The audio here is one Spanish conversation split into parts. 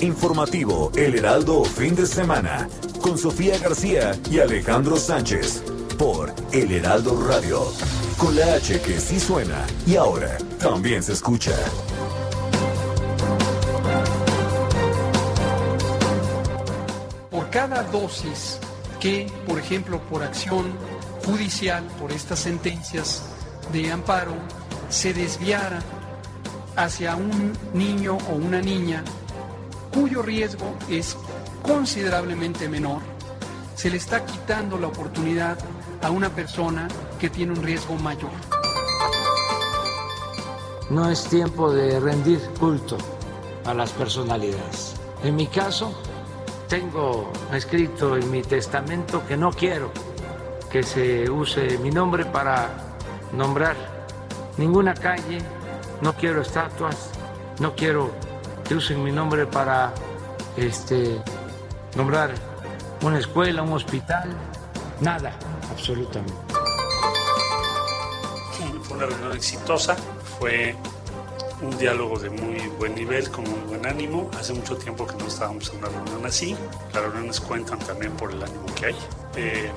Informativo El Heraldo Fin de Semana con Sofía García y Alejandro Sánchez por El Heraldo Radio. Con la H que sí suena y ahora también se escucha. Por cada dosis que, por ejemplo, por acción judicial, por estas sentencias de amparo, se desviara hacia un niño o una niña cuyo riesgo es considerablemente menor, se le está quitando la oportunidad a una persona que tiene un riesgo mayor. No es tiempo de rendir culto a las personalidades. En mi caso, tengo escrito en mi testamento que no quiero que se use mi nombre para nombrar ninguna calle, no quiero estatuas, no quiero que usen mi nombre para este, nombrar una escuela, un hospital, nada, absolutamente. Fue una reunión exitosa, fue un diálogo de muy buen nivel, con muy buen ánimo. Hace mucho tiempo que no estábamos en una reunión así. Las reuniones cuentan también por el ánimo que hay. Eh,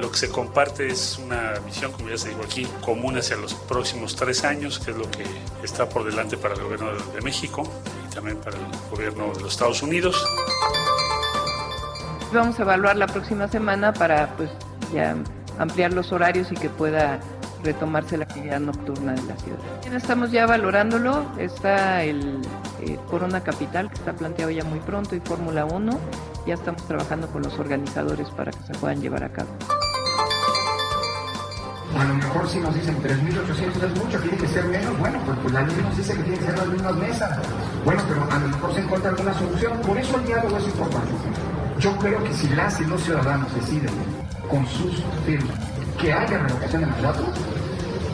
lo que se comparte es una visión, como ya se dijo aquí, común hacia los próximos tres años, que es lo que está por delante para el gobierno de México y también para el gobierno de los Estados Unidos. Vamos a evaluar la próxima semana para pues ya ampliar los horarios y que pueda retomarse la actividad nocturna de la ciudad. Estamos ya valorándolo, está el eh, Corona Capital que está planteado ya muy pronto y Fórmula 1, ya estamos trabajando con los organizadores para que se puedan llevar a cabo. A lo mejor si nos dicen 3.800 es mucho, tiene que ser menos, bueno, pues, pues la ley nos dice que tiene que ser las mismas mesas. Bueno, pero a lo mejor se encuentra alguna solución, por eso el diálogo es importante. Yo creo que si las y los ciudadanos deciden con sus firmas que haya revocación de mandato,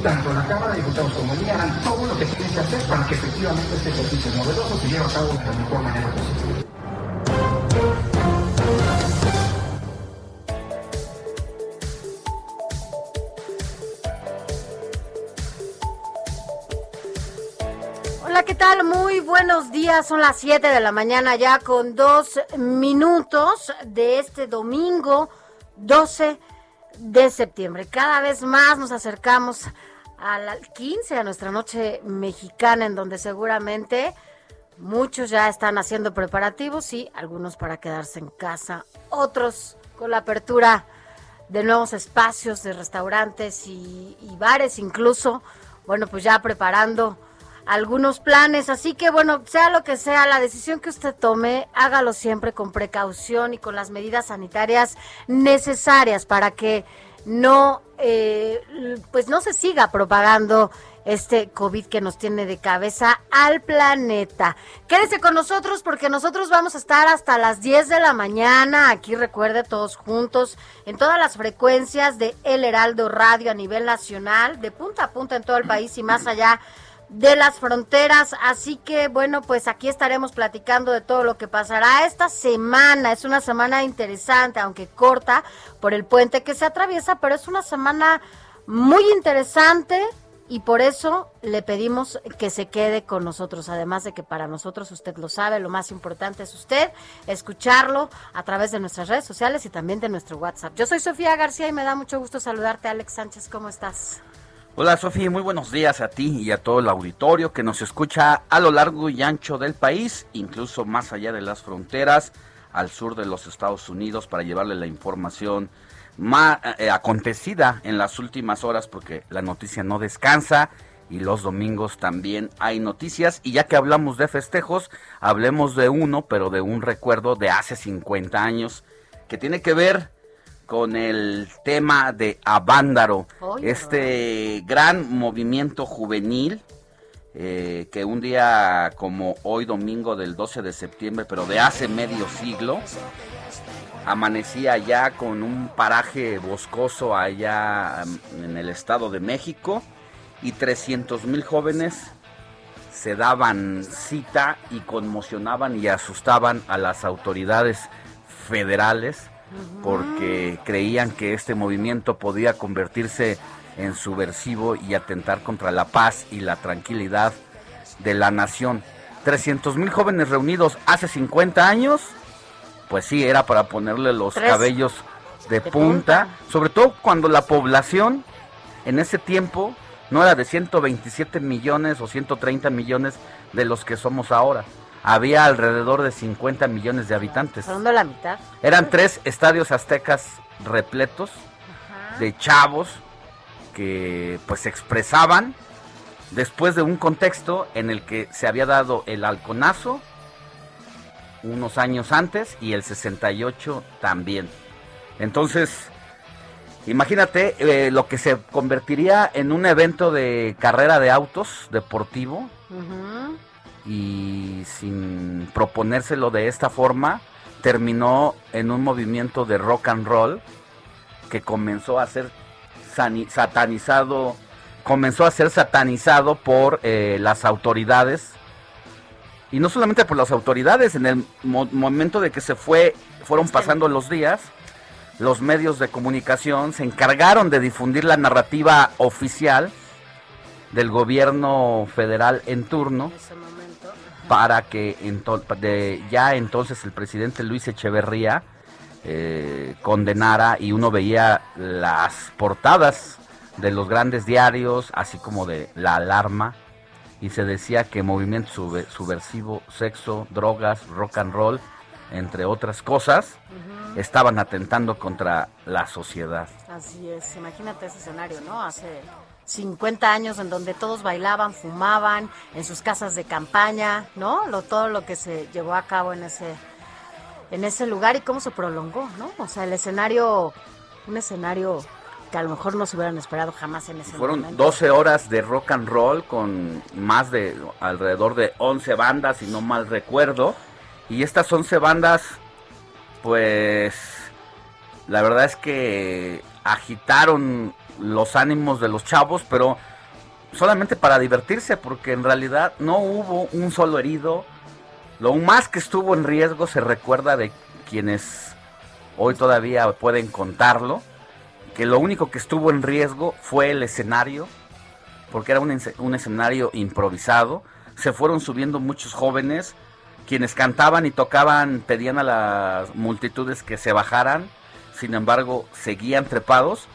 tanto la Cámara de Diputados como el harán todo lo que tienen que hacer para que efectivamente este ejercicio novedoso se lleve a cabo de la mejor manera posible. ¿Qué tal? Muy buenos días. Son las 7 de la mañana ya con dos minutos de este domingo 12 de septiembre. Cada vez más nos acercamos al 15, a nuestra noche mexicana, en donde seguramente muchos ya están haciendo preparativos, sí, algunos para quedarse en casa, otros con la apertura de nuevos espacios, de restaurantes y, y bares incluso, bueno, pues ya preparando algunos planes. Así que bueno, sea lo que sea, la decisión que usted tome, hágalo siempre con precaución y con las medidas sanitarias necesarias para que no, eh, pues no se siga propagando este COVID que nos tiene de cabeza al planeta. Quédese con nosotros porque nosotros vamos a estar hasta las 10 de la mañana, aquí recuerde todos juntos, en todas las frecuencias de El Heraldo Radio a nivel nacional, de punta a punta en todo el país y más allá de las fronteras. Así que bueno, pues aquí estaremos platicando de todo lo que pasará esta semana. Es una semana interesante, aunque corta por el puente que se atraviesa, pero es una semana muy interesante y por eso le pedimos que se quede con nosotros. Además de que para nosotros, usted lo sabe, lo más importante es usted escucharlo a través de nuestras redes sociales y también de nuestro WhatsApp. Yo soy Sofía García y me da mucho gusto saludarte, Alex Sánchez. ¿Cómo estás? Hola Sofía, muy buenos días a ti y a todo el auditorio que nos escucha a lo largo y ancho del país, incluso más allá de las fronteras, al sur de los Estados Unidos, para llevarle la información más eh, acontecida en las últimas horas, porque la noticia no descansa y los domingos también hay noticias. Y ya que hablamos de festejos, hablemos de uno, pero de un recuerdo de hace 50 años, que tiene que ver con el tema de Avándaro, este gran movimiento juvenil eh, que un día como hoy domingo del 12 de septiembre, pero de hace medio siglo, amanecía ya con un paraje boscoso allá mm, en el Estado de México y 300 mil jóvenes se daban cita y conmocionaban y asustaban a las autoridades federales porque creían que este movimiento podía convertirse en subversivo y atentar contra la paz y la tranquilidad de la nación. 300 mil jóvenes reunidos hace 50 años, pues sí, era para ponerle los cabellos de, punta, sobre todo cuando la población en ese tiempo no era de 127 millones o 130 millones de los que somos ahora había alrededor de 50 millones de habitantes. ¿Dónde la mitad? Eran tres estadios aztecas repletos de chavos que pues se expresaban después de un contexto en el que se había dado el halconazo unos años antes y el 68 también. Entonces, imagínate eh, lo que se convertiría en un evento de carrera de autos deportivo y sin proponérselo de esta forma, terminó en un movimiento de rock and roll que comenzó a ser satanizado, comenzó a ser satanizado por eh, las autoridades. Y no solamente por las autoridades, en el momento de que se fue, fueron pasando los días, los medios de comunicación se encargaron de difundir la narrativa oficial del gobierno federal en turno para que de, ya entonces el presidente Luis Echeverría eh, condenara y uno veía las portadas de los grandes diarios, así como de la alarma, y se decía que movimiento subversivo, sexo, drogas, rock and roll, entre otras cosas, estaban atentando contra la sociedad. Así es, imagínate ese escenario, ¿no? Hace 50 años en donde todos bailaban, fumaban, en sus casas de campaña, ¿no? Lo, todo lo que se llevó a cabo en ese, en ese lugar y cómo se prolongó, ¿no? O sea, el escenario, un escenario que a lo mejor no se hubieran esperado jamás en ese Fueron 12 horas de rock and roll con más de alrededor de 11 bandas, si no mal recuerdo. Y estas 11 bandas, pues, la verdad es que agitaron los ánimos de los chavos, pero solamente para divertirse, porque en realidad no hubo un solo herido. Lo más que estuvo en riesgo se recuerda de quienes hoy todavía pueden contarlo, que lo único que estuvo en riesgo fue el escenario, porque era un, escenario improvisado. Se fueron subiendo muchos jóvenes, quienes cantaban y tocaban, pedían a las multitudes que se bajaran, sin embargo seguían trepados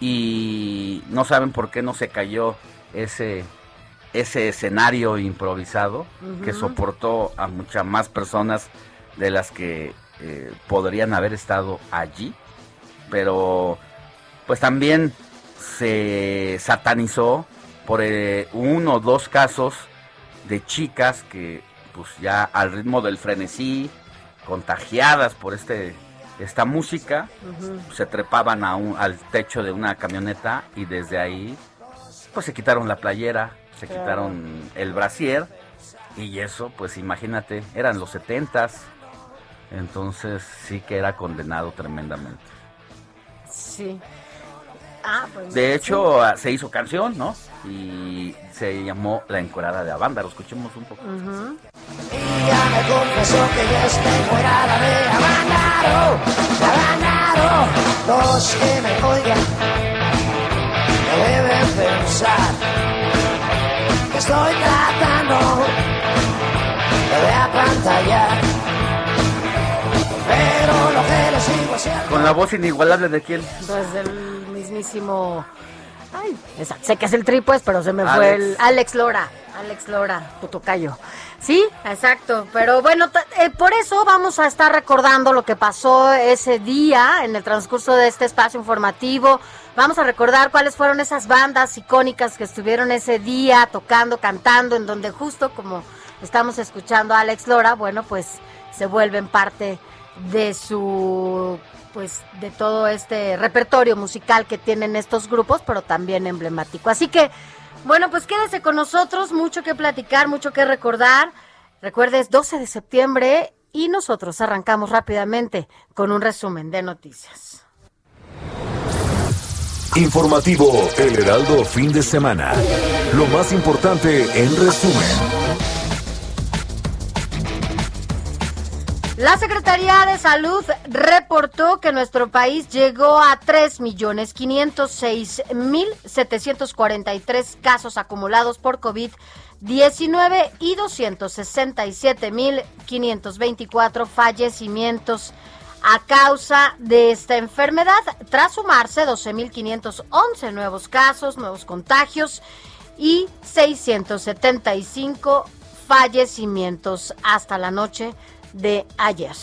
y no saben por qué no se cayó ese ese escenario improvisado que soportó a muchas más personas de las que eh, podrían haber estado allí. Pero pues también se satanizó por eh, uno o dos casos de chicas que pues ya al ritmo del frenesí contagiadas por este esta música, se trepaban a un, al techo de una camioneta y desde ahí pues se quitaron la playera, se quitaron el brasier y eso pues imagínate, eran los setentas, entonces sí que era condenado tremendamente. Sí. Ah, pues de hecho, ah, se hizo canción, ¿no? Y se llamó La Encuerada de Abanda. Lo escuchemos un poco. Y ya me confesó que ya está encuerada de Abandaro, Abandaro. Los que me oigan no deben pensar que estoy tratando de apantallar. Pero lo que les digo es Con la voz inigualable de quién? Pues del mismísimo. Ay, sé que es el tri, pues, pero se me fue el. Alex Lora. Alex Lora, tu tocayo. Sí, exacto. Pero bueno, eh, por eso vamos a estar recordando lo que pasó ese día en el transcurso de este espacio informativo. Vamos a recordar cuáles fueron esas bandas icónicas que estuvieron ese día tocando, cantando, en donde justo como estamos escuchando a Alex Lora, bueno, pues se vuelven parte de su pues de todo este repertorio musical que tienen estos grupos, pero también emblemático. Así que bueno, pues quédese con nosotros, mucho que platicar, mucho que recordar. Recuerdes 12 de septiembre y nosotros arrancamos rápidamente con un resumen de noticias. Informativo El Heraldo fin de semana. Lo más importante en resumen. La Secretaría de Salud reportó que nuestro país llegó a 3.506.743 casos acumulados por COVID-19 y 267.524 fallecimientos a causa de esta enfermedad, tras sumarse 12.511 nuevos casos, nuevos contagios y 675 fallecimientos. Hasta la noche de ayer.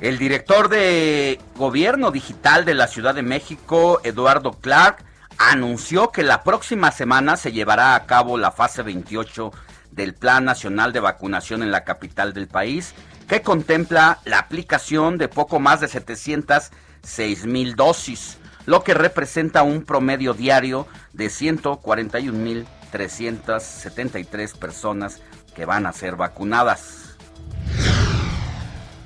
El director de Gobierno Digital de la Ciudad de México, Eduardo Clark, anunció que la próxima semana se llevará a cabo la fase 28 del Plan Nacional de Vacunación en la capital del país, que contempla la aplicación de poco más de 706 mil dosis, lo que representa un promedio diario de 141 mil 373 personas que van a ser vacunadas.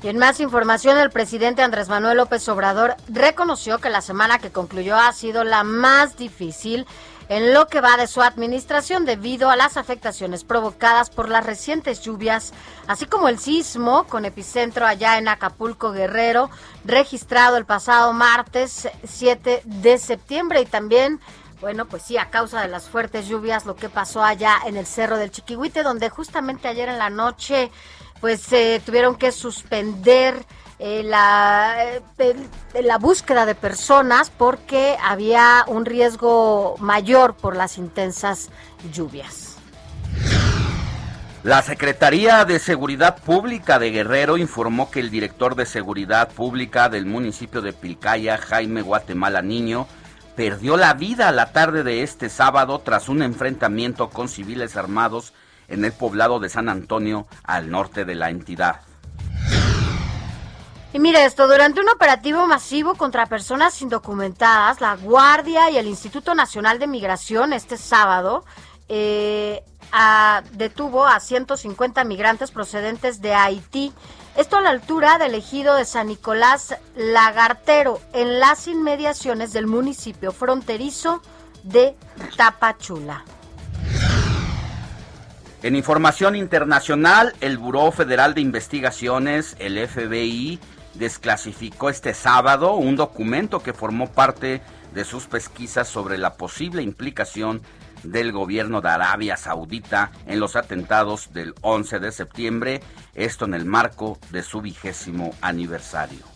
Y en más información, el presidente Andrés Manuel López Obrador reconoció que la semana que concluyó ha sido la más difícil en lo que va de su administración debido a las afectaciones provocadas por las recientes lluvias, así como el sismo con epicentro allá en Acapulco Guerrero, registrado el pasado martes 7 de septiembre y también bueno, pues sí, a causa de las fuertes lluvias, lo que pasó allá en el Cerro del Chiquihuite, donde justamente ayer en la noche, pues eh, tuvieron que suspender eh, la, eh, la búsqueda de personas porque había un riesgo mayor por las intensas lluvias. La Secretaría de Seguridad Pública de Guerrero informó que el director de Seguridad Pública del municipio de Pilcaya, Jaime Guatemala Niño, perdió la vida la tarde de este sábado tras un enfrentamiento con civiles armados en el poblado de San Antonio, al norte de la entidad. Y mire esto, durante un operativo masivo contra personas indocumentadas, la Guardia y el Instituto Nacional de Migración este sábado eh, detuvo a 150 migrantes procedentes de Haití esto a la altura del ejido de San Nicolás Lagartero, en las inmediaciones del municipio fronterizo de Tapachula. En información internacional, el Buró Federal de Investigaciones, el FBI, desclasificó este sábado un documento que formó parte de sus pesquisas sobre la posible implicación del gobierno de Arabia Saudita en los atentados del 11 de septiembre, esto en el marco de su vigésimo aniversario.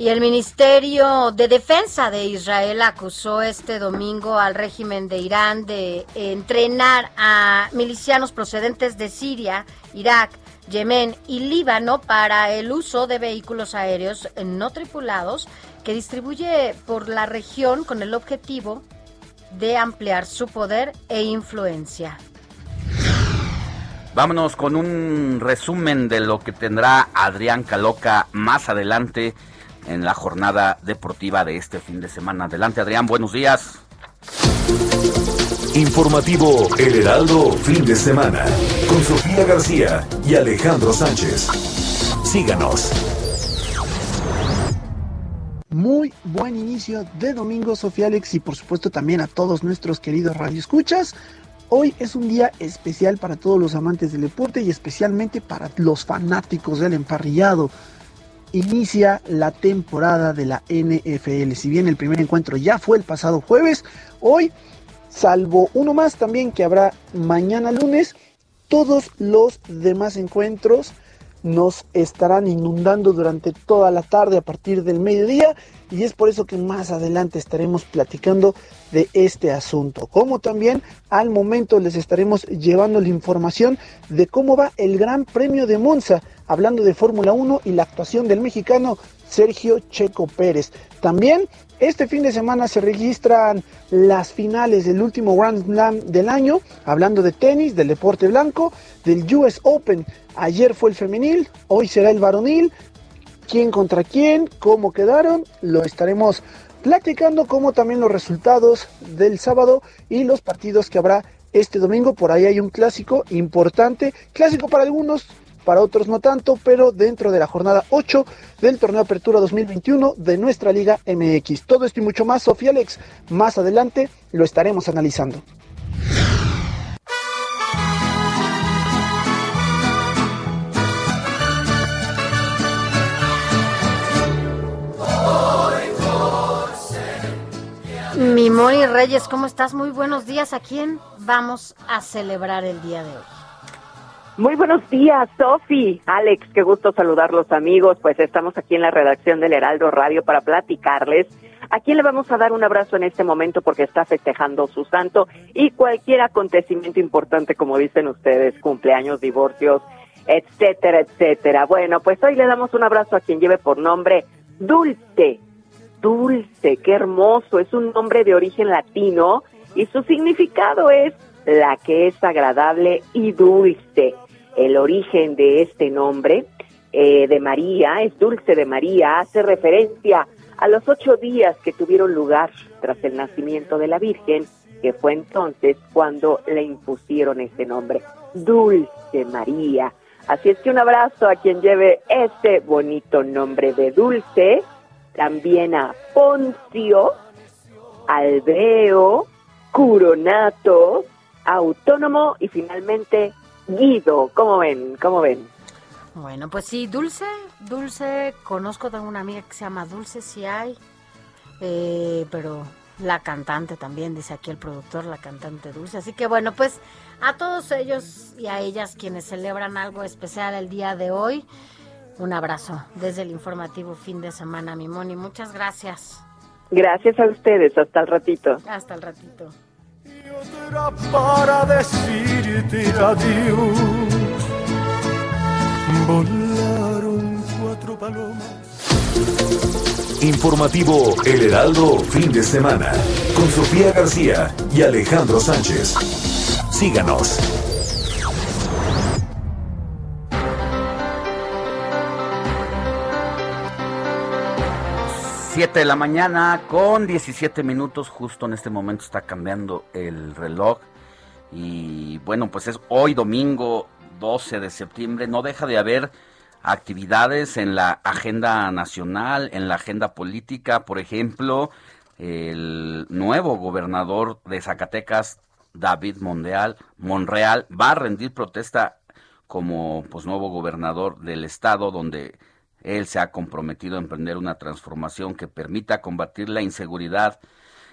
Y el Ministerio de Defensa de Israel acusó este domingo al régimen de Irán de entrenar a milicianos procedentes de Siria, Irak, Yemen y Líbano para el uso de vehículos aéreos no tripulados que distribuye por la región con el objetivo de ampliar su poder e influencia. Vámonos con un resumen de lo que tendrá Adrián Caloca más adelante en la jornada deportiva de este fin de semana. Adelante Adrián, buenos días. Informativo El Heraldo, fin de semana, con Sofía García y Alejandro Sánchez. Síganos. Muy buen inicio de domingo, Sofía Alex, y por supuesto también a todos nuestros queridos radioescuchas. Hoy es un día especial para todos los amantes del deporte y especialmente para los fanáticos del emparrillado. Inicia la temporada de la NFL. Si bien el primer encuentro ya fue el pasado jueves, hoy, salvo uno más también que habrá mañana lunes, todos los demás encuentros nos estarán inundando durante toda la tarde a partir del mediodía y es por eso que más adelante estaremos platicando de este asunto. Como también al momento les estaremos llevando la información de cómo va el Gran Premio de Monza, hablando de Fórmula 1 y la actuación del mexicano Sergio Checo Pérez. También este fin de semana se registran las finales del último Grand Slam del año, hablando de tenis, del deporte blanco, del US Open. Ayer fue el femenil, hoy será el varonil. ¿Quién contra quién? ¿Cómo quedaron? Lo estaremos platicando, como también los resultados del sábado y los partidos que habrá este domingo. Por ahí hay un clásico importante, clásico para algunos, para otros no tanto, pero dentro de la jornada 8 del torneo Apertura 2021 de nuestra Liga MX. Todo esto y mucho más, Sofía Alex, más adelante lo estaremos analizando. Mi Moni Reyes, ¿cómo estás? Muy buenos días. ¿A quién vamos a celebrar el día de hoy? Muy buenos días, Sofi, Alex, qué gusto saludarlos amigos. Pues estamos aquí en la redacción del Heraldo Radio para platicarles a quién le vamos a dar un abrazo en este momento porque está festejando su santo y cualquier acontecimiento importante, como dicen ustedes, cumpleaños, divorcios, etcétera, etcétera. Bueno, pues hoy le damos un abrazo a quien lleve por nombre Dulce. Dulce, qué hermoso, es un nombre de origen latino y su significado es la que es agradable y dulce el origen de este nombre eh, de María, es Dulce de María, hace referencia a los ocho días que tuvieron lugar tras el nacimiento de la Virgen, que fue entonces cuando le impusieron este nombre, Dulce María. Así es que un abrazo a quien lleve este bonito nombre de Dulce, también a Poncio, Albreo, Curonato, Autónomo y finalmente Guido, ¿cómo ven? ¿Cómo ven? Bueno, pues sí, Dulce, Dulce, conozco de una amiga que se llama Dulce, sí hay, eh, pero la cantante también, dice aquí el productor, la cantante Dulce. Así que bueno, pues a todos ellos y a ellas quienes celebran algo especial el día de hoy, un abrazo desde el informativo fin de semana, mi Moni. Muchas gracias. Gracias a ustedes, hasta el ratito. Hasta el ratito para decirte. Volaron cuatro palomas. Informativo El Heraldo, fin de semana, con Sofía García y Alejandro Sánchez. Síganos. Siete de la mañana con 17 minutos, justo en este momento está cambiando el reloj. Y bueno, pues es hoy domingo 12 de septiembre, no deja de haber actividades en la agenda nacional, en la agenda política, por ejemplo, el nuevo gobernador de Zacatecas, David Monreal, Monreal, va a rendir protesta como pues nuevo gobernador del estado donde él se ha comprometido a emprender una transformación que permita combatir la inseguridad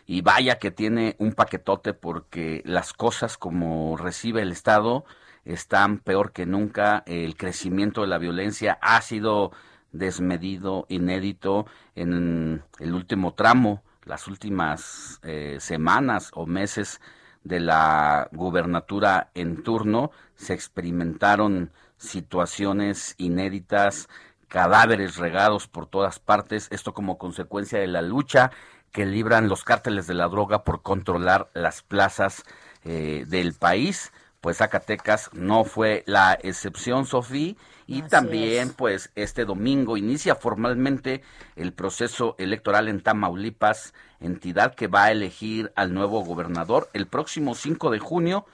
y vaya que tiene un paquetote porque las cosas como recibe el Estado están peor que nunca. El crecimiento de la violencia ha sido desmedido, inédito en el último tramo, las últimas eh, semanas o meses de la gubernatura en turno se experimentaron situaciones inéditas cadáveres regados por todas partes, esto como consecuencia de la lucha que libran los cárteles de la droga por controlar las plazas eh, del país. Pues Zacatecas no fue la excepción, Sofía, y también pues este domingo inicia formalmente el proceso electoral en Tamaulipas, entidad que va a elegir al nuevo gobernador el próximo 5 de junio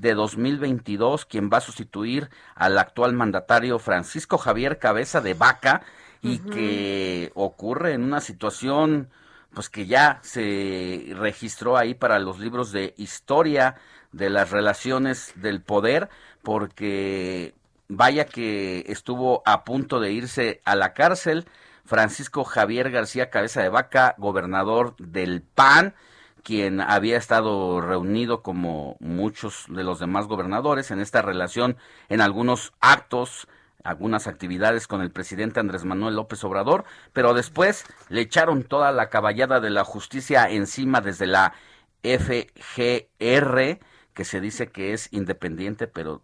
de 2022, quien va a sustituir al actual mandatario Francisco Javier Cabeza de Vaca y que ocurre en una situación pues que ya se registró ahí para los libros de historia de las relaciones del poder porque vaya que estuvo a punto de irse a la cárcel Francisco Javier García Cabeza de Vaca, gobernador del PAN, quien había estado reunido como muchos de los demás gobernadores en esta relación en algunos actos algunas actividades con el presidente Andrés Manuel López Obrador, pero después le echaron toda la caballada de la justicia encima desde la FGR, que se dice que es independiente, pero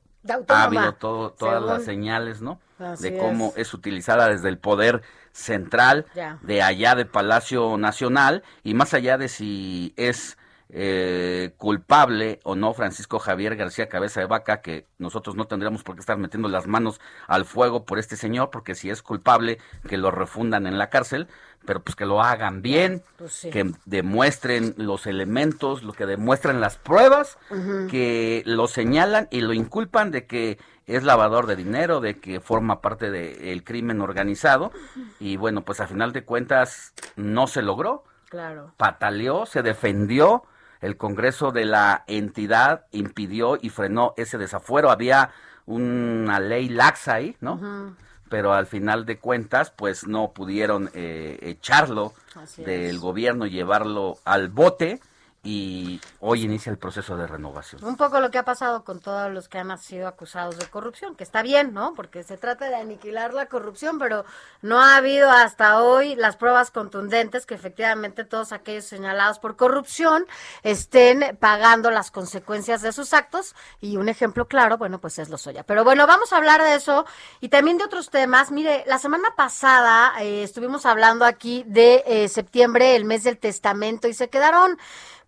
ha habido todo, todas las señales, ¿no? de cómo es. utilizada desde el poder central de allá de Palacio Nacional y más allá de si es eh, culpable o no Francisco Javier García Cabeza de Vaca, que nosotros no tendríamos por qué estar metiendo las manos al fuego por este señor, porque si es culpable, que lo refundan en la cárcel, pero pues que lo hagan bien, pues que demuestren los elementos, lo que demuestran las pruebas, que lo señalan y lo inculpan de que es lavador de dinero, de que forma parte del crimen organizado y bueno, pues a final de cuentas no se logró. Claro. Pataleó, se defendió, el Congreso de la entidad impidió y frenó ese desafuero. Había una ley laxa ahí, ¿no? Pero al final de cuentas, pues no pudieron eh, echarlo del gobierno y llevarlo al bote y hoy inicia el proceso de renovación. Un poco lo que ha pasado con todos los que han sido acusados de corrupción, que está bien, ¿no? Porque se trata de aniquilar la corrupción, pero no ha habido hasta hoy las pruebas contundentes que efectivamente todos aquellos señalados por corrupción estén pagando las consecuencias de sus actos y un ejemplo claro, bueno, pues es Lozoya. Pero bueno, vamos a hablar de eso y también de otros temas. Mire, la semana pasada eh, estuvimos hablando aquí de eh, septiembre, el mes del testamento y se quedaron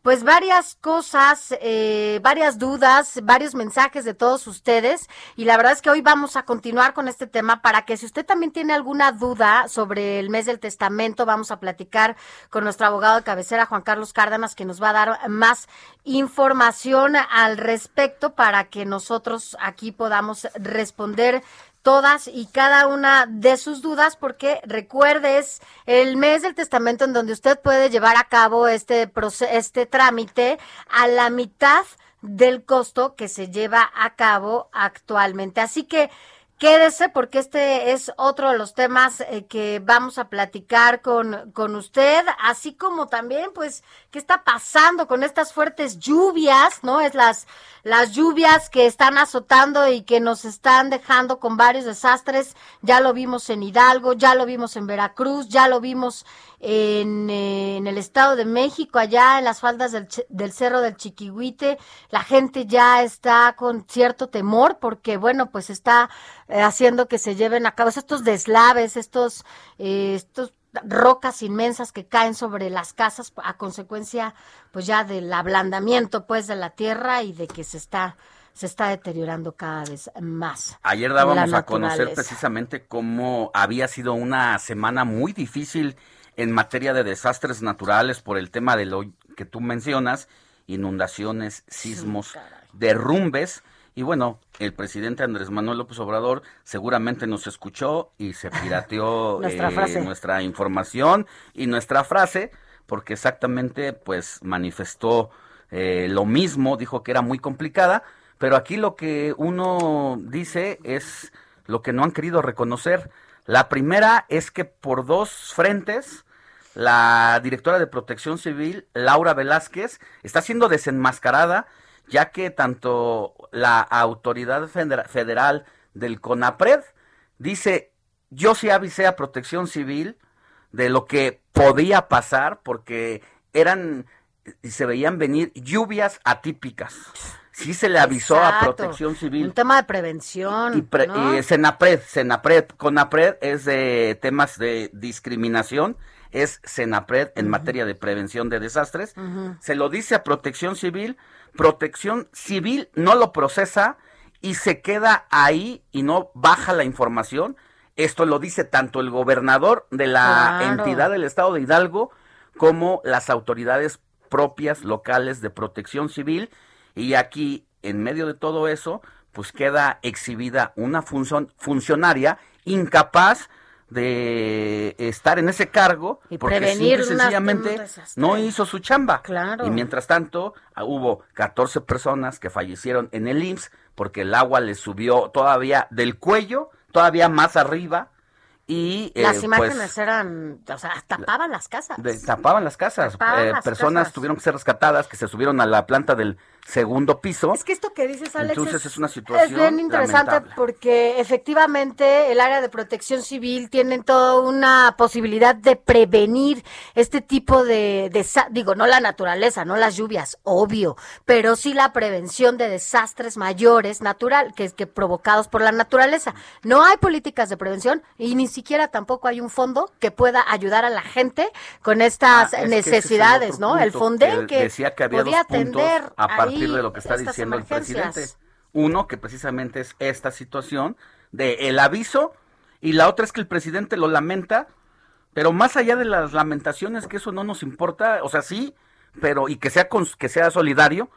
pues varias cosas, eh, varias dudas, varios mensajes de todos ustedes. Y la verdad es que hoy vamos a continuar con este tema para que si usted también tiene alguna duda sobre el mes del testamento, vamos a platicar con nuestro abogado de cabecera, Juan Carlos Cárdenas, que nos va a dar más información al respecto para que nosotros aquí podamos responder todas y cada una de sus dudas, porque recuerdes el mes del testamento en donde usted puede llevar a cabo este, este trámite a la mitad del costo que se lleva a cabo actualmente. Así que Quédese porque este es otro de los temas eh, que vamos a platicar con, con usted, así como también, pues, qué está pasando con estas fuertes lluvias, ¿no? Es las, las lluvias que están azotando y que nos están dejando con varios desastres. Ya lo vimos en Hidalgo, ya lo vimos en Veracruz, ya lo vimos en, eh, en el Estado de México, allá en las faldas del, del Cerro del Chiquihuite. La gente ya está con cierto temor porque, bueno, pues está eh, haciendo que se lleven a cabo estos deslaves, estos, eh, estos rocas inmensas que caen sobre las casas a consecuencia pues ya del ablandamiento pues de la tierra y de que se está se está deteriorando cada vez más. Ayer dábamos a conocer precisamente cómo había sido una semana muy difícil en materia de desastres naturales por el tema de lo que tú mencionas, inundaciones, sismos, derrumbes. Y bueno, el presidente Andrés Manuel López Obrador seguramente nos escuchó y se pirateó eh, nuestra, información y nuestra frase, porque exactamente pues manifestó eh, lo mismo, dijo que era muy complicada, pero aquí lo que uno dice es lo que no han querido reconocer. La primera es que por dos frentes, la directora de Protección Civil, Laura Velázquez, está siendo desenmascarada ya que tanto la autoridad federal del CONAPRED dice, yo sí avisé a Protección Civil de lo que podía pasar porque eran y se veían venir lluvias atípicas. Sí se le avisó a Protección Civil. Un tema de prevención. Y, Senapred, Senapred, CONAPRED es de temas de discriminación, es Senapred en materia de prevención de desastres. Se lo dice a Protección Civil Protección Civil no lo procesa y se queda ahí y no baja la información. Esto lo dice tanto el gobernador de la entidad del estado de Hidalgo como las autoridades propias locales de protección civil. Y aquí, en medio de todo eso, pues queda exhibida una función funcionaria incapaz de estar en ese cargo y porque prevenir sencillamente no hizo su chamba. Claro. Y mientras tanto, ah, hubo 14 personas que fallecieron en el IMSS porque el agua les subió todavía del cuello, todavía más arriba. Y, eh, las imágenes pues, eran, o sea, tapaban las casas. tapaban las casas. Eh, personas tuvieron que ser rescatadas, que se subieron a la planta del segundo piso. Es que esto que dices, Alex, Entonces es, una situación es bien interesante lamentable. porque efectivamente el área de protección civil tiene toda una posibilidad de prevenir este tipo de, desa- digo, no la naturaleza, no las lluvias, obvio, pero sí la prevención de desastres mayores natural, que que provocados por la naturaleza. No hay políticas de prevención y ni siquiera tampoco hay un fondo que pueda ayudar a la gente con estas Ah, es es necesidades, ¿no? El Fonden que, decía que había podía atender partir de lo que está diciendo el presidente. Uno, que precisamente es esta situación de el aviso, y la otra es que el presidente lo lamenta, pero más allá de las lamentaciones, que eso no nos importa, o sea, sí, pero y que sea que sea solidario,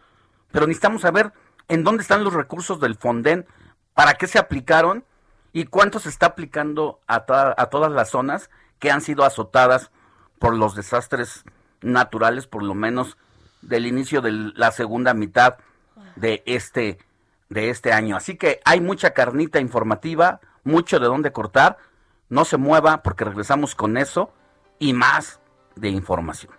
pero necesitamos saber en dónde están los recursos del Fonden, para qué se aplicaron y cuánto se está aplicando a, a todas las zonas que han sido azotadas por los desastres naturales, por lo menos del inicio de la segunda mitad de este de este año. Así que hay mucha carnita informativa, mucho de dónde cortar. No se mueva porque regresamos con eso y más de información.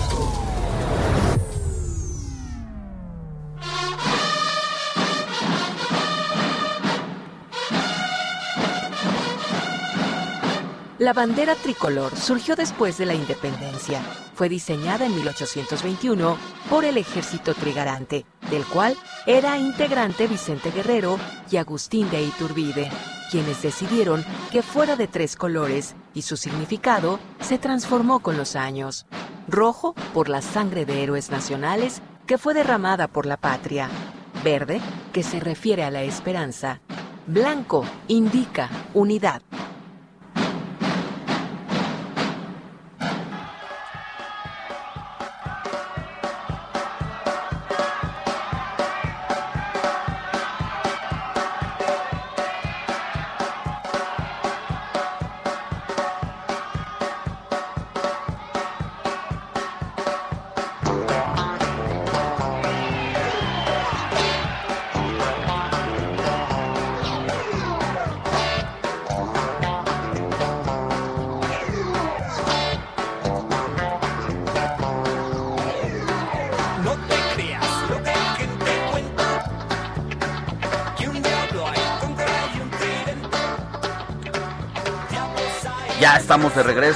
La bandera tricolor surgió después de la independencia. Fue diseñada en 1821 por el ejército trigarante, del cual era integrante Vicente Guerrero y Agustín de Iturbide, quienes decidieron que fuera de tres colores y su significado se transformó con los años. Rojo por la sangre de héroes nacionales que fue derramada por la patria. Verde, que se refiere a la esperanza. Blanco indica unidad.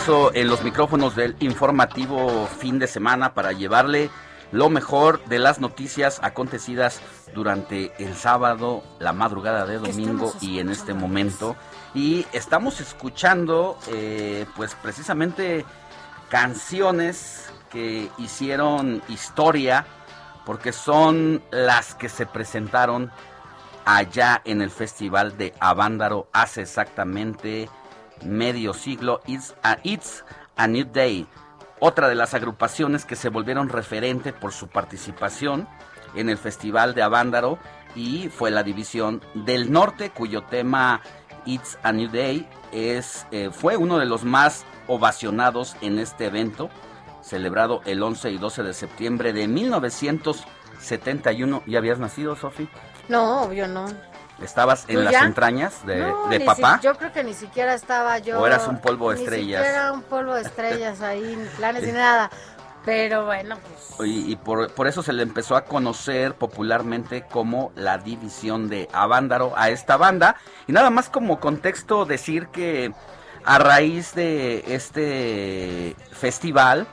Regreso en los micrófonos del informativo fin de semana para llevarle lo mejor de las noticias acontecidas durante el sábado, la madrugada de domingo y en este momento. Y estamos escuchando, eh, pues precisamente canciones que hicieron historia porque son las que se presentaron allá en el Festival de Avándaro hace exactamente medio siglo. It's a, It's a New Day, otra de las agrupaciones que se volvieron referente por su participación en el Festival de Avándaro y fue la División del Norte, cuyo tema It's a New Day es, eh, fue uno de los más ovacionados en este evento, celebrado el 11 y 12 de septiembre de 1971. ¿Ya habías nacido, Sofi? No, obvio no. ¿Estabas en ¿Tú las entrañas de, No, de ni papá? si- yo creo que ni siquiera estaba yo. ¿O eras un polvo de ni estrellas? siquiera un polvo de estrellas ahí, ni planes ni nada. Pero bueno, pues. Y, y por, por eso se le empezó a conocer popularmente como la división de Avándaro a esta banda. Y nada más como contexto decir que a raíz de este festival,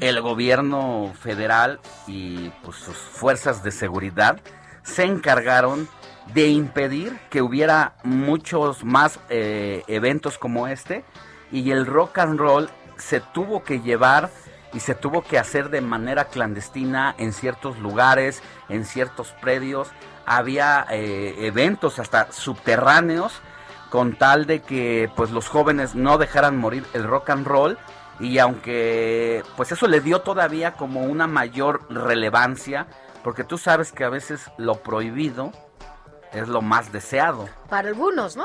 el gobierno federal y pues, sus fuerzas de seguridad se encargaron de impedir que hubiera muchos más eh, eventos como este y el rock and roll se tuvo que llevar y se tuvo que hacer de manera clandestina en ciertos lugares, en ciertos predios. Había eh, eventos hasta subterráneos con tal de que pues los jóvenes no dejaran morir el rock and roll y aunque pues eso le dio todavía como una mayor relevancia porque tú sabes que a veces lo prohibido es lo más deseado. Para algunos, ¿no?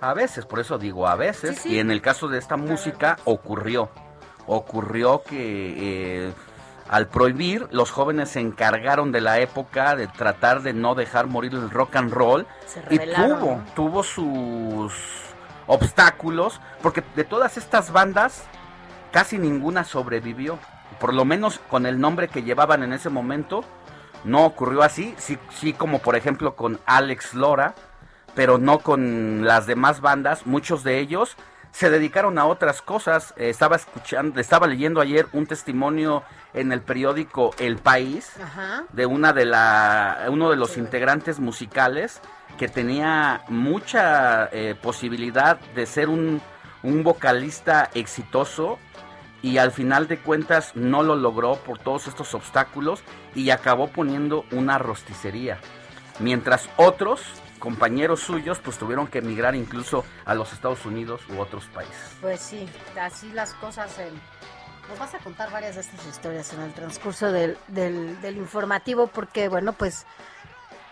A veces, por eso digo a veces. Sí, sí. Y en el caso de esta música ocurrió. Ocurrió que eh, al prohibir, los jóvenes se encargaron de la época de tratar de no dejar morir el rock and roll. Se y tuvo, tuvo sus obstáculos, porque de todas estas bandas, casi ninguna sobrevivió. Por lo menos con el nombre que llevaban en ese momento, no ocurrió así. Sí, sí como por ejemplo con Alex Lora, pero no con las demás bandas. Muchos de ellos se dedicaron a otras cosas. Eh, estaba escuchando, estaba leyendo ayer un testimonio en el periódico El País Ajá. de una de la uno de los integrantes musicales que tenía mucha eh, posibilidad de ser un, un vocalista exitoso y al final de cuentas no lo logró por todos estos obstáculos y acabó poniendo una rosticería. Mientras otros compañeros suyos pues tuvieron que emigrar incluso a los Estados Unidos u otros países. Pues sí, así las cosas. Nos vas a contar varias de estas historias en el transcurso del, del, del informativo porque, bueno, pues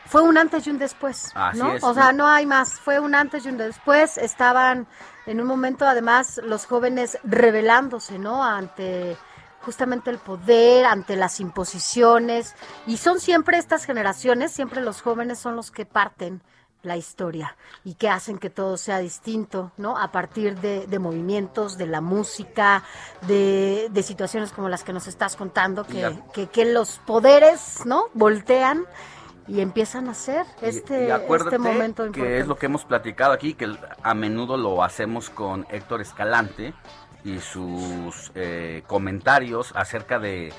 fue un antes y un después, Así ¿no? es. O sea, no hay más, fue un antes y un después. Estaban en un momento, además, los jóvenes rebelándose, ¿no? Ante justamente el poder, ante las imposiciones. Y son siempre estas generaciones, siempre los jóvenes son los que parten la historia y que hacen que todo sea distinto, ¿no? A partir de, de movimientos, de la música, de, de situaciones como las que nos estás contando, que, que, que los poderes, ¿no? Voltean y empiezan a hacer Y- este, y acuérdate este momento que importante. es lo que hemos platicado aquí, que a menudo lo hacemos con Héctor Escalante y sus eh, comentarios acerca de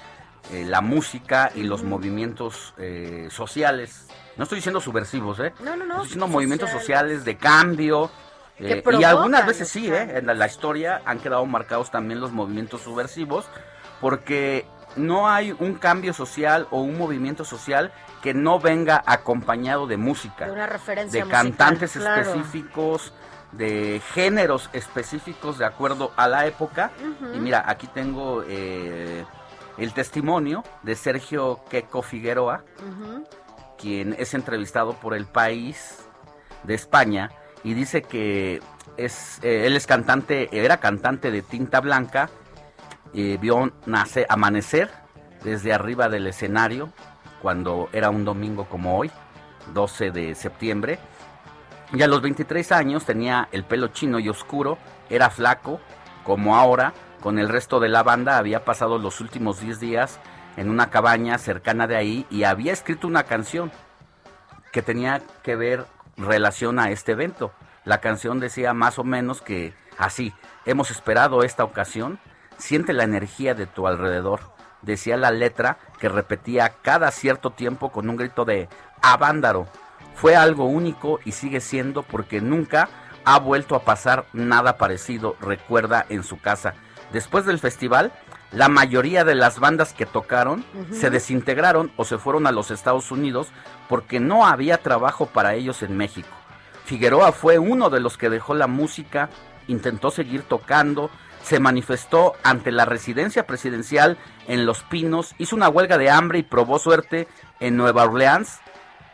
eh, la música y los movimientos eh, sociales. No estoy diciendo subversivos, ¿eh? No, no, no. Estoy diciendo movimientos sociales. sociales de cambio. Que eh, y algunas veces sí, ¿eh? En la, la historia han quedado marcados también los movimientos subversivos, porque no hay un cambio social o un movimiento social que no venga acompañado de música De una referencia de musical, cantantes claro. específicos, de géneros específicos de acuerdo a la época. Y mira, aquí tengo eh, el testimonio de Sergio Queco Figueroa, quien es entrevistado por El País de España y dice que es eh, él es cantante, era cantante de Tinta Blanca, eh, vio nacer, amanecer desde arriba del escenario cuando era un domingo como hoy, 12 de septiembre. Y a los 23 años tenía el pelo chino y oscuro, era flaco, como ahora, con el resto de la banda había pasado los últimos 10 días en una cabaña cercana de ahí y había escrito una canción que tenía que ver relación a este evento. La canción decía más o menos que así, hemos esperado esta ocasión, siente la energía de tu alrededor. Decía la letra que repetía cada cierto tiempo con un grito de Avándaro. Fue algo único y sigue siendo porque nunca ha vuelto a pasar nada parecido, recuerda en su casa. Después del festival, la mayoría de las bandas que tocaron se desintegraron o se fueron a los Estados Unidos porque no había trabajo para ellos en México. Figueroa fue uno de los que dejó la música, intentó seguir tocando, se manifestó ante la residencia presidencial en Los Pinos, hizo una huelga de hambre y probó suerte en Nueva Orleans,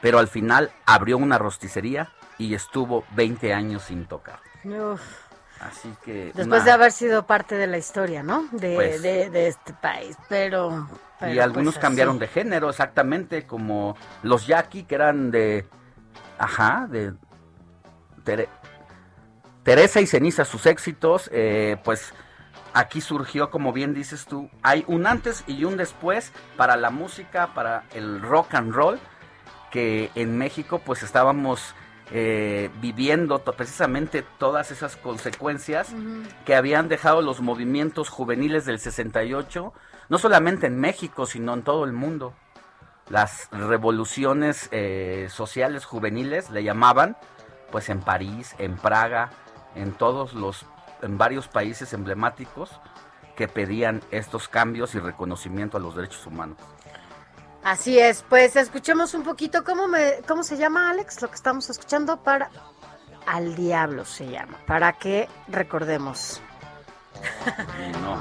pero al final abrió una rosticería y estuvo 20 años sin tocar. Uf. Así que... Después una- de haber sido parte de la historia, ¿no? De, Pues- de, de este país, pero... y pero, algunos pues, cambiaron de género, exactamente, como los Jackie, que eran de... Ajá, de... Tere- Teresa y Ceniza, sus éxitos, eh, pues aquí surgió, como bien dices tú, hay un antes y un después para la música, para el rock and roll, que en México pues estábamos eh, viviendo to- precisamente todas esas consecuencias que habían dejado los movimientos juveniles del 68, no solamente en México, sino en todo el mundo. Las revoluciones eh, sociales juveniles le llamaban, pues en París, en Praga, en todos los, en varios países emblemáticos que pedían estos cambios y reconocimiento a los derechos humanos. Así es, pues escuchemos un poquito cómo me, cómo se llama Alex, lo que estamos escuchando para al diablo se llama, para que recordemos. No.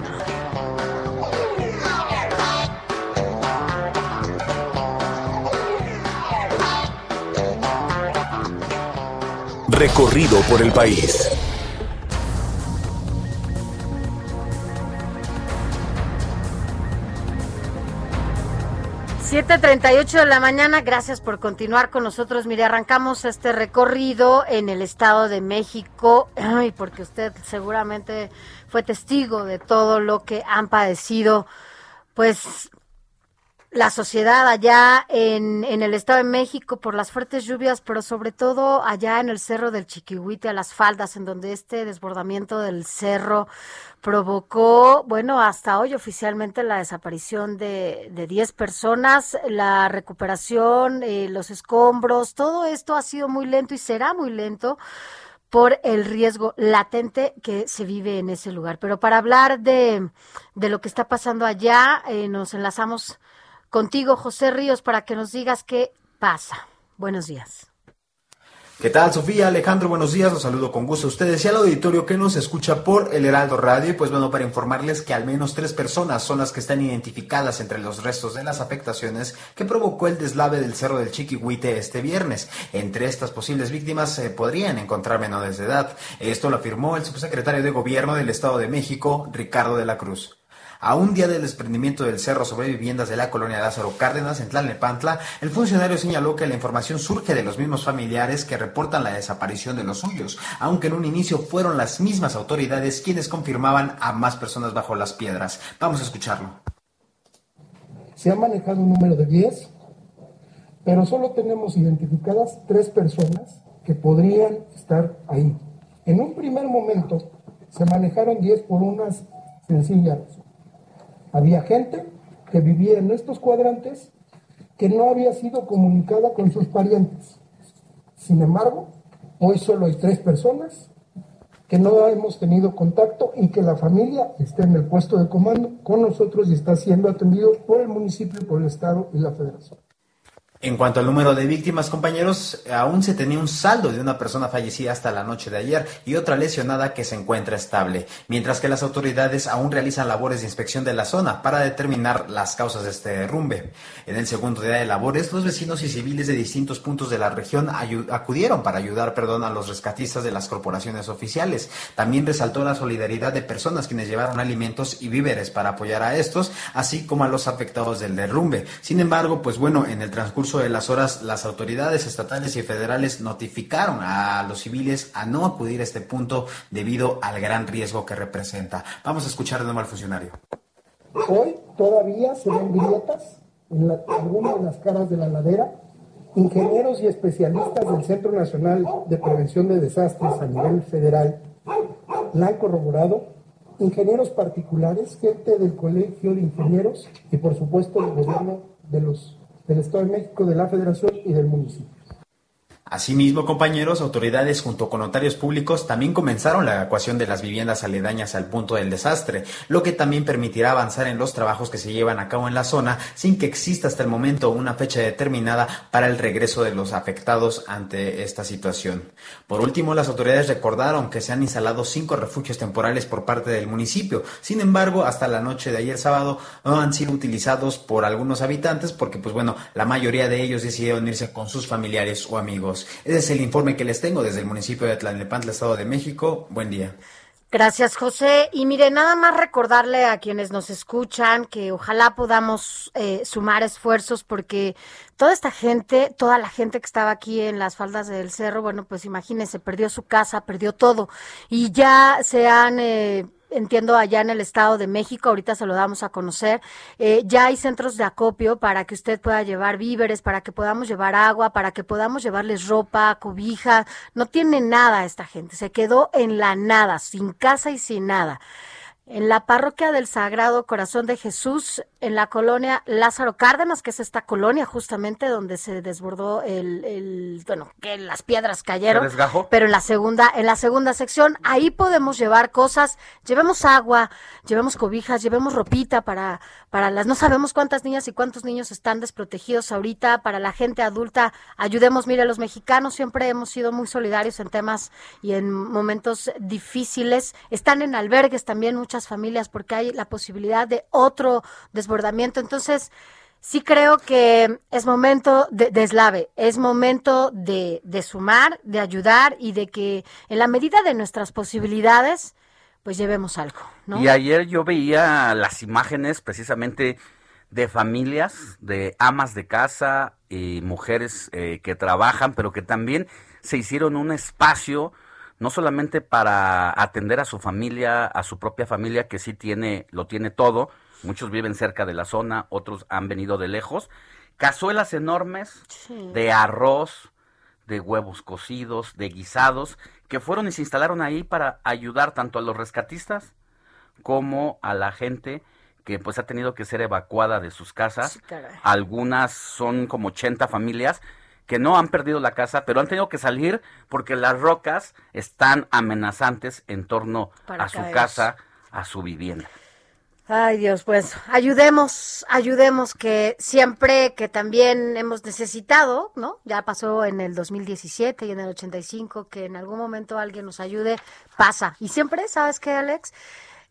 recorrido por el país. 7:38 de la mañana, gracias por continuar con nosotros. Mire, arrancamos este recorrido en el Estado de México, ay, porque usted seguramente fue testigo de todo lo que han padecido, pues la sociedad allá en, en, el Estado de México por las fuertes lluvias, pero sobre todo allá en el Cerro del Chiquihuite, a las faldas, en donde este desbordamiento del cerro provocó, bueno, hasta hoy oficialmente la desaparición de, de 10 personas, la recuperación, eh, los escombros, todo esto ha sido muy lento y será muy lento por el riesgo latente que se vive en ese lugar. Pero para hablar de, de lo que está pasando allá, eh, nos enlazamos contigo, José Ríos, para que nos digas qué pasa. Buenos días. ¿Qué tal, Sofía? Alejandro, buenos días. Los saludo con gusto a ustedes y al auditorio que nos escucha por el Heraldo Radio. Y pues bueno, para informarles que al menos tres personas son las que están identificadas entre los restos de las afectaciones que provocó el deslave del Cerro del Chiquihuite este viernes. Entre estas posibles víctimas se podrían encontrar menores de edad. Esto lo afirmó el subsecretario de Gobierno del Estado de México, Ricardo de la Cruz. A un día del desprendimiento del cerro sobre viviendas de la colonia Lázaro Cárdenas en Tlalnepantla, el funcionario señaló que la información surge de los mismos familiares que reportan la desaparición de los suyos, aunque en un inicio fueron las mismas autoridades quienes confirmaban a más personas bajo las piedras. Vamos a escucharlo. Se ha manejado un número de 10, pero solo tenemos identificadas tres personas que podrían estar ahí. En un primer momento se manejaron 10 por unas sencillas había gente que vivía en estos cuadrantes que no había sido comunicada con sus parientes. Sin embargo, hoy solo hay tres personas que no hemos tenido contacto y que la familia está en el puesto de comando con nosotros y está siendo atendido por el municipio, por el Estado y la Federación. En cuanto al número de víctimas, compañeros, aún se tenía un saldo de una persona fallecida hasta la noche de ayer y otra lesionada que se encuentra estable, mientras que las autoridades aún realizan labores de inspección de la zona para determinar las causas de este derrumbe. En el segundo día de labores, los vecinos y civiles de distintos puntos de la región acudieron para ayudar perdón, a los rescatistas de las corporaciones oficiales. También resaltó la solidaridad de personas quienes llevaron alimentos y víveres para apoyar a estos, así como a los afectados del derrumbe. Sin embargo, pues bueno, en el transcurso de las horas, las autoridades estatales y federales notificaron a los civiles a no acudir a este punto debido al gran riesgo que representa. Vamos a escuchar de nuevo al funcionario. Hoy todavía se ven grietas en algunas de las caras de la ladera. Ingenieros y especialistas del Centro Nacional de Prevención de Desastres a nivel federal la han corroborado. Ingenieros particulares, gente del Colegio de Ingenieros y por supuesto el gobierno de los del Estado de México, de la Federación y del municipio. Asimismo, compañeros, autoridades junto con notarios públicos también comenzaron la evacuación de las viviendas aledañas al punto del desastre, lo que también permitirá avanzar en los trabajos que se llevan a cabo en la zona sin que exista hasta el momento una fecha determinada para el regreso de los afectados ante esta situación. Por último, las autoridades recordaron que se han instalado cinco refugios temporales por parte del municipio. Sin embargo, hasta la noche de ayer sábado no han sido utilizados por algunos habitantes porque, pues bueno, la mayoría de ellos decidieron irse con sus familiares o amigos. Ese es el informe que les tengo desde el municipio de Tlalnepantla, Estado de México. Buen día. Gracias, José. Y mire, nada más recordarle a quienes nos escuchan que ojalá podamos eh, sumar esfuerzos porque toda esta gente, toda la gente que estaba aquí en las faldas del cerro, bueno, pues imagínense, perdió su casa, perdió todo y ya se han... Eh, entiendo allá en el Estado de México, ahorita se lo damos a conocer, eh, ya hay centros de acopio para que usted pueda llevar víveres, para que podamos llevar agua, para que podamos llevarles ropa, cobija, no tiene nada esta gente, se quedó en la nada, sin casa y sin nada. En la parroquia del Sagrado Corazón de Jesús, en la colonia Lázaro Cárdenas, que es esta colonia justamente donde se desbordó el, el bueno, que las piedras cayeron. Pero en la segunda, en la segunda sección, ahí podemos llevar cosas, llevemos agua, llevemos cobijas, llevemos ropita para, para las, no sabemos cuántas niñas y cuántos niños están desprotegidos ahorita, para la gente adulta, ayudemos, mire, los mexicanos siempre hemos sido muy solidarios en temas y en momentos difíciles, están en albergues también muchas familias porque hay la posibilidad de otro desbordamiento. Entonces, sí creo que es momento de, de eslave, es momento de, de sumar, de ayudar y de que en la medida de nuestras posibilidades, pues llevemos algo, ¿no? Y ayer yo veía las imágenes precisamente de familias, de amas de casa y mujeres eh, que trabajan, pero que también se hicieron un espacio no solamente para atender a su familia, a su propia familia que sí tiene, lo tiene todo, muchos viven cerca de la zona, otros han venido de lejos, cazuelas enormes de arroz, de huevos cocidos, de guisados, que fueron y se instalaron ahí para ayudar tanto a los rescatistas como a la gente que pues ha tenido que ser evacuada de sus casas. Algunas son como 80 familias que no han perdido la casa, pero han tenido que salir porque las rocas están amenazantes en torno Para a su casa, a su vivienda. Ay Dios, pues ayudemos, ayudemos que siempre que también hemos necesitado, ¿no? Ya pasó en el 2017 y en el 85 que en algún momento alguien nos ayude, pasa. Y siempre, ¿sabes qué, Alex?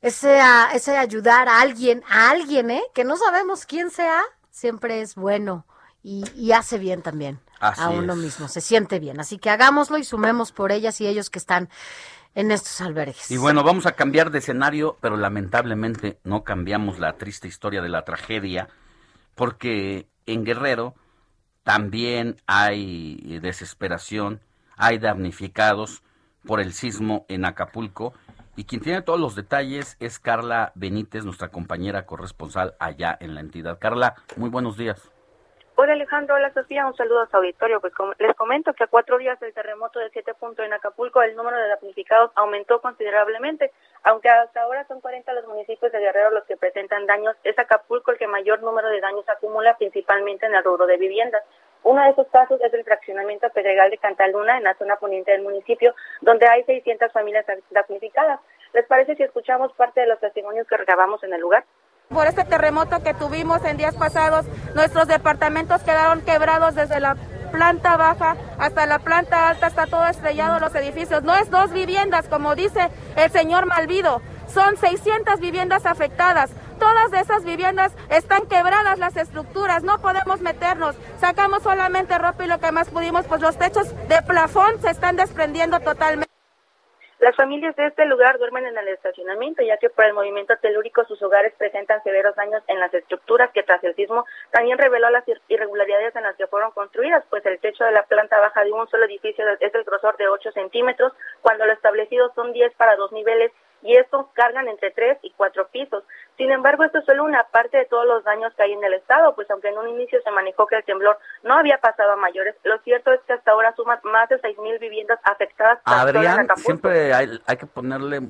Ese, a- ese ayudar a alguien, a alguien, ¿eh? Que no sabemos quién sea, siempre es bueno y, y hace bien también Así a uno es. mismo, se siente bien. Así que hagámoslo y sumemos por ellas y ellos que están en estos albergues. Y bueno, vamos a cambiar de escenario, pero lamentablemente no cambiamos la triste historia de la tragedia, porque en Guerrero también hay desesperación, hay damnificados por el sismo en Acapulco, y quien tiene todos los detalles es Carla Benítez, nuestra compañera corresponsal allá en la entidad. Carla, muy buenos días. Hola Alejandro, hola Sofía, un saludo a su auditorio. Pues como les comento que a cuatro días del terremoto de 7 puntos en Acapulco el número de damnificados aumentó considerablemente. Aunque hasta ahora son 40 los municipios de Guerrero los que presentan daños, es Acapulco el que mayor número de daños acumula principalmente en el rubro de viviendas. Uno de esos casos es el fraccionamiento Pedregal de Cantaluna en la zona poniente del municipio, donde hay 600 familias damnificadas. ¿Les parece si escuchamos parte de los testimonios que recabamos en el lugar? Por este terremoto que tuvimos en días pasados, nuestros departamentos quedaron quebrados desde la planta baja hasta la planta alta, está todo estrellado los edificios. No es dos viviendas, como dice el señor Malvido, son 600 viviendas afectadas. Todas esas viviendas están quebradas las estructuras, no podemos meternos. Sacamos solamente ropa y lo que más pudimos, pues los techos de plafón se están desprendiendo totalmente. Las familias de este lugar duermen en el estacionamiento, ya que por el movimiento telúrico sus hogares presentan severos daños en las estructuras que tras el sismo también reveló las ir- irregularidades en las que fueron construidas, pues el techo de la planta baja de un solo edificio es del grosor de 8 centímetros, cuando lo establecido son 10 para dos niveles y estos cargan entre 3 y 4 pisos. Sin embargo, esto es solo una parte de todos los daños que hay en el estado, pues aunque en un inicio se manejó que el temblor no había pasado a mayores, lo cierto es que hasta ahora suman más de 6.000 viviendas afectadas. Adrián, siempre hay, hay que ponerle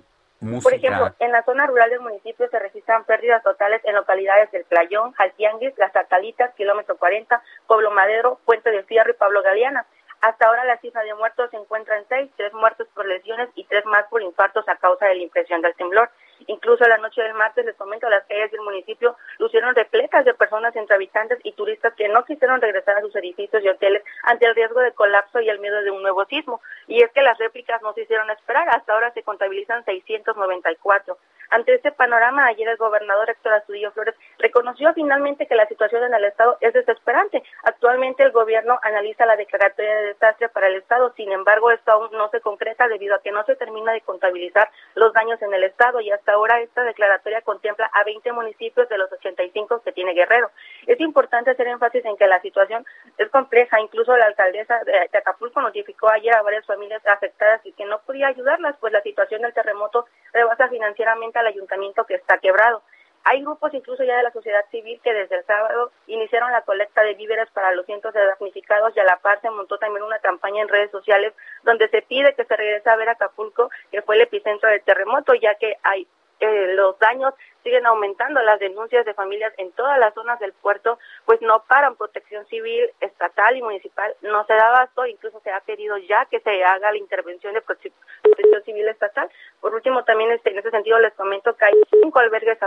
música. Por ejemplo, en la zona rural del municipio se registran pérdidas totales en localidades del Playón, Jaltianguis, Las Arcalitas, Kilómetro 40, Pueblo Madero, Puente de Fierro y Pablo Galeana. Hasta ahora la cifra de muertos se encuentra en seis, tres muertos por lesiones y tres más por infartos a causa de la impresión del temblor. Incluso la noche del martes, les comento, las calles del municipio lucieron repletas de personas entre habitantes y turistas que no quisieron regresar a sus edificios y hoteles ante el riesgo de colapso y el miedo de un nuevo sismo. Y es que las réplicas no se hicieron esperar, hasta ahora se contabilizan 694. Ante este panorama, ayer el gobernador Héctor Astudillo Flores reconoció finalmente que la situación en el Estado es desesperante. Actualmente el gobierno analiza la declaratoria de desastre para el Estado, sin embargo, esto aún no se concreta debido a que no se termina de contabilizar los daños en el Estado y hasta ahora esta declaratoria contempla a 20 municipios de los 85 que tiene Guerrero. Es importante hacer énfasis en que la situación es compleja, incluso la alcaldesa de Acapulco notificó ayer a varias familias afectadas y que no podía ayudarlas, pues la situación del terremoto rebasa financieramente al ayuntamiento que está quebrado. Hay grupos incluso ya de la sociedad civil que desde el sábado iniciaron la colecta de víveres para los cientos de damnificados y a la par se montó también una campaña en redes sociales donde se pide que se regrese a ver Acapulco, que fue el epicentro del terremoto, ya que hay eh, los daños siguen aumentando, las denuncias de familias en todas las zonas del puerto pues no paran, protección civil estatal y municipal no se da abasto, incluso se ha pedido ya que se haga la intervención de prote- protección civil estatal. Por último, también este, en ese sentido les comento que hay cinco albergues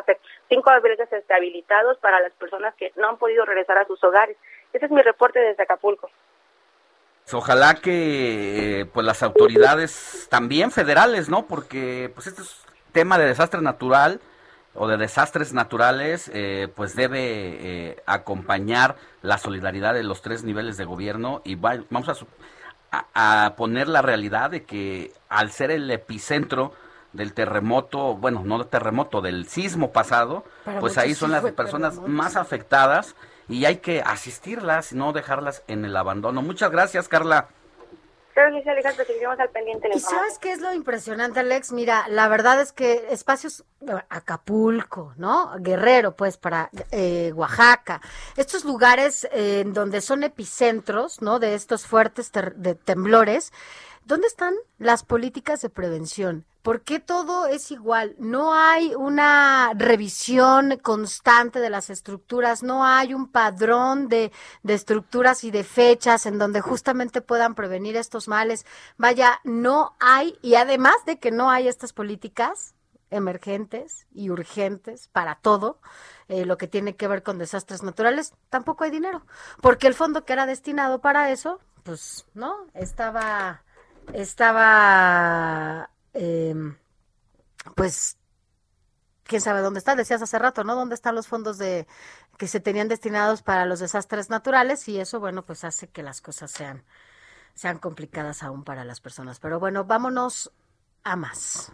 cinco albergues habilitados para las personas que no han podido regresar a sus hogares. Ese es mi reporte desde Acapulco. Ojalá que eh, pues las autoridades también federales, ¿no? Porque pues este es tema de desastre natural o de desastres naturales, eh, pues debe eh, acompañar la solidaridad de los tres niveles de gobierno y va- vamos a, su- a, a poner la realidad de que al ser el epicentro del terremoto, bueno, no del terremoto, del sismo pasado, Para pues ahí son las personas terremoto. más afectadas y hay que asistirlas y no dejarlas en el abandono. Muchas gracias, Carla. Claro que sí, Alejandro, seguiremos al pendiente ¿Y sabes qué es lo impresionante, Alex? Mira, la verdad es que espacios, Acapulco, ¿no? Guerrero, pues, para eh, Oaxaca, estos lugares eh, en donde son epicentros, ¿no? De estos fuertes de temblores, ¿dónde están las políticas de prevención? ¿Por qué todo es igual? No hay una revisión constante de las estructuras, no hay un padrón de, de estructuras y de fechas en donde justamente puedan prevenir estos males. Vaya, no hay, y además de que no hay estas políticas emergentes y urgentes para todo, eh, lo que tiene que ver con desastres naturales, tampoco hay dinero, porque el fondo que era destinado para eso, pues, ¿no? Estaba, estaba, em, pues, quién sabe dónde está, decías hace rato, ¿no? ¿Dónde están los fondos de que se tenían destinados para los desastres naturales? Y eso, bueno, pues hace que las cosas sean, sean complicadas aún para las personas. Pero bueno, vámonos a más.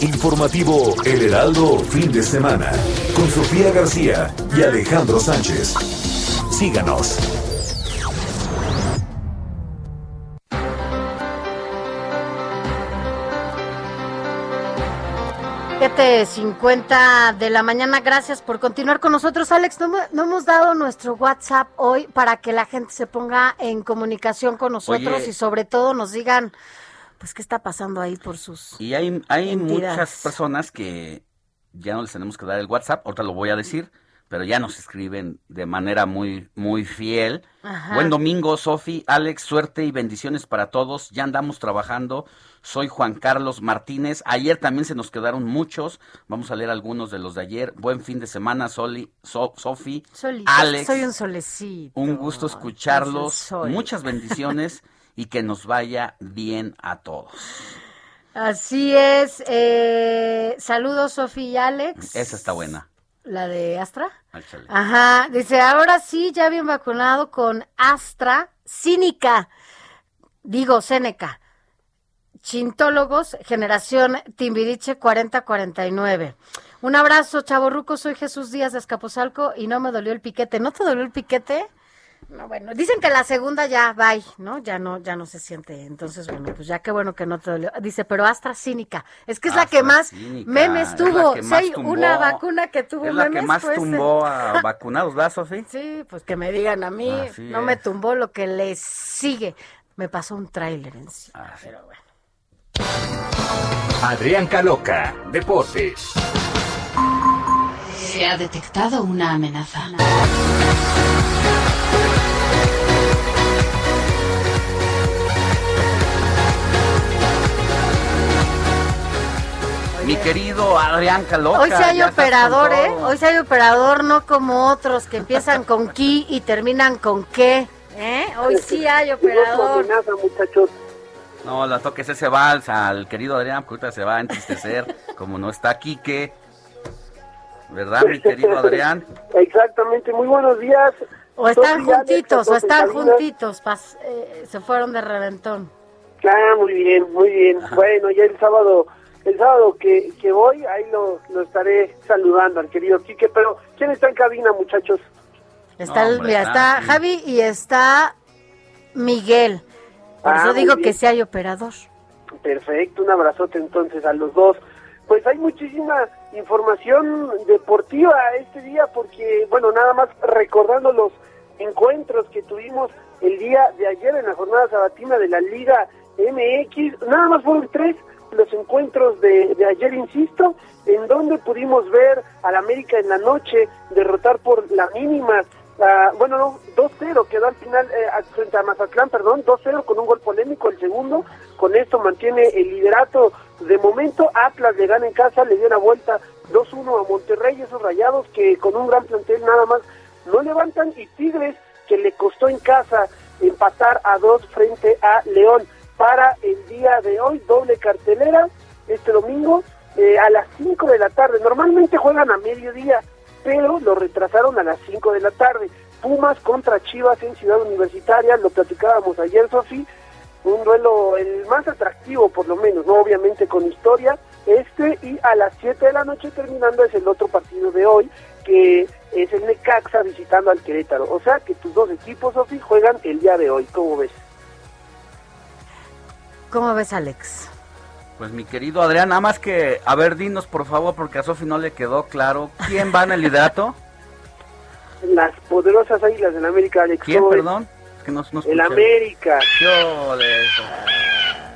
Informativo El Heraldo fin de semana con Sofía García y Alejandro Sánchez. Síganos. 7.50 de la mañana, gracias por continuar con nosotros. Alex, no, hemos- no hemos dado nuestro WhatsApp hoy para que la gente se ponga en comunicación con nosotros Oye. y sobre todo nos digan, pues, qué está pasando ahí por sus... Y hay, hay Entidades. muchas personas que ya no les tenemos que dar el WhatsApp, ahorita lo voy a decir, pero ya nos escriben de manera muy, muy fiel. Ajá. Buen domingo, Sofi, Alex, suerte y bendiciones para todos. Ya andamos trabajando. Soy Juan Carlos Martínez. Ayer también se nos quedaron muchos. Vamos a leer algunos de los de ayer. Buen fin de semana, Soli, So- Sofi, Alex. soy un solecito. Un gusto escucharlos. Muchas bendiciones y que nos vaya bien a todos. Así es. eh, saludos, Sofía y Alex. Esa está buena. La de Astra. Ajá, dice, ahora sí, ya bien vacunado con Astra Cínica, digo, Seneca. Chintólogos, generación Timbiriche 4049. Un abrazo, chavorruco, soy Jesús Díaz de Escapozalco y no me dolió el piquete. ¿No te dolió el piquete? No, bueno, dicen que la segunda ya, bye, ¿no? Ya no, ya no se siente. Entonces, bueno, pues ya qué bueno que no te dolió. Dice, pero AstraZeneca, es que es la que más memes tuvo. que Si más hay tumbó. una vacuna que tuvo Es la memes, que más pues, tumbó a vacunados, ¿verdad, Sofi? Sí, pues que me digan a mí, Así no me tumbó lo que le sigue. Me pasó un tráiler en sí. Ah, Pero bueno. Adrián Caloca, Deportes. Se ha detectado una amenaza. Mi querido Adrián Caloca. Hoy sí hay operador, ¿eh? Hoy sí hay operador, no como otros que empiezan con ki y terminan con qué. ¿eh? Hoy sí hay operador. muchachos. No, la toques ese vals al querido Adrián, porque ahorita se va a entristecer, como no está Quique. ¿Verdad, mi querido Adrián? Exactamente, muy buenos días. O están juntitos, o están juntitos. pas- eh, se fueron de reventón. Ah, muy bien, muy bien. Bueno, ya el sábado, el sábado que, que voy, ahí lo, lo estaré saludando al querido Quique, pero ¿quién está en cabina, muchachos? Está, No, el- hombre, mira, está Javi y está Miguel. Por Ah, eso digo que sí hay operador. Perfecto, un abrazote entonces a los dos. Pues hay muchísima información deportiva este día porque, bueno, nada más recordando los encuentros que tuvimos el día de ayer en la jornada sabatina de la Liga MX, nada más fueron tres los encuentros de, de ayer, insisto, en donde pudimos ver al América en la noche derrotar por la mínima Ah, bueno, no, 2-0 quedó al final eh, frente a Mazatlán, perdón, 2-0 con un gol polémico el segundo. Con esto mantiene el liderato de momento. Atlas le gana en casa, le dio la vuelta 2-1 a Monterrey, esos rayados que con un gran plantel nada más no levantan. Y Tigres que le costó en casa empatar a dos frente a León. Para el día de hoy, doble cartelera. este domingo eh, a las 5 de la tarde. Normalmente juegan a mediodía, pero lo retrasaron a las 5 de la tarde. Pumas contra Chivas en Ciudad Universitaria, lo platicábamos ayer, Sofi, un duelo el más atractivo por lo menos, no obviamente con historia, este y a las 7 de la noche terminando es el otro partido de hoy, que es el Necaxa visitando al Querétaro. O sea que tus dos equipos, Sofi, juegan el día de hoy, ¿cómo ves? ¿Cómo ves, Alex? Pues mi querido Adrián, nada más que, a ver, dinos por favor, porque a Sofi no le quedó claro, ¿quién va en el liderato? Las poderosas águilas del América, Alex. ¿Quién, perdón? Es que no, no El. América. Yo de eso.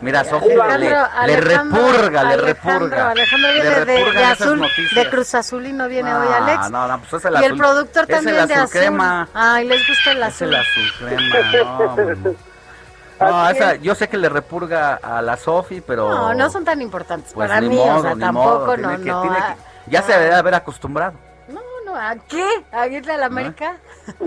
Mira, Sofi le, repurga, le repurga. Alejandro Le viene de, de azul, de Cruz Azul y no viene hoy Alex. No, no, pues es el y azul. el productor es también el de azul azul. crema. Ay, les gusta el Es azul. el azul crema, no. No, esa, es. yo sé que le repurga a la Sofi, pero... No, no son tan importantes pues para ni mí, modo, o sea, ni tampoco, modo, no, que- ah, que- ya se debe haber acostumbrado. No, no, ¿a qué? ¿A irle a la América?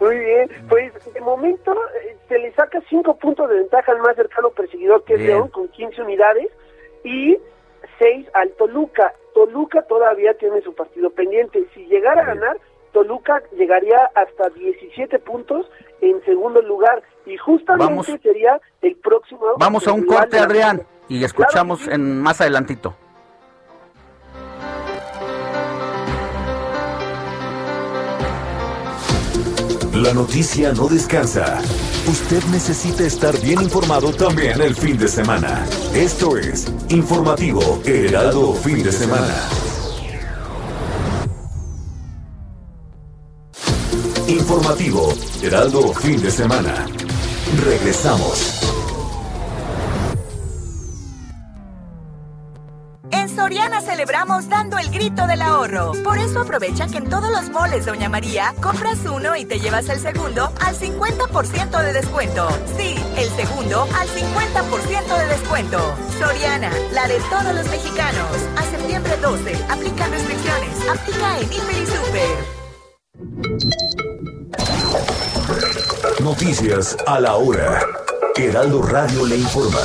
Muy bien, pues de momento eh, se le saca cinco puntos de ventaja al más cercano perseguidor que es. León con 15 unidades y seis al Toluca. Toluca todavía tiene su partido pendiente. Si llegara a ganar, Toluca llegaría hasta 17 puntos en segundo lugar y justamente Vamos. sería el próximo. Vamos a un corte, Adrián, y escuchamos en más adelantito. La noticia no descansa. Usted necesita estar bien informado también el fin de semana. Esto es Informativo Heraldo Fin de Semana. Informativo Heraldo Fin de Semana. Regresamos. En Soriana celebramos dando el grito del ahorro. Por eso aprovecha que en todos los moles Doña María compras uno y te llevas el segundo al 50% de descuento. Sí, el segundo al 50% de descuento. Soriana, la de todos los mexicanos. A septiembre 12, aplica restricciones. Aplica en Hiper y Super. Noticias a la hora. Heraldo Radio le informa.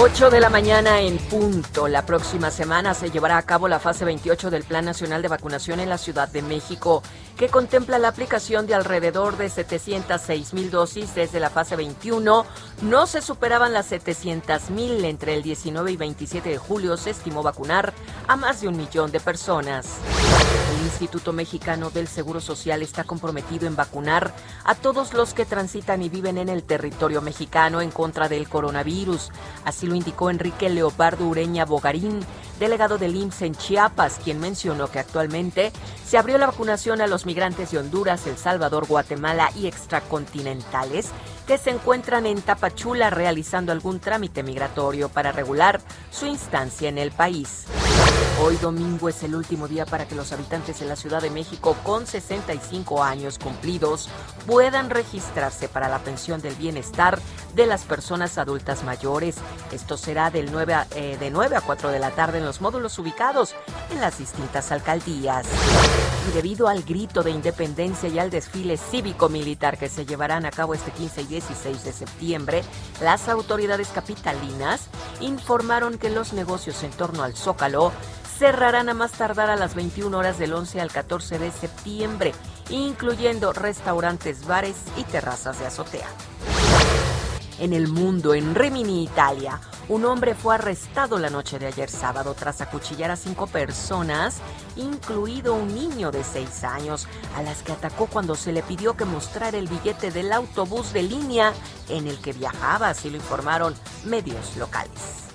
Ocho de la mañana en punto. La próxima semana se llevará a cabo la fase 28 del Plan Nacional de Vacunación en la Ciudad de México, que contempla la aplicación de alrededor de 706 mil dosis desde la fase 21. No se superaban las 700 mil. Entre el 19 y 27 de julio se estimó vacunar a más de un millón de personas. El Instituto Mexicano del Seguro Social está comprometido en vacunar a todos los que transitan y viven en el territorio mexicano en contra del coronavirus. Así lo indicó Enrique Leopardo Ureña Bogarín, delegado del IMSS en Chiapas, quien mencionó que actualmente se abrió la vacunación a los migrantes de Honduras, El Salvador, Guatemala y extracontinentales que se encuentran en Tapachula realizando algún trámite migratorio para regular su instancia en el país. Hoy domingo es el último día para que los habitantes de la Ciudad de México con 65 años cumplidos puedan registrarse para la pensión del bienestar de las personas adultas mayores. Esto será del 9 a, eh, de 9 a 4 de la tarde en los módulos ubicados en las distintas alcaldías. Y debido al grito de independencia y al desfile cívico-militar que se llevarán a cabo este 15 y 16 de septiembre, las autoridades capitalinas informaron que los negocios en torno al Zócalo cerrarán a más tardar a las 21 horas del 11 al 14 de septiembre, incluyendo restaurantes, bares y terrazas de azotea. En el mundo, en Rimini, Italia, un hombre fue arrestado la noche de ayer sábado tras acuchillar a cinco personas, incluido un niño de seis años, a las que atacó cuando se le pidió que mostrara el billete del autobús de línea en el que viajaba, así lo informaron medios locales.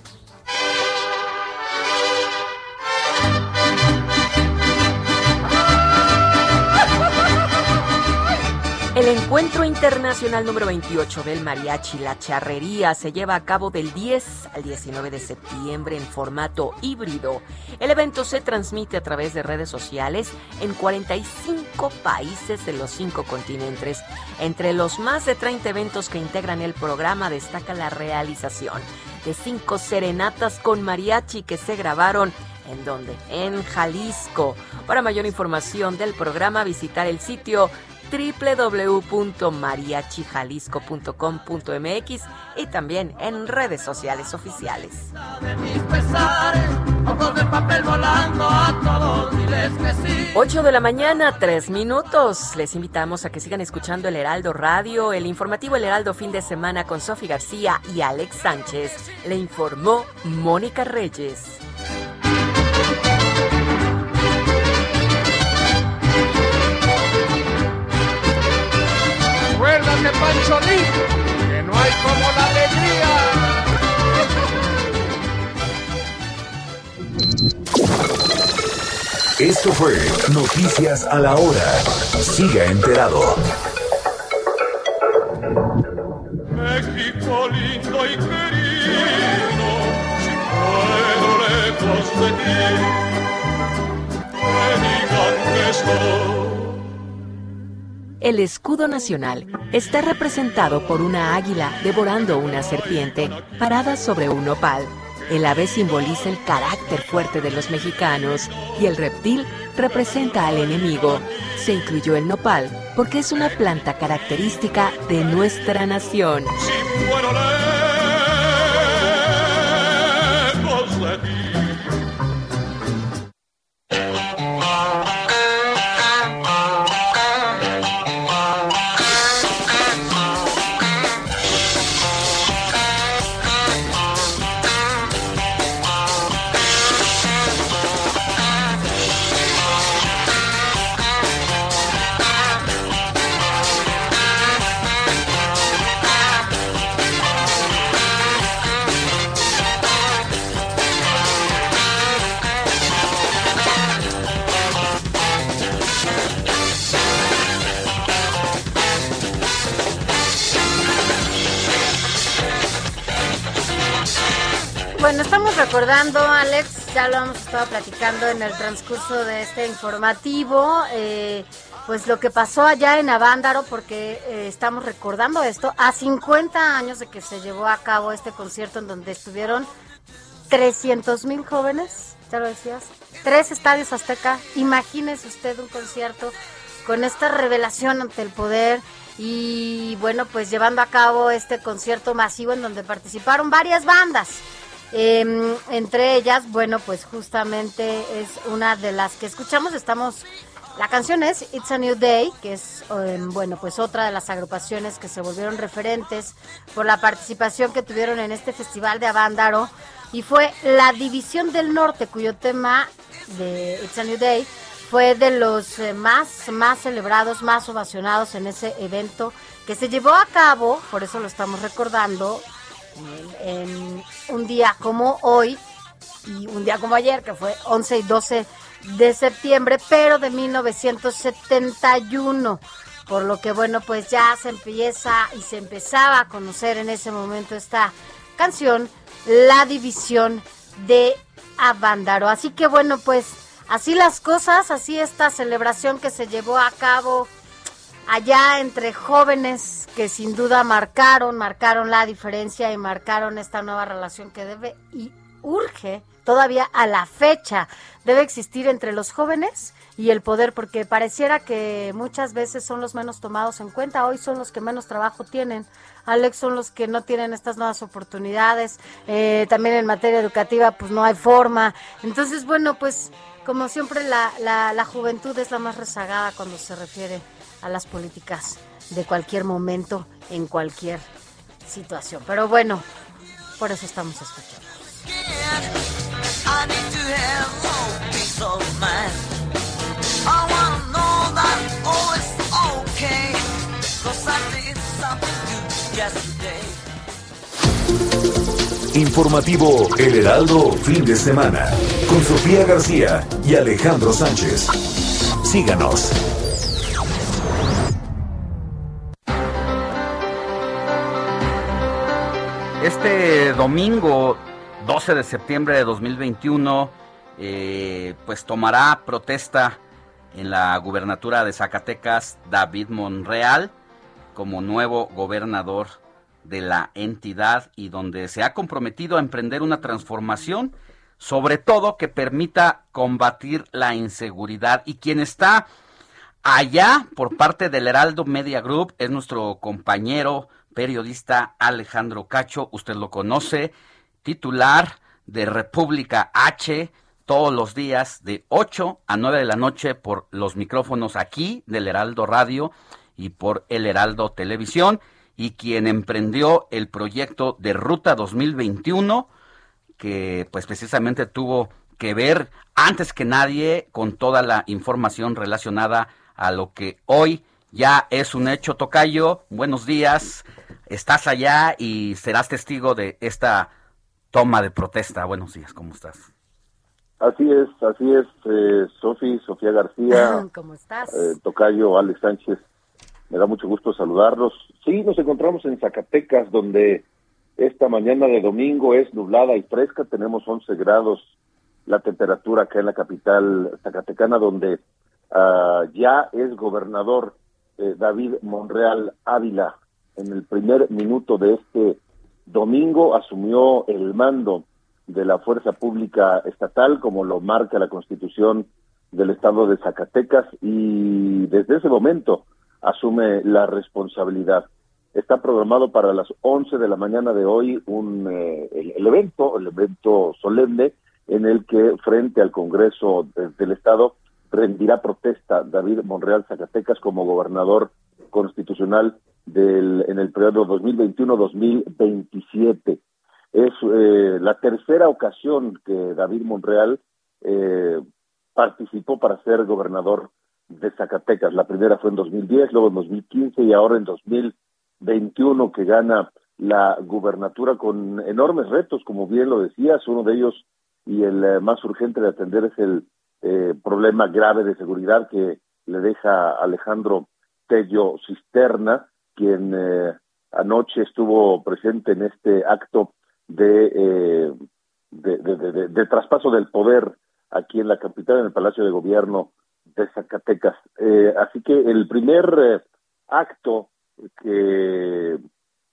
El encuentro internacional número 28 del mariachi La Charrería se lleva a cabo del 10 al 19 de septiembre en formato híbrido. El evento se transmite a través de redes sociales en 45 países de los cinco continentes. Entre los más de 30 eventos que integran el programa destaca la realización de cinco serenatas con mariachi que se grabaron ¿En dónde? En Jalisco. Para mayor información del programa, visitar el sitio www.mariachijalisco.com.mx y también en redes sociales oficiales. ojos de papel volando a todos, diles que sí. 8 de la mañana, 3 minutos. Les invitamos a que sigan escuchando el Heraldo Radio, el informativo El Heraldo fin de semana con Sofi García y Alex Sánchez. Le informó Mónica Reyes. Acuérdate, Pancholín, que no hay como la alegría. Esto fue Noticias a la Hora. Siga enterado. México lindo y querido, si puedo lejos de ti, me digan que estoy. El escudo nacional está representado por una águila devorando una serpiente parada sobre un nopal. El ave simboliza el carácter fuerte de los mexicanos y el reptil representa al enemigo. Se incluyó el nopal porque es una planta característica de nuestra nación. Recordando, Alex, ya lo hemos estado platicando en el transcurso de este informativo, eh, pues lo que pasó allá en Avándaro, porque eh, estamos recordando esto, a 50 años de que se llevó a cabo este concierto en donde estuvieron 300 mil jóvenes, ya lo decías, tres estadios azteca, imagínese usted un concierto con esta revelación ante el poder y bueno, pues llevando a cabo este concierto masivo en donde participaron varias bandas. Eh, entre ellas, bueno, pues justamente es una de las que escuchamos. Estamos, la canción es It's a New Day, que es, eh, bueno, pues otra de las agrupaciones que se volvieron referentes por la participación que tuvieron en este festival de Avándaro. Y fue la División del Norte, cuyo tema de It's a New Day fue de los eh, más, más celebrados, más ovacionados en ese evento que se llevó a cabo, por eso lo estamos recordando, en un día como hoy y un día como ayer, que fue 11 y 12 de septiembre, pero de 1971. Por lo que, bueno, pues ya se empieza y se empezaba a conocer en ese momento esta canción, La División de Avándaro. Así que, bueno, pues así las cosas, así esta celebración que se llevó a cabo allá entre jóvenes que sin duda marcaron, marcaron la diferencia y marcaron esta nueva relación que debe y urge todavía a la fecha debe existir entre los jóvenes y el poder, porque pareciera que muchas veces son los menos tomados en cuenta, hoy son los que menos trabajo tienen, Alex son los que no tienen estas nuevas oportunidades, eh, también en materia educativa pues no hay forma, entonces bueno pues como siempre la, la, la juventud es la más rezagada cuando se refiere a las políticas de cualquier momento, en cualquier situación. Pero bueno, por eso estamos escuchando. Informativo El Heraldo, fin de semana. Con Sofía García y Alejandro Sánchez. Síganos. Este domingo 12 de septiembre de 2021, eh, pues tomará protesta en la gubernatura de Zacatecas David Monreal como nuevo gobernador de la entidad y donde se ha comprometido a emprender una transformación, sobre todo que permita combatir la inseguridad. Y quien está Allá, por parte del Heraldo Media Group, es nuestro compañero periodista Alejandro Cacho, usted lo conoce, titular de República H, todos los días de 8 a 9 de la noche por los micrófonos aquí del Heraldo Radio y por el Heraldo Televisión, y quien emprendió el proyecto de Ruta 2021, que pues precisamente tuvo que ver antes que nadie con toda la información relacionada a lo que hoy ya es un hecho. Tocayo, buenos días, estás allá y serás testigo de esta toma de protesta. Buenos días, ¿cómo estás? Así es, así es, eh, Sofi, Sofía García, ¿Cómo estás? eh, Tocayo, Alex Sánchez. Me da mucho gusto saludarlos. Sí, nos encontramos en Zacatecas, donde esta mañana de domingo es nublada y fresca. Tenemos 11 grados la temperatura acá en la capital zacatecana, donde ah, ya es gobernador eh, David Monreal Ávila. En el primer minuto de este domingo asumió el mando de la fuerza pública estatal, como lo marca la constitución del estado de Zacatecas, y desde ese momento asume la responsabilidad. Está programado para las 11 de la mañana de hoy un eh, el, evento, el evento solemne, en el que frente al Congreso de- del Estado rendirá protesta David Monreal Zacatecas como gobernador constitucional del, en el periodo 2021-2027. Es eh, la tercera ocasión que David Monreal eh, participó para ser gobernador de Zacatecas. La primera fue en 2010, luego en 2015 y ahora en 2021 que gana la gubernatura con enormes retos, como bien lo decías, uno de ellos y el eh, más urgente de atender es el eh, problema grave de seguridad que le deja Alejandro Tello Cisterna, quien eh, anoche estuvo presente en este acto de, eh, de, de- traspaso del poder aquí en la capital, en el Palacio de Gobierno de Zacatecas. Eh, así que el primer eh, acto que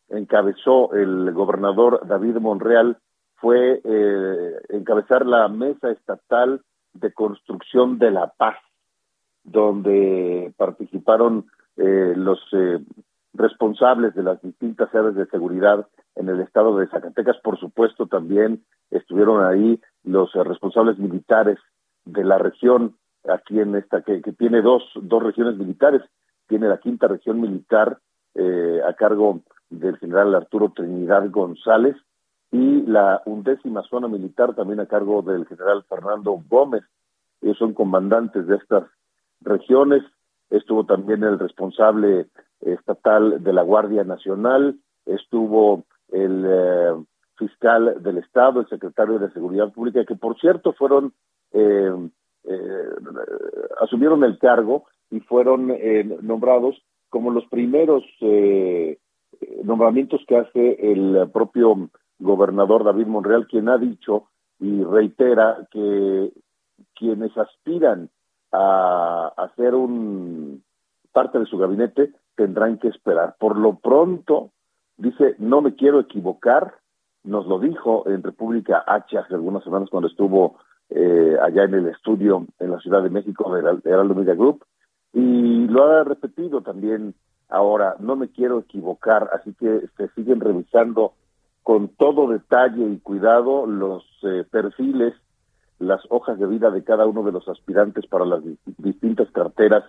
encabezó el gobernador David Monreal fue eh, encabezar la mesa estatal de construcción de la paz, donde participaron eh, los eh, responsables de las distintas áreas de seguridad en el estado de Zacatecas. Por supuesto, también estuvieron ahí los eh, responsables militares de la región, aquí en esta, que, tiene dos, dos regiones militares. Tiene la quinta región militar eh, a cargo del general Arturo Trinidad González y la undécima zona militar también a cargo del general Fernando Gómez. Ellos son comandantes de estas regiones. Estuvo también el responsable estatal de la Guardia Nacional, estuvo el eh, fiscal del Estado, el secretario de Seguridad Pública, que por cierto fueron, eh, eh, asumieron el cargo y fueron nombrados como los primeros nombramientos que hace el propio gobernador David Monreal, quien ha dicho y reitera que quienes aspiran a hacer un parte de su gabinete tendrán que esperar. Por lo pronto, dice, no me quiero equivocar, nos lo dijo en República H hace algunas semanas cuando estuvo eh, allá en el estudio en la Ciudad de México de Heraldo Media Group, y lo ha repetido también ahora, no me quiero equivocar, así que se siguen revisando con todo detalle y cuidado los eh, perfiles, las hojas de vida de cada uno de los aspirantes para las di- distintas carteras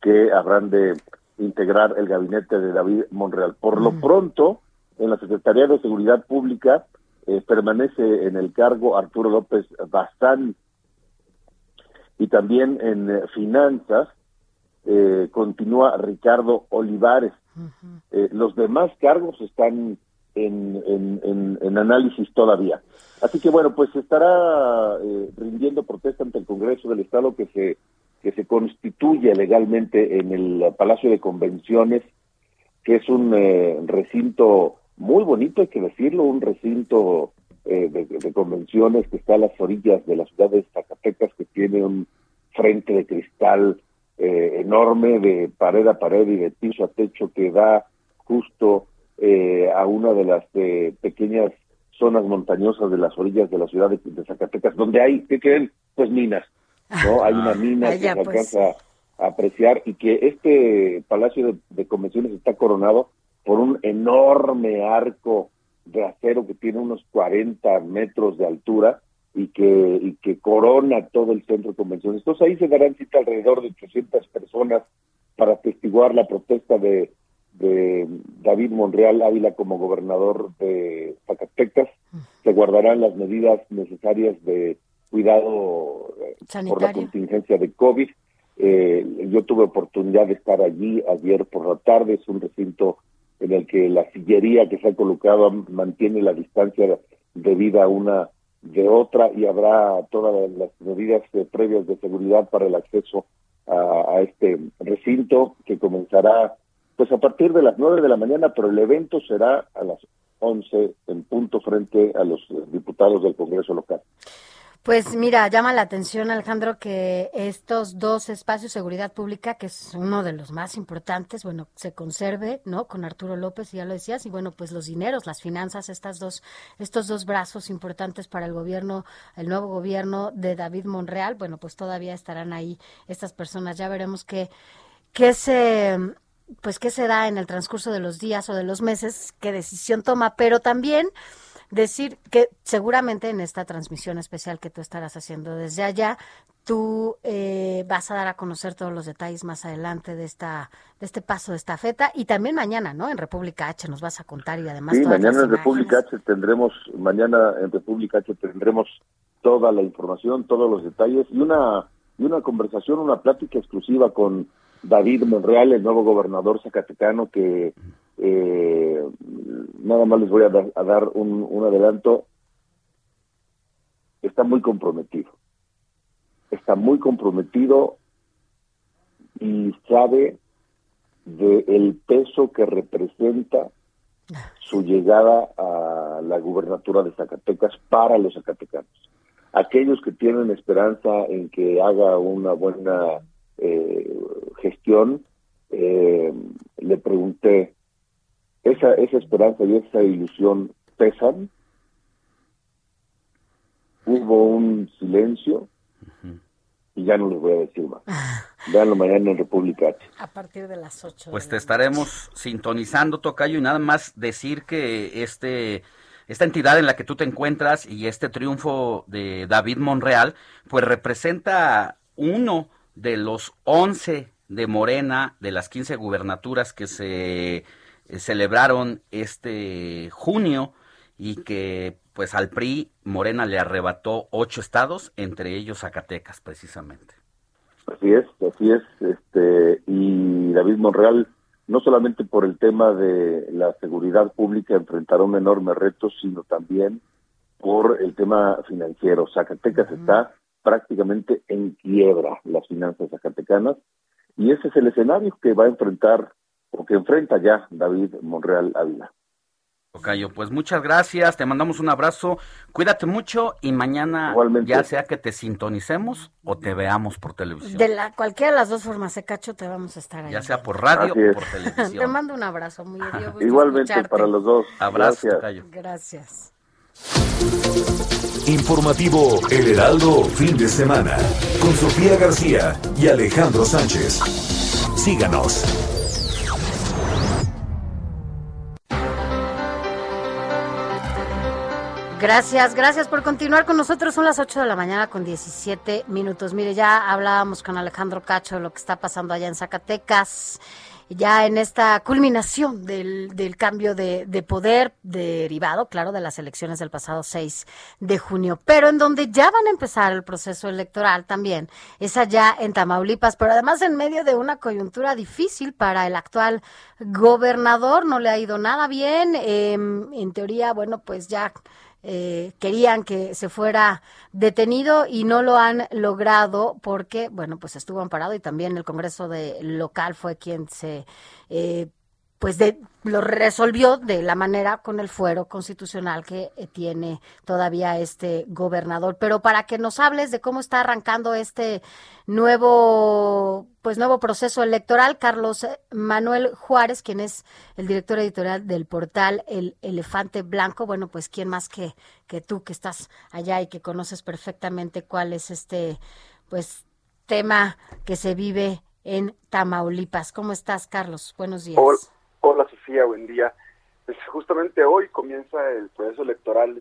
que habrán de integrar el gabinete de David Monreal. Por lo pronto, en la Secretaría de Seguridad Pública eh, permanece en el cargo Arturo López Bazán y también en eh, Finanzas eh, continúa Ricardo Olivares. Eh, los demás cargos están en, en, en- análisis todavía. Así que bueno, pues estará eh, rindiendo protesta ante el Congreso del Estado que se que se constituye legalmente en el Palacio de Convenciones, que es un eh, recinto muy bonito, hay que decirlo, un recinto eh, de, de convenciones que está a las orillas de la ciudad de Zacatecas, que tiene un frente de cristal eh, enorme de pared a pared y de piso a techo que da justo eh, a una de las eh, pequeñas zonas montañosas de las orillas de la ciudad de, de Zacatecas, donde hay, ¿qué creen? Pues minas, ¿no? Hay una mina que se pues. alcanza apreciar y que este Palacio de, de Convenciones está coronado por un enorme arco de acero que tiene unos 40 metros de altura y que, y que corona todo el centro de convenciones. Entonces ahí se darán cita alrededor de 800 personas para atestiguar la protesta de, de David Monreal Ávila como gobernador de Zacatecas. Se guardarán las medidas necesarias de cuidado eh, por la contingencia de COVID. Eh, yo tuve oportunidad de estar allí ayer por la tarde. Es un recinto en el que la sillería que se ha colocado mantiene la distancia debida una de otra y habrá todas las medidas eh, previas de seguridad para el acceso a, a este recinto que comenzará pues a partir de las nueve de la mañana, pero el evento será a las 11 en punto frente a los diputados del Congreso local. Pues mira, llama la atención, Alejandro, que estos dos espacios, seguridad pública, que es uno de los más importantes, bueno, se conserve, ¿no? Con Arturo López, ya lo decías, y bueno, pues los dineros, las finanzas, estas dos, estos dos brazos importantes para el gobierno, el nuevo gobierno de David Monreal, bueno, pues todavía estarán ahí estas personas. Ya veremos qué, qué se, pues qué se da en el transcurso de los días o de los meses, qué decisión toma, pero también decir que seguramente en esta transmisión especial que tú estarás haciendo desde allá, tú eh, vas a dar a conocer todos los detalles más adelante de esta de este paso de estafeta y también mañana, ¿no? En República H nos vas a contar y además Sí, todas mañana en República H tendremos, mañana en República H tendremos toda la información, todos los detalles y una, y una conversación, una plática exclusiva con David Monreal, el nuevo gobernador zacatecano, que eh, nada más les voy a dar, a dar un, adelanto. Está muy comprometido. Está muy comprometido y sabe del peso que representa su llegada a la gubernatura de Zacatecas para los zacatecanos. Aquellos que tienen esperanza en que haga una buena eh, gestión, eh, le pregunté, ¿esa, ¿esa esperanza y esa ilusión pesan? Hubo un silencio y ya no les voy a decir más. Veanlo mañana en República H. A partir de las 8. Pues te estaremos sintonizando, Tocayo, y nada más decir que este esta entidad en la que tú te encuentras y este triunfo de David Monreal, pues representa uno de los 11 de Morena, de las 15 gubernaturas que se eh, celebraron este junio y que pues al PRI Morena le arrebató ocho estados, entre ellos Zacatecas precisamente. Así es, así es. Este, y David Monreal, no solamente por el tema de la seguridad pública, enfrentará un enorme reto, sino también por el tema financiero. Zacatecas está prácticamente en quiebra, las finanzas zacatecanas, y ese es el escenario que va a enfrentar, o que enfrenta ya David Monreal Ávila. Tocayo, pues muchas gracias, te mandamos un abrazo, cuídate mucho y mañana Igualmente. ya sea que te sintonicemos o te veamos por televisión, De la, cualquiera de las dos formas, se cacho, te vamos a estar ahí. ya sea por radio o por Te televisión. mando un abrazo, muy Igualmente escucharte. para los dos. Abrazo, Gracias. Tocayo. Gracias. Informativo El Heraldo fin de semana con Sofía García y Alejandro Sánchez. Síganos. Gracias, gracias por continuar con nosotros. Son las 8 de la mañana con 17 minutos. Mire, ya hablábamos con Alejandro Cacho de lo que está pasando allá en Zacatecas, ya en esta culminación del, del cambio de, de poder derivado, claro, de las elecciones del pasado 6 de junio, pero en donde ya van a empezar el proceso electoral también. Es allá en Tamaulipas, pero además en medio de una coyuntura difícil para el actual gobernador. No le ha ido nada bien. em, en teoría, bueno, pues ya eh, querían que se fuera detenido y no lo han logrado porque, bueno, pues estuvo amparado y también el Congreso de local fue quien se, eh, pues de, lo resolvió de la manera con el fuero constitucional que eh, tiene todavía este gobernador. Pero para que nos hables de cómo está arrancando este nuevo, pues nuevo proceso electoral, Carlos Manuel Juárez, quien es el director editorial del portal El Elefante Blanco, bueno, pues quién más que, que tú que estás allá y que conoces perfectamente cuál es este, pues tema que se vive en Tamaulipas. ¿Cómo estás, Carlos? Buenos días. Hola, hola, Sofía, buen día. Pues justamente hoy comienza el proceso electoral,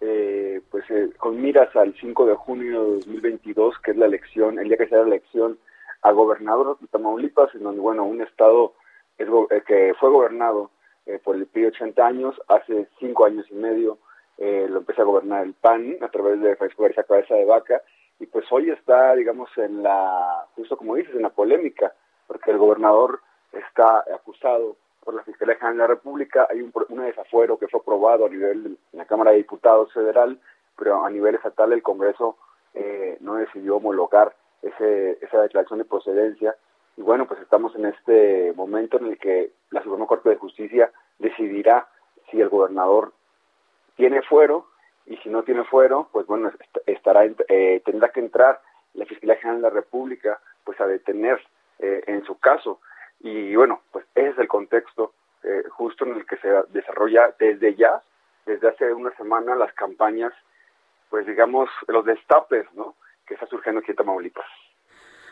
eh, pues eh, con miras al 5 de junio de 2022, que es la elección, el día que será la elección a gobernador de Tamaulipas, en donde, bueno, un estado eh, que fue gobernado eh, por el PRI 80 años, hace cinco años y medio eh, lo empieza a gobernar el PAN a través de Francisco García Cabeza de Vaca, y pues hoy está, digamos, en la, justo como dices, en la polémica, porque el gobernador está acusado por la Fiscalía General de la República, hay un, un desafuero que fue aprobado a nivel de la Cámara de Diputados federal, pero a nivel estatal el Congreso eh, no decidió homologar ese, esa declaración de procedencia, y bueno, pues estamos en este momento en el que la Suprema Corte de Justicia decidirá si el gobernador tiene fuero y si no tiene fuero, pues bueno, est- estará eh, tendrá que entrar la Fiscalía General de la República pues a detener eh, en su caso. Y bueno, pues ese es el contexto eh, justo en el que se desarrolla desde ya, desde hace una semana, las campañas, pues digamos, los destapes, ¿no? Que está surgiendo aquí en Tamaulipas.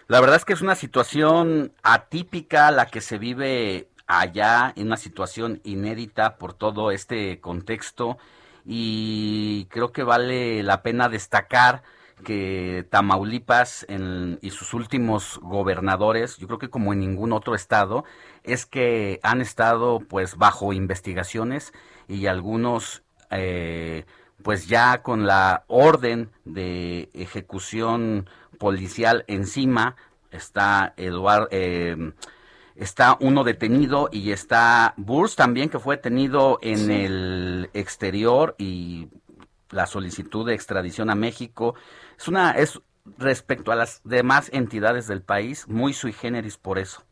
La verdad es que es una situación atípica la que se vive allá, en una situación inédita por todo este contexto y creo que vale la pena destacar que Tamaulipas en- y sus últimos gobernadores, yo creo que como en ningún otro estado, es que han estado pues bajo investigaciones y algunos eh, pues ya con la orden de ejecución policial encima está Eduardo eh, está uno detenido y está Burs también que fue detenido en el exterior y la solicitud de extradición a México es una es respecto a las demás entidades del país muy sui generis por eso.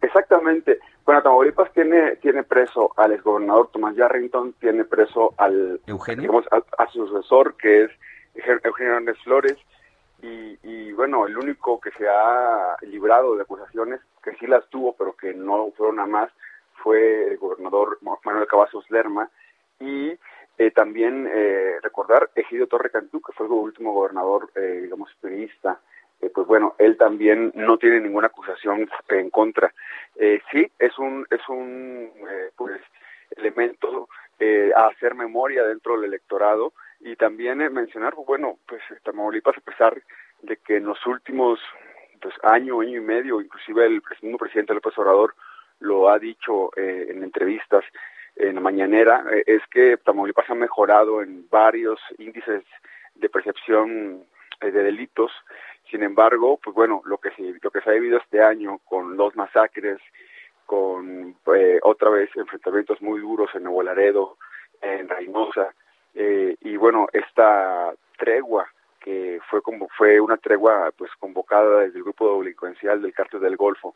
Exactamente. Bueno, Tamaulipas tiene tiene preso al exgobernador Tomás Yarrington, tiene preso al Eugenio. digamos, a, a su sucesor que es Euge- Eugenio Hernández Flores y, y, bueno, el único que se ha librado de acusaciones, que sí las tuvo, pero que no fueron a más, fue el gobernador Manuel Cavazos Lerma y eh, también eh, recordar Egidio Torre Cantú, que fue el último gobernador, eh, digamos, periodista. Eh, pues bueno, él también no tiene ninguna acusación en contra. Eh, sí, es un, es un eh, pues, elemento a hacer memoria dentro del electorado y también mencionar, bueno, pues Tamaulipas, a pesar de que en los últimos pues, año, año y medio, inclusive el mismo presidente López Obrador lo ha dicho en entrevistas en la mañanera, eh, es que Tamaulipas ha mejorado en varios índices de percepción eh, de delitos. Sin embargo, pues bueno, lo que se, lo que se ha vivido este año con dos masacres, con eh, otra vez enfrentamientos muy duros en Nuevo Laredo, en Reynosa, eh, y bueno, esta tregua que fue como fue una tregua pues convocada desde el grupo delincuencial del cártel del Golfo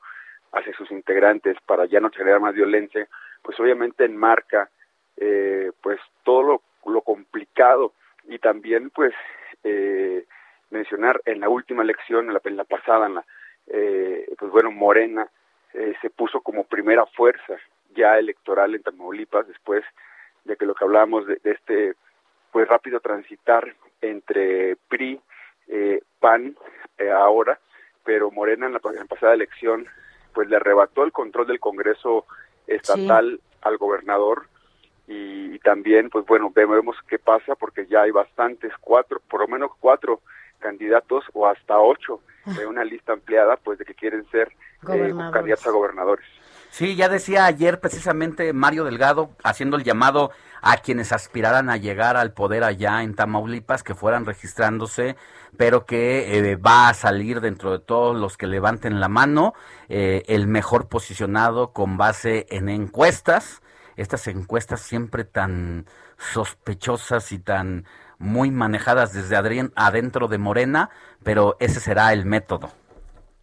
hacia sus integrantes para ya no generar más violencia, pues obviamente enmarca eh, pues todo lo, complicado. Y también pues eh, mencionar en la última elección, en la, en la pasada, en la, eh, pues bueno, Morena eh, se puso como primera fuerza ya electoral en Tamaulipas después de que lo que hablábamos de, este pues rápido transitar entre PRI, eh, PAN eh, ahora, pero Morena en la pasada elección pues le arrebató el control del Congreso estatal al gobernador y, y también pues bueno vemos qué pasa porque ya hay bastantes cuatro por lo menos cuatro candidatos o hasta ocho de una lista ampliada pues de que quieren ser eh, candidatos a gobernadores Sí, ya decía ayer precisamente Mario Delgado haciendo el llamado a quienes aspiraran a llegar al poder allá en Tamaulipas que fueran registrándose, pero que eh, va a salir dentro de todos los que levanten la mano eh, el mejor posicionado con base en encuestas, estas encuestas siempre tan sospechosas y tan muy manejadas desde adri- adentro de Morena, pero ese será el método.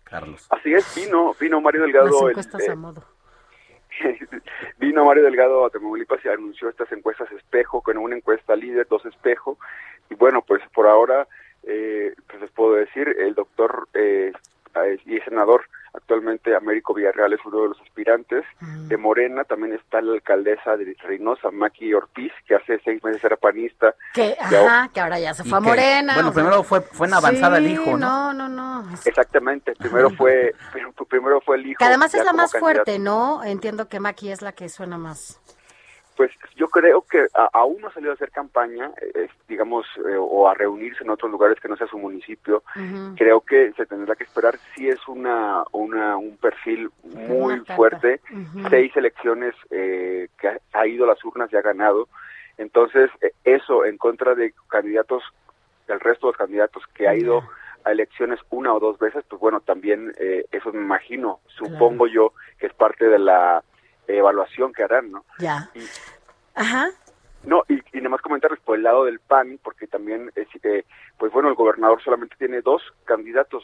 Carlos. así es vino vino Mario Delgado Las el- encuestas eh, a modo. Vino Mario Delgado a Tamaulipas y anunció estas encuestas espejo, con una encuesta líder, dos espejo. Y bueno, pues por ahora, eh, pues les puedo decir, el doctor eh, y senador Actualmente Américo Villarreal es uno de los aspirantes. De Morena también está la alcaldesa de Reynosa, Maki Ortiz, que hace seis meses era panista. Que, que ahora- ajá, que ahora ya se fue a que, Morena. bueno, o sea, primero fue, fue en avanzada el hijo, ¿no? No, no, no. Exactamente, primero fue, prim- primero fue el hijo. Que además es la más candidato. fuerte, ¿no? Entiendo que Maki es la que suena más. Pues yo creo que aún no ha salido a hacer campaña, eh, digamos, eh, o a reunirse en otros lugares que no sea su municipio. Creo que se tendrá que esperar si es una, una un perfil muy Una fuerte. Seis elecciones eh, que ha, ha ido a las urnas y ha ganado. Entonces, eh, eso en contra de candidatos, del resto de los candidatos que ha ido a elecciones una o dos veces, pues bueno, también eh, eso me imagino, supongo yo, que es parte de la evaluación que harán, ¿no? Ya. Ajá. No, y, y nada más comentarles por el lado del PAN, porque también, es, eh, pues bueno, el gobernador solamente tiene dos candidatos,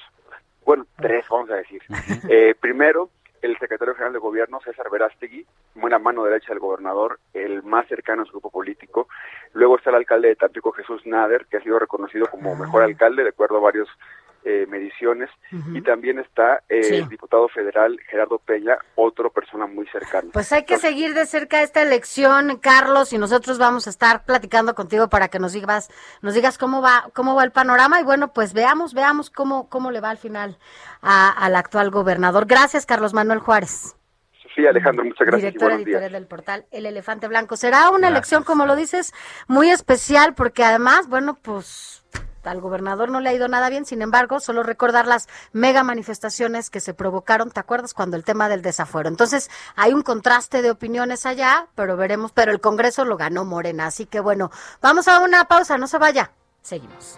bueno, tres, vamos a decir. Eh, primero, el secretario general de gobierno, César Verástegui, buena mano derecha del gobernador, el más cercano a su grupo político. Luego está el alcalde de Tampico, Jesús Nader, que ha sido reconocido como mejor alcalde, de acuerdo a varias mediciones. Y también está eh, Sí. el diputado federal Gerardo Peña, otro persona muy cercana. Pues hay que seguir de cerca esta elección, Carlos, y nosotros vamos a estar platicando contigo para que nos digas, nos digas cómo va, cómo va el panorama y bueno, pues veamos, veamos cómo, cómo le va al final a- al actual gobernador. Gracias, Carlos Manuel Juárez. Sofía Alejandro, muchas gracias Director editorial del portal El Elefante Blanco. Será una elección, como lo dices, muy especial porque además, bueno, pues al gobernador no le ha ido nada bien, sin embargo, solo recordar las mega manifestaciones que se provocaron, ¿te acuerdas? Cuando el tema del desafuero. Entonces, hay un contraste de opiniones allá, pero veremos, pero el Congreso lo ganó Morena, así que bueno, vamos a una pausa, no se vaya. Seguimos.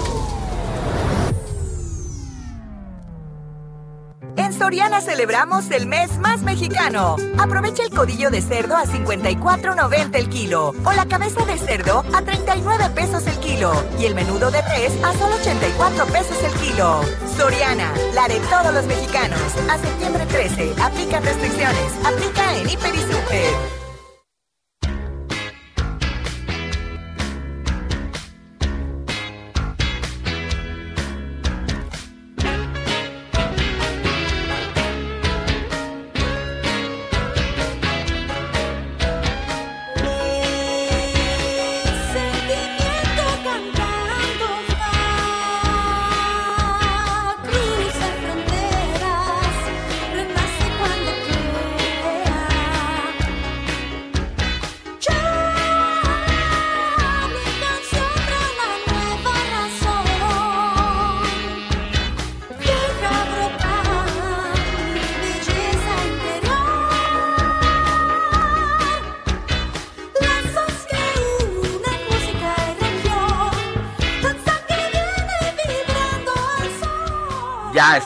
Soriana celebramos el mes más mexicano. Aprovecha el codillo de cerdo a 54.90 el kilo o la cabeza de cerdo a 39 pesos el kilo y el menudo de res a solo 84 pesos el kilo. Soriana, la de todos los mexicanos. A septiembre 13, aplican restricciones. Aplica en Hiper y Super.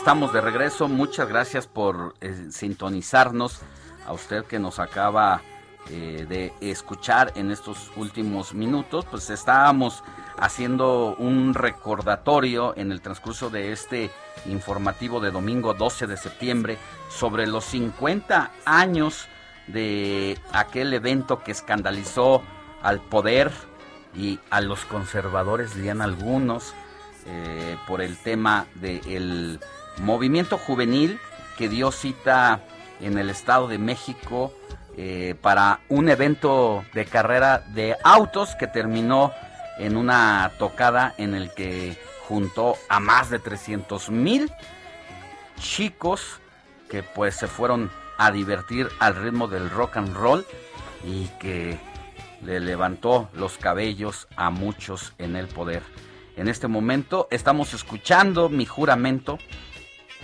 Estamos de regreso. Muchas gracias por eh, sintonizarnos. A usted que nos acaba eh, de escuchar en estos últimos minutos, pues estábamos haciendo un recordatorio en el transcurso de este informativo de domingo 12 de septiembre sobre los 50 años de aquel evento que escandalizó al poder y a los conservadores, dirían algunos, eh, por el tema del movimiento juvenil que dio cita en el Estado de México eh, para un evento de carrera de autos que terminó en una tocada en el que juntó a más de 300 mil chicos que pues se fueron a divertir al ritmo del rock and roll y que le levantó los cabellos a muchos en el poder. En este momento estamos escuchando Mi Juramento,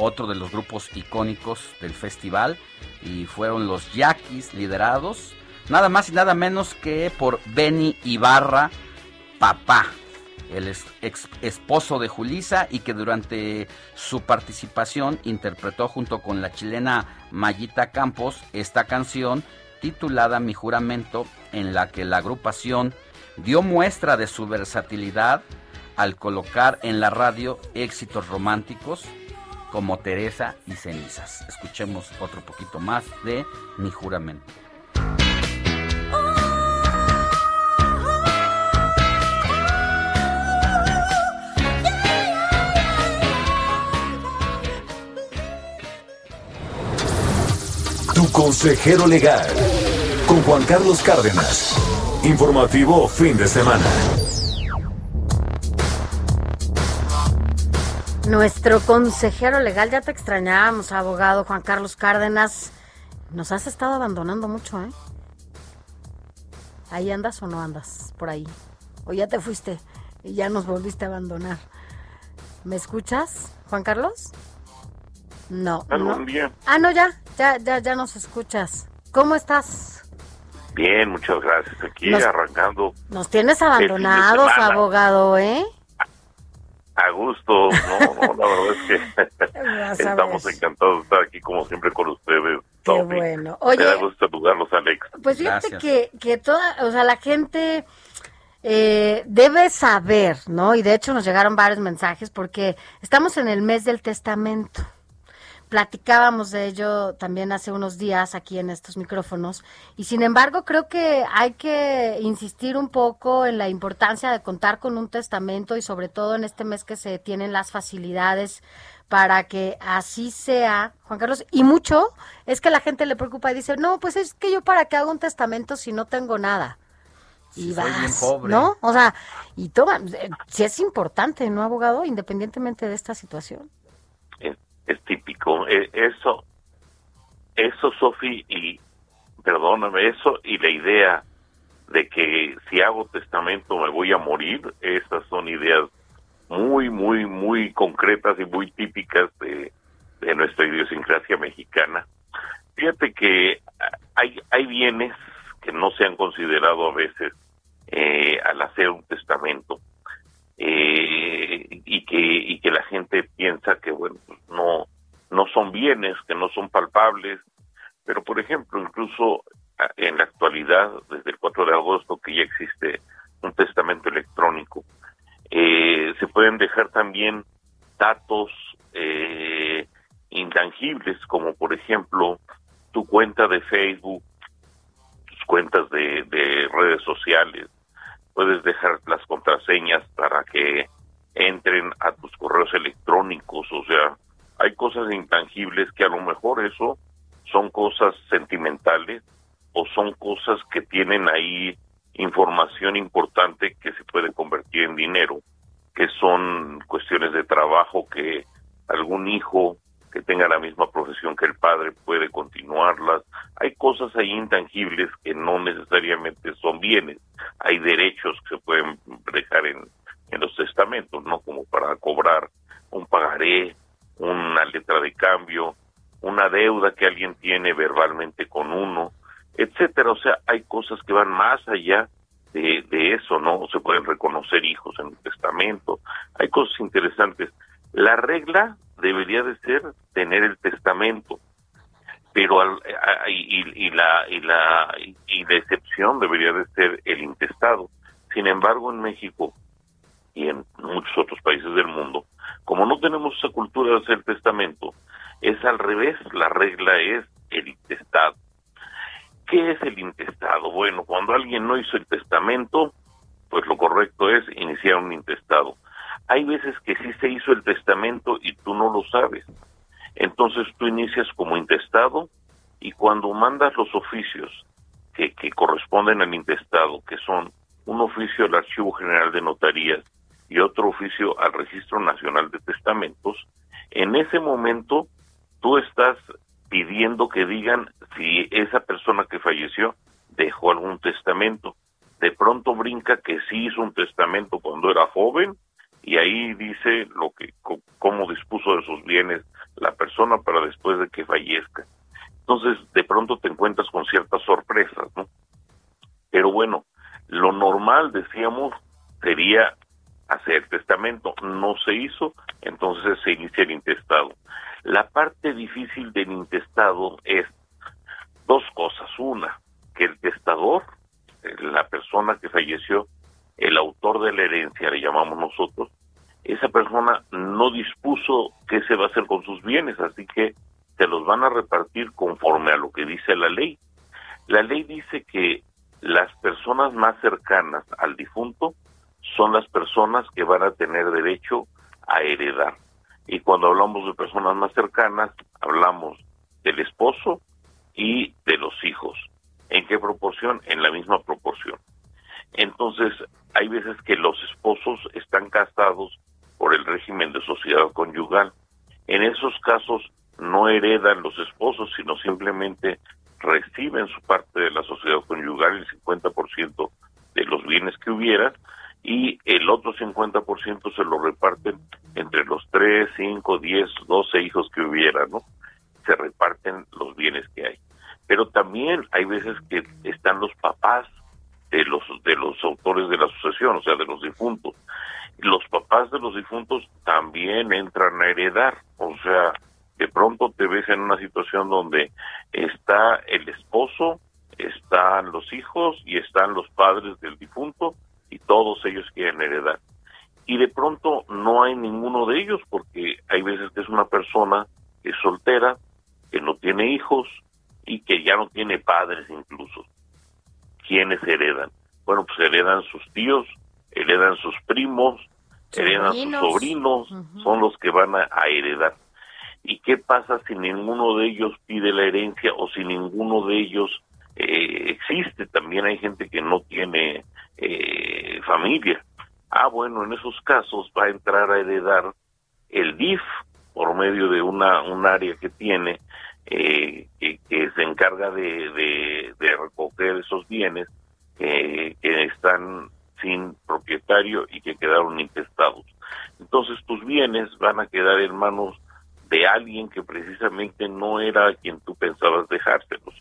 otro de los grupos icónicos del festival, y fueron los Yaquis liderados, nada más y nada menos que por Benny Ibarra, papá, el ex esposo de Julisa y que durante su participación interpretó junto con la chilena Mayita Campos esta canción titulada Mi Juramento, en la que la agrupación dio muestra de su versatilidad al colocar en la radio éxitos románticos como Teresa y Cenizas. Escuchemos otro poquito más de Mi Juramento. Tu consejero legal. Con Juan Carlos Cárdenas. Informativo fin de semana. Nuestro consejero legal, ya te extrañábamos, abogado Juan Carlos Cárdenas. Nos has estado abandonando mucho, ¿eh? ¿Ahí andas o no andas por ahí? ¿O ya te fuiste y ya nos volviste a abandonar? ¿Me escuchas, Juan Carlos? No. No. día. Ah, no, ya, ya, ya, ya nos escuchas. ¿Cómo estás? Bien, muchas gracias. Aquí Nos- arrancando Nos tienes abandonados, abogado, ¿eh? A gusto. No, no, la verdad es que estamos encantados de estar aquí como siempre con ustedes. Qué Sofi. bueno. Me da Oye, gusto saludarlos, Alex. Pues fíjate que, que toda, o sea, la gente eh, debe saber, ¿no? Y de hecho nos llegaron varios mensajes porque estamos en el mes del testamento. Platicábamos de ello también hace unos días aquí en estos micrófonos y sin embargo creo que hay que insistir un poco en la importancia de contar con un testamento y sobre todo en este mes que se tienen las facilidades para que así sea, Juan Carlos. Y mucho es que la gente le preocupa y dice, no, pues es que yo para qué hago un testamento si no tengo nada. Y bien vas, pobre. ¿no? O sea, y toma, eh, si es importante, ¿no, abogado? Independientemente de esta situación. Eh, Eso, eso, Sofi, y perdóname, eso y la idea de que si hago testamento me voy a morir, esas son ideas muy, muy, muy concretas y muy típicas de, nuestra idiosincrasia mexicana. Fíjate que hay, hay bienes que no se han considerado a veces eh, al hacer un testamento eh, y que y que la gente piensa que bueno no no son bienes que no son palpables pero por ejemplo incluso ah, en la actualidad desde el 4 de agosto que ya existe un testamento electrónico eh, se pueden dejar también datos eh, intangibles como por ejemplo tu cuenta de Facebook tus cuentas de, de redes sociales. Puedes dejar las contraseñas para que entren a tus correos electrónicos, o sea, hay cosas intangibles que a lo mejor eso son cosas sentimentales o son cosas que tienen ahí información importante que se puede convertir en dinero, que son cuestiones de trabajo que algún hijo que tenga la misma profesión que el padre puede continuarlas. Hay cosas ahí intangibles que no necesariamente son bienes. Hay derechos que se pueden dejar en, en los testamentos, ¿no? Como para cobrar un pagaré, una letra de cambio, una deuda que alguien tiene verbalmente con uno, etcétera. O sea, hay cosas que van más allá de, eso, ¿no? Se pueden reconocer hijos en un testamento. Hay cosas interesantes. La regla debería de ser tener el testamento, pero al- y, y la y la y la excepción debería de ser el intestado. Sin embargo, en México y en muchos otros países del mundo, como no tenemos esa cultura de hacer testamento, es al revés. La regla es el intestado. ¿Qué es el intestado? Bueno, cuando alguien no hizo el testamento, pues lo correcto es iniciar un intestado. Hay veces que sí se hizo el testamento y tú no lo sabes. Entonces tú inicias como intestado y cuando mandas los oficios que, que corresponden al intestado, que son un oficio al Archivo General de Notarías y otro oficio al Registro Nacional de Testamentos, en ese momento tú estás pidiendo que digan si esa persona que falleció dejó algún testamento. De pronto brinca que sí hizo un testamento cuando era joven y ahí dice lo que cómo dispuso de sus bienes la persona para después de que fallezca. Entonces, de pronto te encuentras con ciertas sorpresas, ¿no? Pero bueno, lo normal, decíamos, sería hacer testamento. No se hizo, entonces se inicia el intestado. La parte difícil del intestado es dos cosas. Una, que el testador, eh, la persona que falleció, el autor de la herencia, le llamamos nosotros, esa persona no dispuso qué se va a hacer con sus bienes, así que se los van a repartir conforme a lo que dice la ley. La ley dice que las personas más cercanas al difunto son las personas que van a tener derecho a heredar. Y cuando hablamos de personas más cercanas, hablamos del esposo y de los hijos. ¿En qué proporción? En la misma proporción. Entonces, hay veces que los esposos están casados por el régimen de sociedad conyugal. En esos casos no heredan los esposos, sino simplemente reciben su parte de la sociedad conyugal, el 50% de los bienes que hubiera, y el otro 50% se lo reparten entre los 3, 5, 10, 12 hijos que hubiera, ¿no? Se reparten los bienes que hay. Pero también hay veces que están los papás de los de los autores de la sucesión, o sea, de los difuntos. Los papás de los difuntos también entran a heredar, o sea, de pronto te ves en una situación donde está el esposo, están los hijos y están los padres del difunto y todos ellos quieren heredar. Y de pronto no hay ninguno de ellos porque hay veces que es una persona que es soltera, que no tiene hijos y que ya no tiene padres incluso. ¿Quiénes heredan? Bueno, pues heredan sus tíos, heredan sus primos, heredan sus sobrinos, son los que van a, a heredar. ¿Y qué pasa si ninguno de ellos pide la herencia o si ninguno de ellos eh, existe? También hay gente que no tiene eh, familia. Ah, bueno, en esos casos va a entrar a heredar el DIF por medio de una un área que tiene eh, que, se encarga de, de, recoger esos bienes que, que están sin propietario y que quedaron intestados. Entonces tus bienes van a quedar en manos de alguien que precisamente no era quien tú pensabas dejárselos.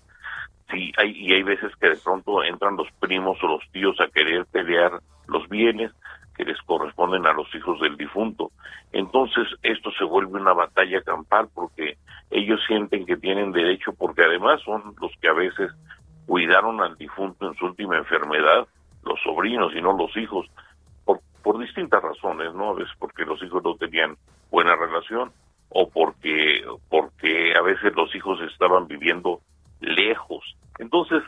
Sí, hay, y hay veces que de pronto entran los primos o los tíos a querer pelear los bienes que les corresponden a los hijos del difunto. Entonces esto se vuelve una batalla campal porque ellos sienten que tienen derecho porque además son los que a veces cuidaron al difunto en su última enfermedad, los sobrinos y no los hijos, por, por distintas razones, ¿no? A veces porque los hijos no tenían buena relación o porque, porque a veces los hijos estaban viviendo lejos. Entonces,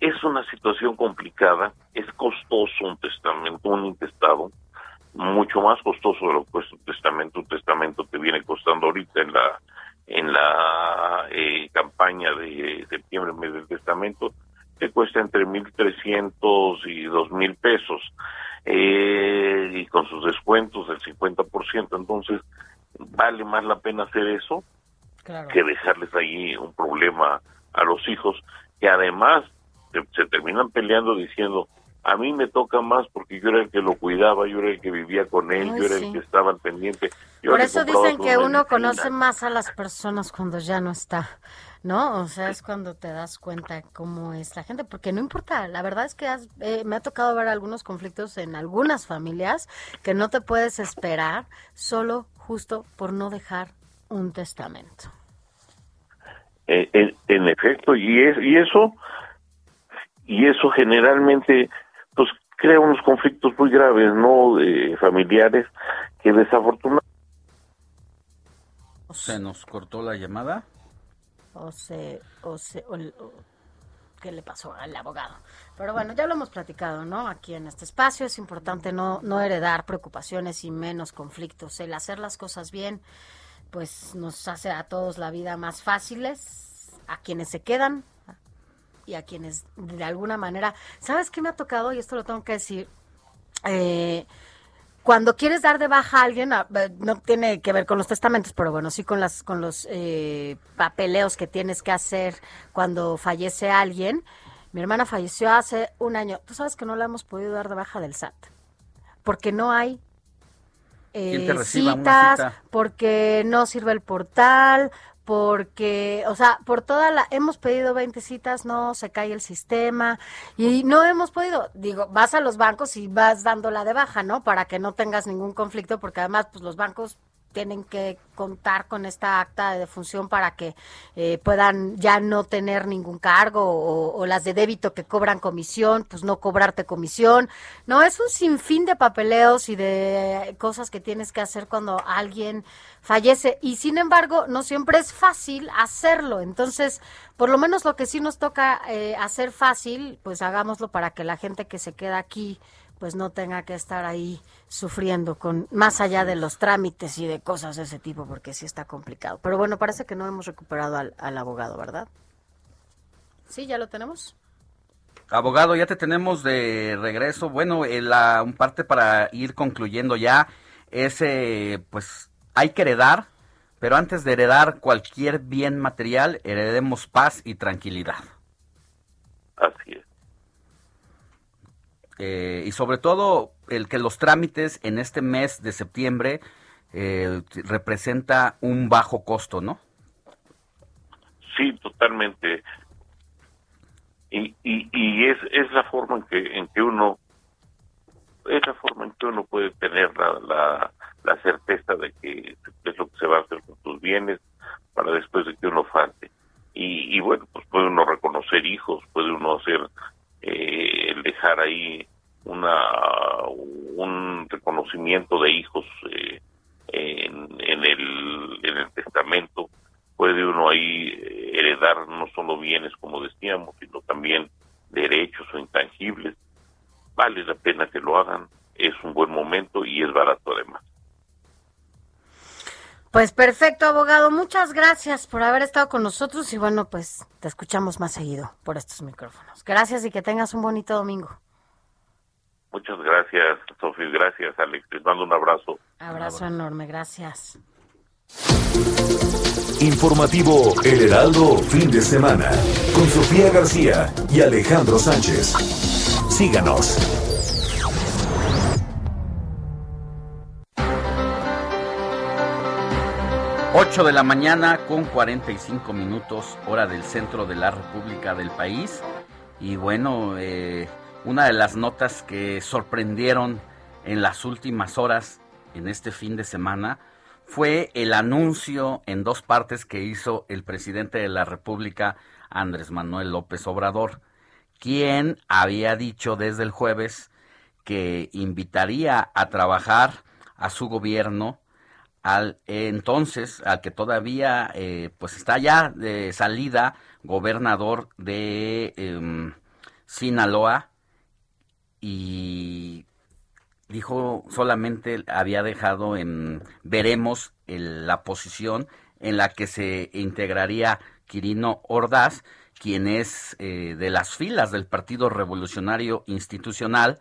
es una situación complicada, es costoso un testamento, un intestado, mucho más costoso de lo que cuesta un testamento. Un testamento te viene costando ahorita en la en la eh, campaña de septiembre, mes del testamento, te cuesta entre 1.300 y 2.000 pesos, eh, y con sus descuentos del 50%. Entonces, vale más la pena hacer eso que dejarles ahí un problema a los hijos, que además se, se terminan peleando diciendo, a mí me toca más porque yo era el que lo cuidaba, yo era el que vivía con él, Ay, yo era sí. el que estaba al pendiente. yo Por eso dicen que uno medicina. conoce más a las personas cuando ya no está, ¿no? O sea, es cuando te das cuenta cómo es la gente, porque no importa, la verdad es que has- eh, me ha tocado ver algunos conflictos en algunas familias que no te puedes esperar solo justo por no dejar un testamento. Eh, en, en efecto, y, es, y eso y eso generalmente pues crea unos conflictos muy graves, ¿no? Eh, familiares que desafortunadamente Se nos cortó la llamada. O se, o se, o- o- ¿qué le pasó al abogado? Pero bueno, ya lo hemos platicado, ¿no? Aquí en este espacio es importante no, no heredar preocupaciones y menos conflictos. El hacer las cosas bien, pues nos hace a todos la vida más fáciles, a quienes se quedan y a quienes de alguna manera, ¿sabes qué me ha tocado? Y esto lo tengo que decir. Eh, cuando quieres dar de baja a alguien, a- eh, no tiene que ver con los testamentos, pero bueno, sí con las con los eh, papeleos que tienes que hacer cuando fallece alguien. Mi hermana falleció hace un año. Tú sabes que no la hemos podido dar de baja del SAT porque no hay ¿Quién eh, reciba citas, cita? porque no sirve el portal, porque, o sea, por toda la, hemos pedido 20 citas, no, se cae el sistema y no hemos podido, digo, vas a los bancos y vas dándola de baja, ¿no? Para que no tengas ningún conflicto, porque además, pues los bancos tienen que contar con esta acta de defunción para que eh, puedan ya no tener ningún cargo o, las de débito que cobran comisión, pues no cobrarte comisión. No, es un sinfín de papeleos y de cosas que tienes que hacer cuando alguien fallece y sin embargo no siempre es fácil hacerlo. Entonces, por lo menos lo que sí nos toca eh, hacer fácil, pues hagámoslo para que la gente que se queda aquí pues no tenga que estar ahí sufriendo con más allá de los trámites y de cosas de ese tipo, porque sí está complicado. Pero bueno, parece que no hemos recuperado al, al abogado, ¿verdad? Sí, ya lo tenemos. Abogado, ya te tenemos de regreso. Bueno, eh, la un parte para ir concluyendo ya es, eh, pues, hay que heredar, pero antes de heredar cualquier bien material, heredemos paz y tranquilidad. Así es. Eh, y sobre todo el que los trámites en este mes de septiembre eh, representa un bajo costo, ¿no? Sí, totalmente. Y, y, y es, es la forma en que, en que uno es la forma en que uno puede tener la, la, la certeza de que es lo que se va a hacer con tus bienes para después de que uno falte. Y, y bueno, pues puede uno reconocer hijos, puede uno hacer, eh, el dejar ahí una un reconocimiento de hijos eh, en, en, el, en el testamento, puede uno ahí eh, heredar no solo bienes, como decíamos, sino también derechos o intangibles. Vale la pena que lo hagan, es un buen momento y es barato además. Pues perfecto, abogado. Muchas gracias por haber estado con nosotros y bueno, pues te escuchamos más seguido por estos micrófonos. Gracias y que tengas un bonito domingo. Muchas gracias, Sofía. Gracias, Alex. Les mando un abrazo. Abrazo enorme, gracias. Informativo El Heraldo, fin de semana, con Sofía García y Alejandro Sánchez. Síganos. Ocho de la mañana con 45 minutos, hora del centro de la República del país. Y bueno, eh, una de las notas que sorprendieron en las últimas horas, en este fin de semana, fue el anuncio en dos partes que hizo el presidente de la República, Andrés Manuel López Obrador, quien había dicho desde el jueves que invitaría a trabajar a su gobierno al entonces, al que todavía eh, pues está ya de salida, gobernador de eh, Sinaloa, y dijo solamente había dejado en veremos el, la posición en la que se integraría Quirino Ordaz, quien es eh, de las filas del Partido Revolucionario Institucional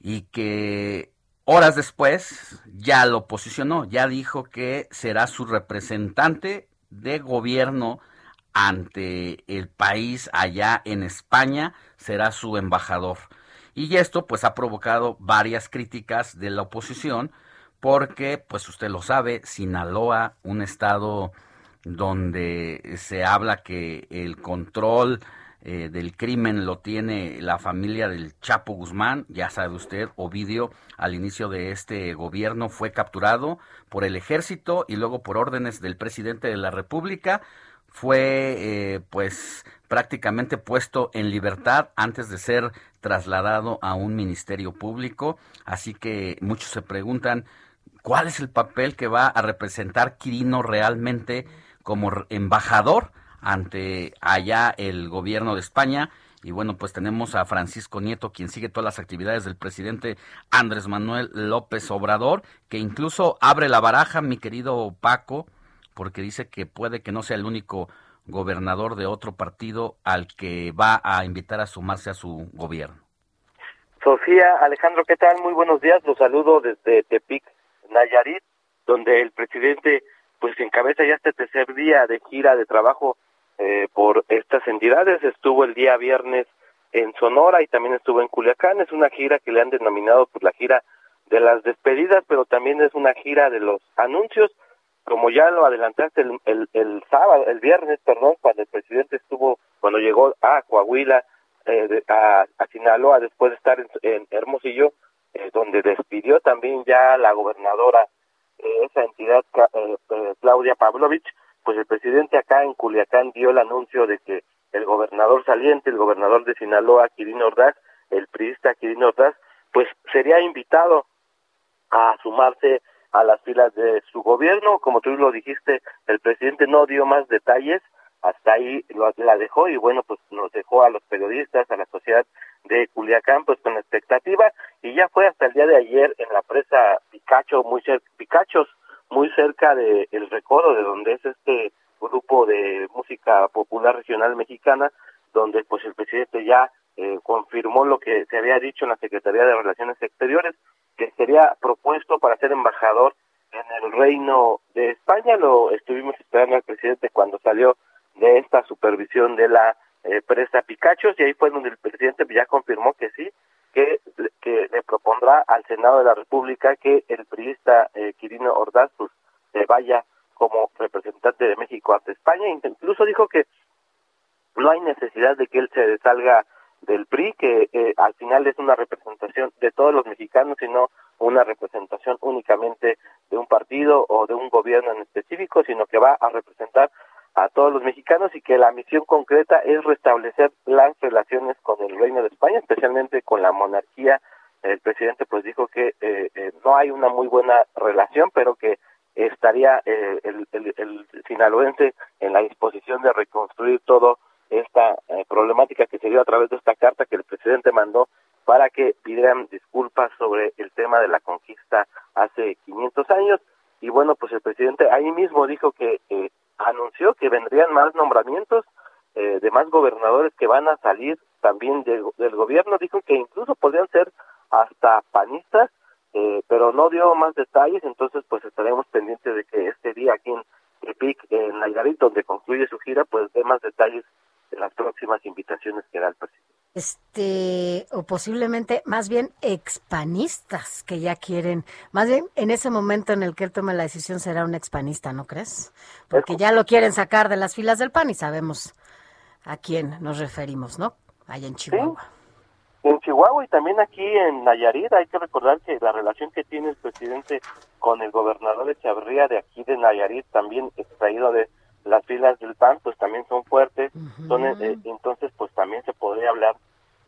y que horas después ya lo posicionó, ya dijo que será su representante de gobierno ante el país allá en España, será su embajador. Y esto pues ha provocado varias críticas de la oposición porque pues usted lo sabe, Sinaloa, un estado donde se habla que el control eh, del crimen lo tiene la familia del Chapo Guzmán, ya sabe usted, Ovidio al inicio de este gobierno fue capturado por el ejército y luego por órdenes del presidente de la República fue eh, pues prácticamente puesto en libertad antes de ser trasladado a un ministerio público, así que muchos se preguntan cuál es el papel que va a representar Quirino realmente como embajador ante allá el gobierno de España. Y bueno, pues tenemos a Francisco Nieto, quien sigue todas las actividades del presidente Andrés Manuel López Obrador, que incluso abre la baraja, mi querido Paco, porque dice que puede que no sea el único gobernador de otro partido al que va a invitar a sumarse a su gobierno. Sofía, Alejandro, ¿qué tal? Muy buenos días. Los saludo desde Tepic, Nayarit, donde el presidente pues encabeza ya este tercer día de gira de trabajo eh, por estas entidades. Estuvo el día viernes en Sonora y también estuvo en Culiacán. Es una gira que le han denominado pues la gira de las despedidas, pero también es una gira de los anuncios, como ya lo adelantaste el, el, el sábado, el viernes, perdón, cuando el presidente estuvo, cuando llegó a Coahuila, eh, a, a, Sinaloa, después de estar en, Hermosillo, eh, donde despidió también ya la gobernadora eh, esa entidad, eh, eh, Claudia Pavlovich, pues el presidente acá en Culiacán dio el anuncio de que el gobernador saliente, el gobernador de Sinaloa, Quirino Ordaz, el priista Quirino Ordaz, pues sería invitado a sumarse a las filas de su gobierno. Como tú lo dijiste, el presidente no dio más detalles, hasta ahí lo, la dejó y bueno, pues nos dejó a los periodistas, a la sociedad de Culiacán, pues con expectativa y ya fue hasta el día de ayer en la presa Picacho, muy cer Picachos, muy cerca de El Recodo, de donde es este grupo de música popular regional mexicana, donde pues el presidente ya eh, confirmó lo que se había dicho en la Secretaría de Relaciones Exteriores, que sería propuesto para ser embajador en el Reino de España. Lo estuvimos esperando al presidente cuando salió de esta supervisión de la eh, presa Picachos y ahí fue donde el presidente ya confirmó que sí, que, que le propondrá al Senado de la República que el priista eh, Quirino Ordaz pues, se vaya como representante de México ante España. Incluso dijo que no hay necesidad de que él se salga del PRI, que eh, al final es una representación de todos los mexicanos y no una representación únicamente de un partido o de un gobierno en específico, sino que va a representar a todos los mexicanos y que la misión concreta es restablecer las relaciones con el Reino de España, especialmente con la monarquía. El presidente pues dijo que eh, eh, no hay una muy buena relación, pero que estaría eh, el, el, sinaloense en la disposición de reconstruir todo esta eh, problemática que se dio a través de esta carta que el presidente mandó para que pidieran disculpas sobre el tema de la conquista hace 500 años. Y bueno, pues el presidente ahí mismo dijo que anunció que vendrían más nombramientos eh, de más gobernadores que van a salir también de- del gobierno. Dijo que incluso podrían ser hasta panistas, eh, pero no dio más detalles. Entonces, pues estaremos pendientes de que este día aquí en Tepic, en Nayarit, donde concluye su gira, pues dé más detalles de las próximas invitaciones que da el presidente. Este o posiblemente más bien expanistas que ya quieren, más bien en ese momento en el que él tome la decisión será un expanista, ¿no crees? Porque ya lo quieren sacar de las filas del PAN y sabemos a quién nos referimos, ¿no? Allá en Chihuahua. En Chihuahua y también aquí en Nayarit hay que recordar que la relación que tiene el presidente con el gobernador Echeverría de aquí de Nayarit, también extraído de las filas del PAN, pues también son fuertes. Son, eh, entonces, pues también se podría hablar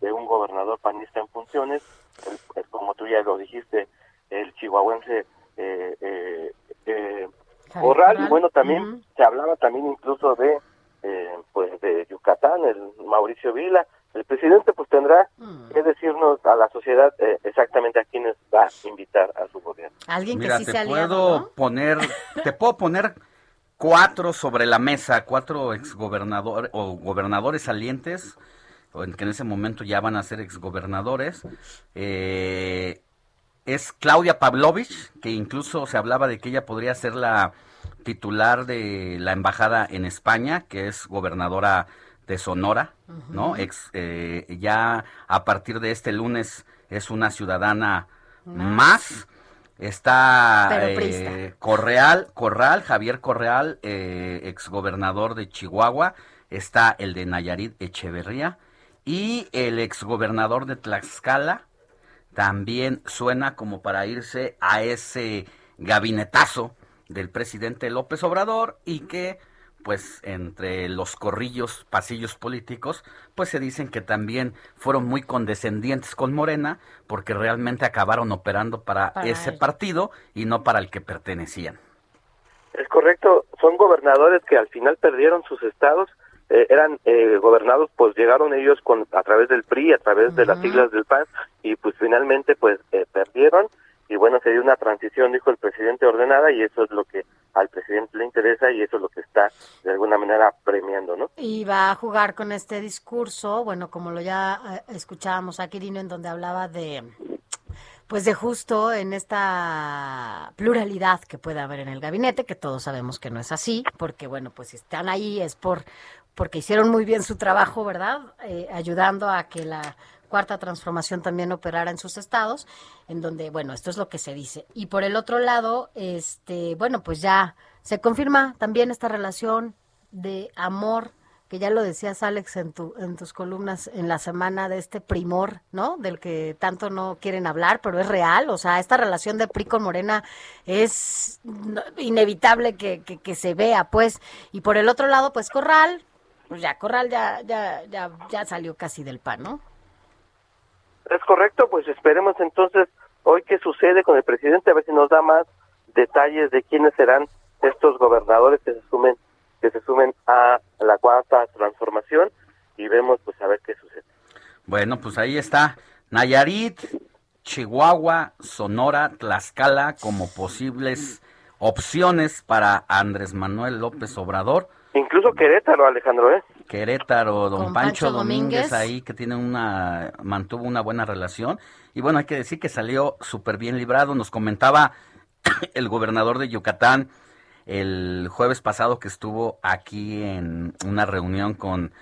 de un gobernador panista en funciones, el- el- como tú ya lo dijiste, el chihuahuense eh, eh, eh, Corral, y bueno, también se hablaba también incluso de eh, pues de Yucatán, el Mauricio Vila. El presidente pues tendrá que decirnos a la sociedad eh, exactamente a quiénes va a invitar a su gobierno. Alguien Mira, que sí te sea aliado, puedo ¿no? poner, te puedo poner cuatro sobre la mesa, cuatro exgobernadores o gobernadores salientes, que en ese momento ya van a ser exgobernadores. Eh, es Claudia Pavlovich, que incluso se hablaba de que ella podría ser la titular de la embajada en España, que es gobernadora de Sonora, ¿no? Ex, eh, ya a partir de este lunes es una ciudadana más. Está eh. Correal, Corral, Javier Correal, eh, exgobernador de Chihuahua. Está el de Nayarit Echeverría. Y el exgobernador de Tlaxcala también suena como para irse a ese gabinetazo del presidente López Obrador y que pues entre los corrillos, pasillos políticos, pues se dicen que también fueron muy condescendientes con Morena porque realmente acabaron operando para, Para ese él. partido y no para el que pertenecían. Es correcto, son gobernadores que al final perdieron sus estados, eh, eran eh, gobernados, pues llegaron ellos con a través del PRI, a través de las siglas del PAN y pues finalmente pues eh, perdieron y bueno, se dio una transición, dijo el presidente ordenada y eso es lo que al presidente le interesa y eso es lo que está de alguna manera premiando, ¿no? Y va a jugar con este discurso, bueno, como lo ya eh, escuchábamos a Quirino, en donde hablaba de, pues de justo en esta pluralidad que puede haber en el gabinete, que todos sabemos que no es así, porque bueno, pues si están ahí es por, porque hicieron muy bien su trabajo, ¿verdad? Eh, ayudando a que la cuarta transformación también operara en sus estados, en donde, bueno, esto es lo que se dice. Y por el otro lado, este, bueno, pues ya se confirma también esta relación de amor que ya lo decías Alex en, tu, en tus columnas en la semana de este primor, ¿no? Del que tanto no quieren hablar, pero es real, o sea, esta relación de PRI con Morena es inevitable que se vea, pues, y por el otro lado, pues Corral, pues ya Corral ya, ya, ya, ya salió casi del pan, ¿no? Es correcto, pues esperemos entonces hoy qué sucede con el presidente, a ver si nos da más detalles de quiénes serán estos gobernadores que se sumen que se sumen a la cuarta transformación y vemos pues a ver qué sucede. Bueno, pues ahí está Nayarit, Chihuahua, Sonora, Tlaxcala como posibles opciones para Andrés Manuel López Obrador. Incluso Querétaro, Alejandro, ¿eh? Querétaro, don Con Pancho, Pancho Domínguez, Domínguez. ahí que tiene una mantuvo una buena relación y bueno, hay que decir que salió súper bien librado, nos comentaba el gobernador de Yucatán el jueves pasado que estuvo aquí en una reunión con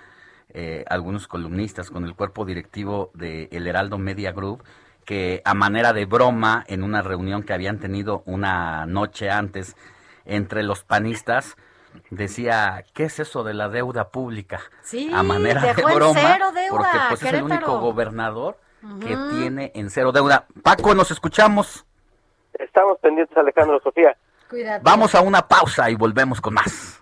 eh, algunos columnistas, con el cuerpo directivo de El Heraldo Media Group, que a manera de broma, en una reunión que habían tenido una noche antes entre los panistas, decía, ¿qué es eso de la deuda pública? Sí, a manera de dejó en broma, cero deuda, porque pues es el único gobernador que tiene en cero deuda. Paco, nos escuchamos. Estamos pendientes, Alejandro, Sofía. Cuídate. Vamos a una pausa y volvemos con más.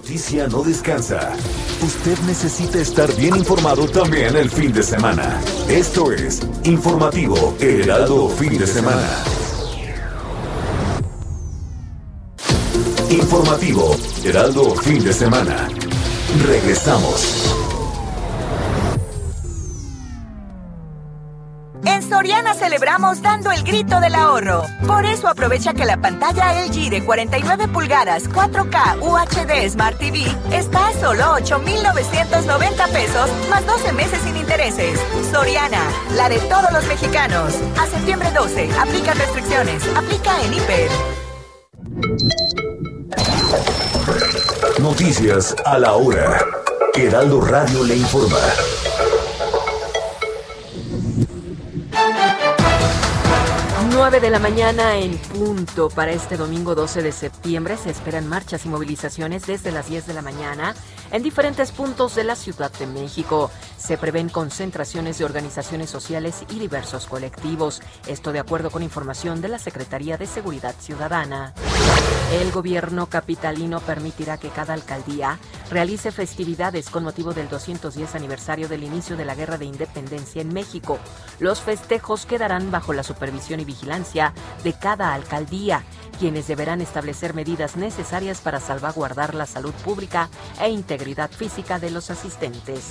Noticia no descansa. Usted necesita estar bien informado también el fin de semana. Esto es Informativo Heraldo Fin de Semana. Informativo Heraldo Fin de Semana. Regresamos. Soriana celebramos dando el grito del ahorro. Por eso aprovecha que la pantalla LG de 49 pulgadas 4K UHD Smart TV está a solo 8,990 pesos más 12 meses sin intereses. Soriana, la de todos los mexicanos. A septiembre 12, aplica restricciones. Aplica en Hiper. Noticias a la hora. Heraldo Radio le informa. 9 de la mañana en punto para este domingo 12 de septiembre. Se esperan marchas y movilizaciones desde las 10 de la mañana en diferentes puntos de la Ciudad de México. Se prevén concentraciones de organizaciones sociales y diversos colectivos. Esto de acuerdo con información de la Secretaría de Seguridad Ciudadana. El gobierno capitalino permitirá que cada alcaldía realice festividades con motivo del 210 aniversario del inicio de la Guerra de Independencia en México. Los festejos quedarán bajo la supervisión y vigilancia de cada alcaldía, quienes deberán establecer medidas necesarias para salvaguardar la salud pública e integridad física de los asistentes.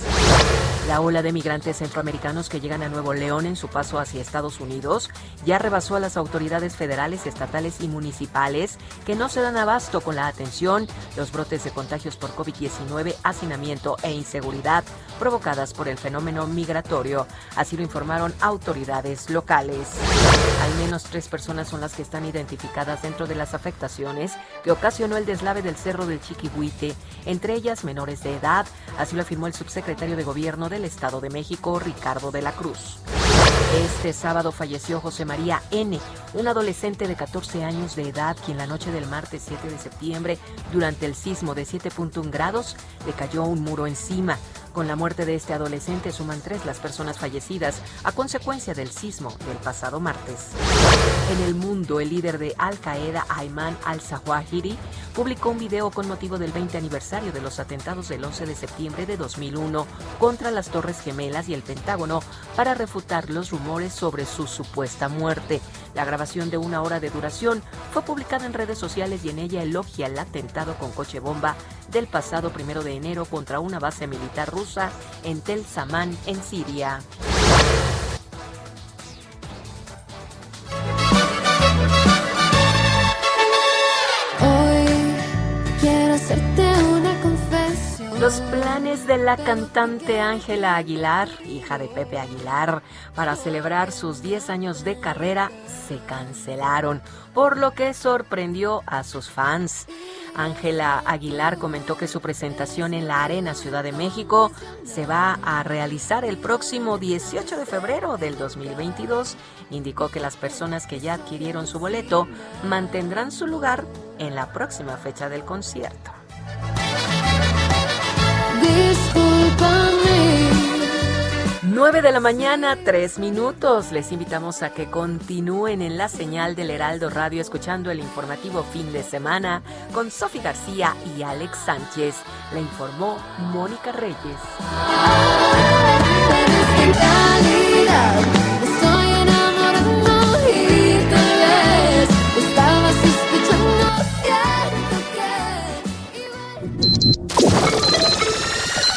La ola de migrantes centroamericanos que llegan a Nuevo León en su paso hacia Estados Unidos ya rebasó a las autoridades federales, estatales y municipales que no se dan abasto con la atención, los brotes de contagios por COVID-19, hacinamiento e inseguridad provocadas por el fenómeno migratorio. Así lo informaron autoridades locales. Al menos tres personas son las que están identificadas dentro de las afectaciones que ocasionó el deslave del Cerro del Chiquihuite, entre ellas menores de edad, así lo afirmó el subsecretario de Gobierno del Estado de México, Ricardo de la Cruz. Este sábado falleció José María N., un adolescente de 14 años de edad, quien la noche del martes 7 de septiembre, durante el sismo de 7.1 grados, le cayó un muro encima. Con la muerte de este adolescente suman tres las personas fallecidas a consecuencia del sismo del pasado martes. En el mundo, el líder de Al Qaeda, Ayman al-Zawahiri, publicó un video con motivo del 20 aniversario de los atentados del 11 de septiembre de 2001 contra las Torres Gemelas y el Pentágono para refutar los rumores sobre su supuesta muerte. La grabación de una hora de duración fue publicada en redes sociales y en ella elogia el atentado con coche bomba del pasado primero de enero contra una base militar rusa en Tel Samán, en Siria. Hoy quiero hacerte una. Los planes de la cantante Ángela Aguilar, hija de Pepe Aguilar, para celebrar sus 10 años de carrera se cancelaron, por lo que sorprendió a sus fans. Ángela Aguilar comentó que su presentación en la Arena Ciudad de México se va a realizar el próximo 18 de febrero del 2022. Indicó que las personas que ya adquirieron su boleto mantendrán su lugar en la próxima fecha del concierto. 9 de la mañana, 3 minutos. Les invitamos a que continúen en la señal del Heraldo Radio escuchando el informativo fin de semana con Sofi García y Alex Sánchez. Le informó Mónica Reyes.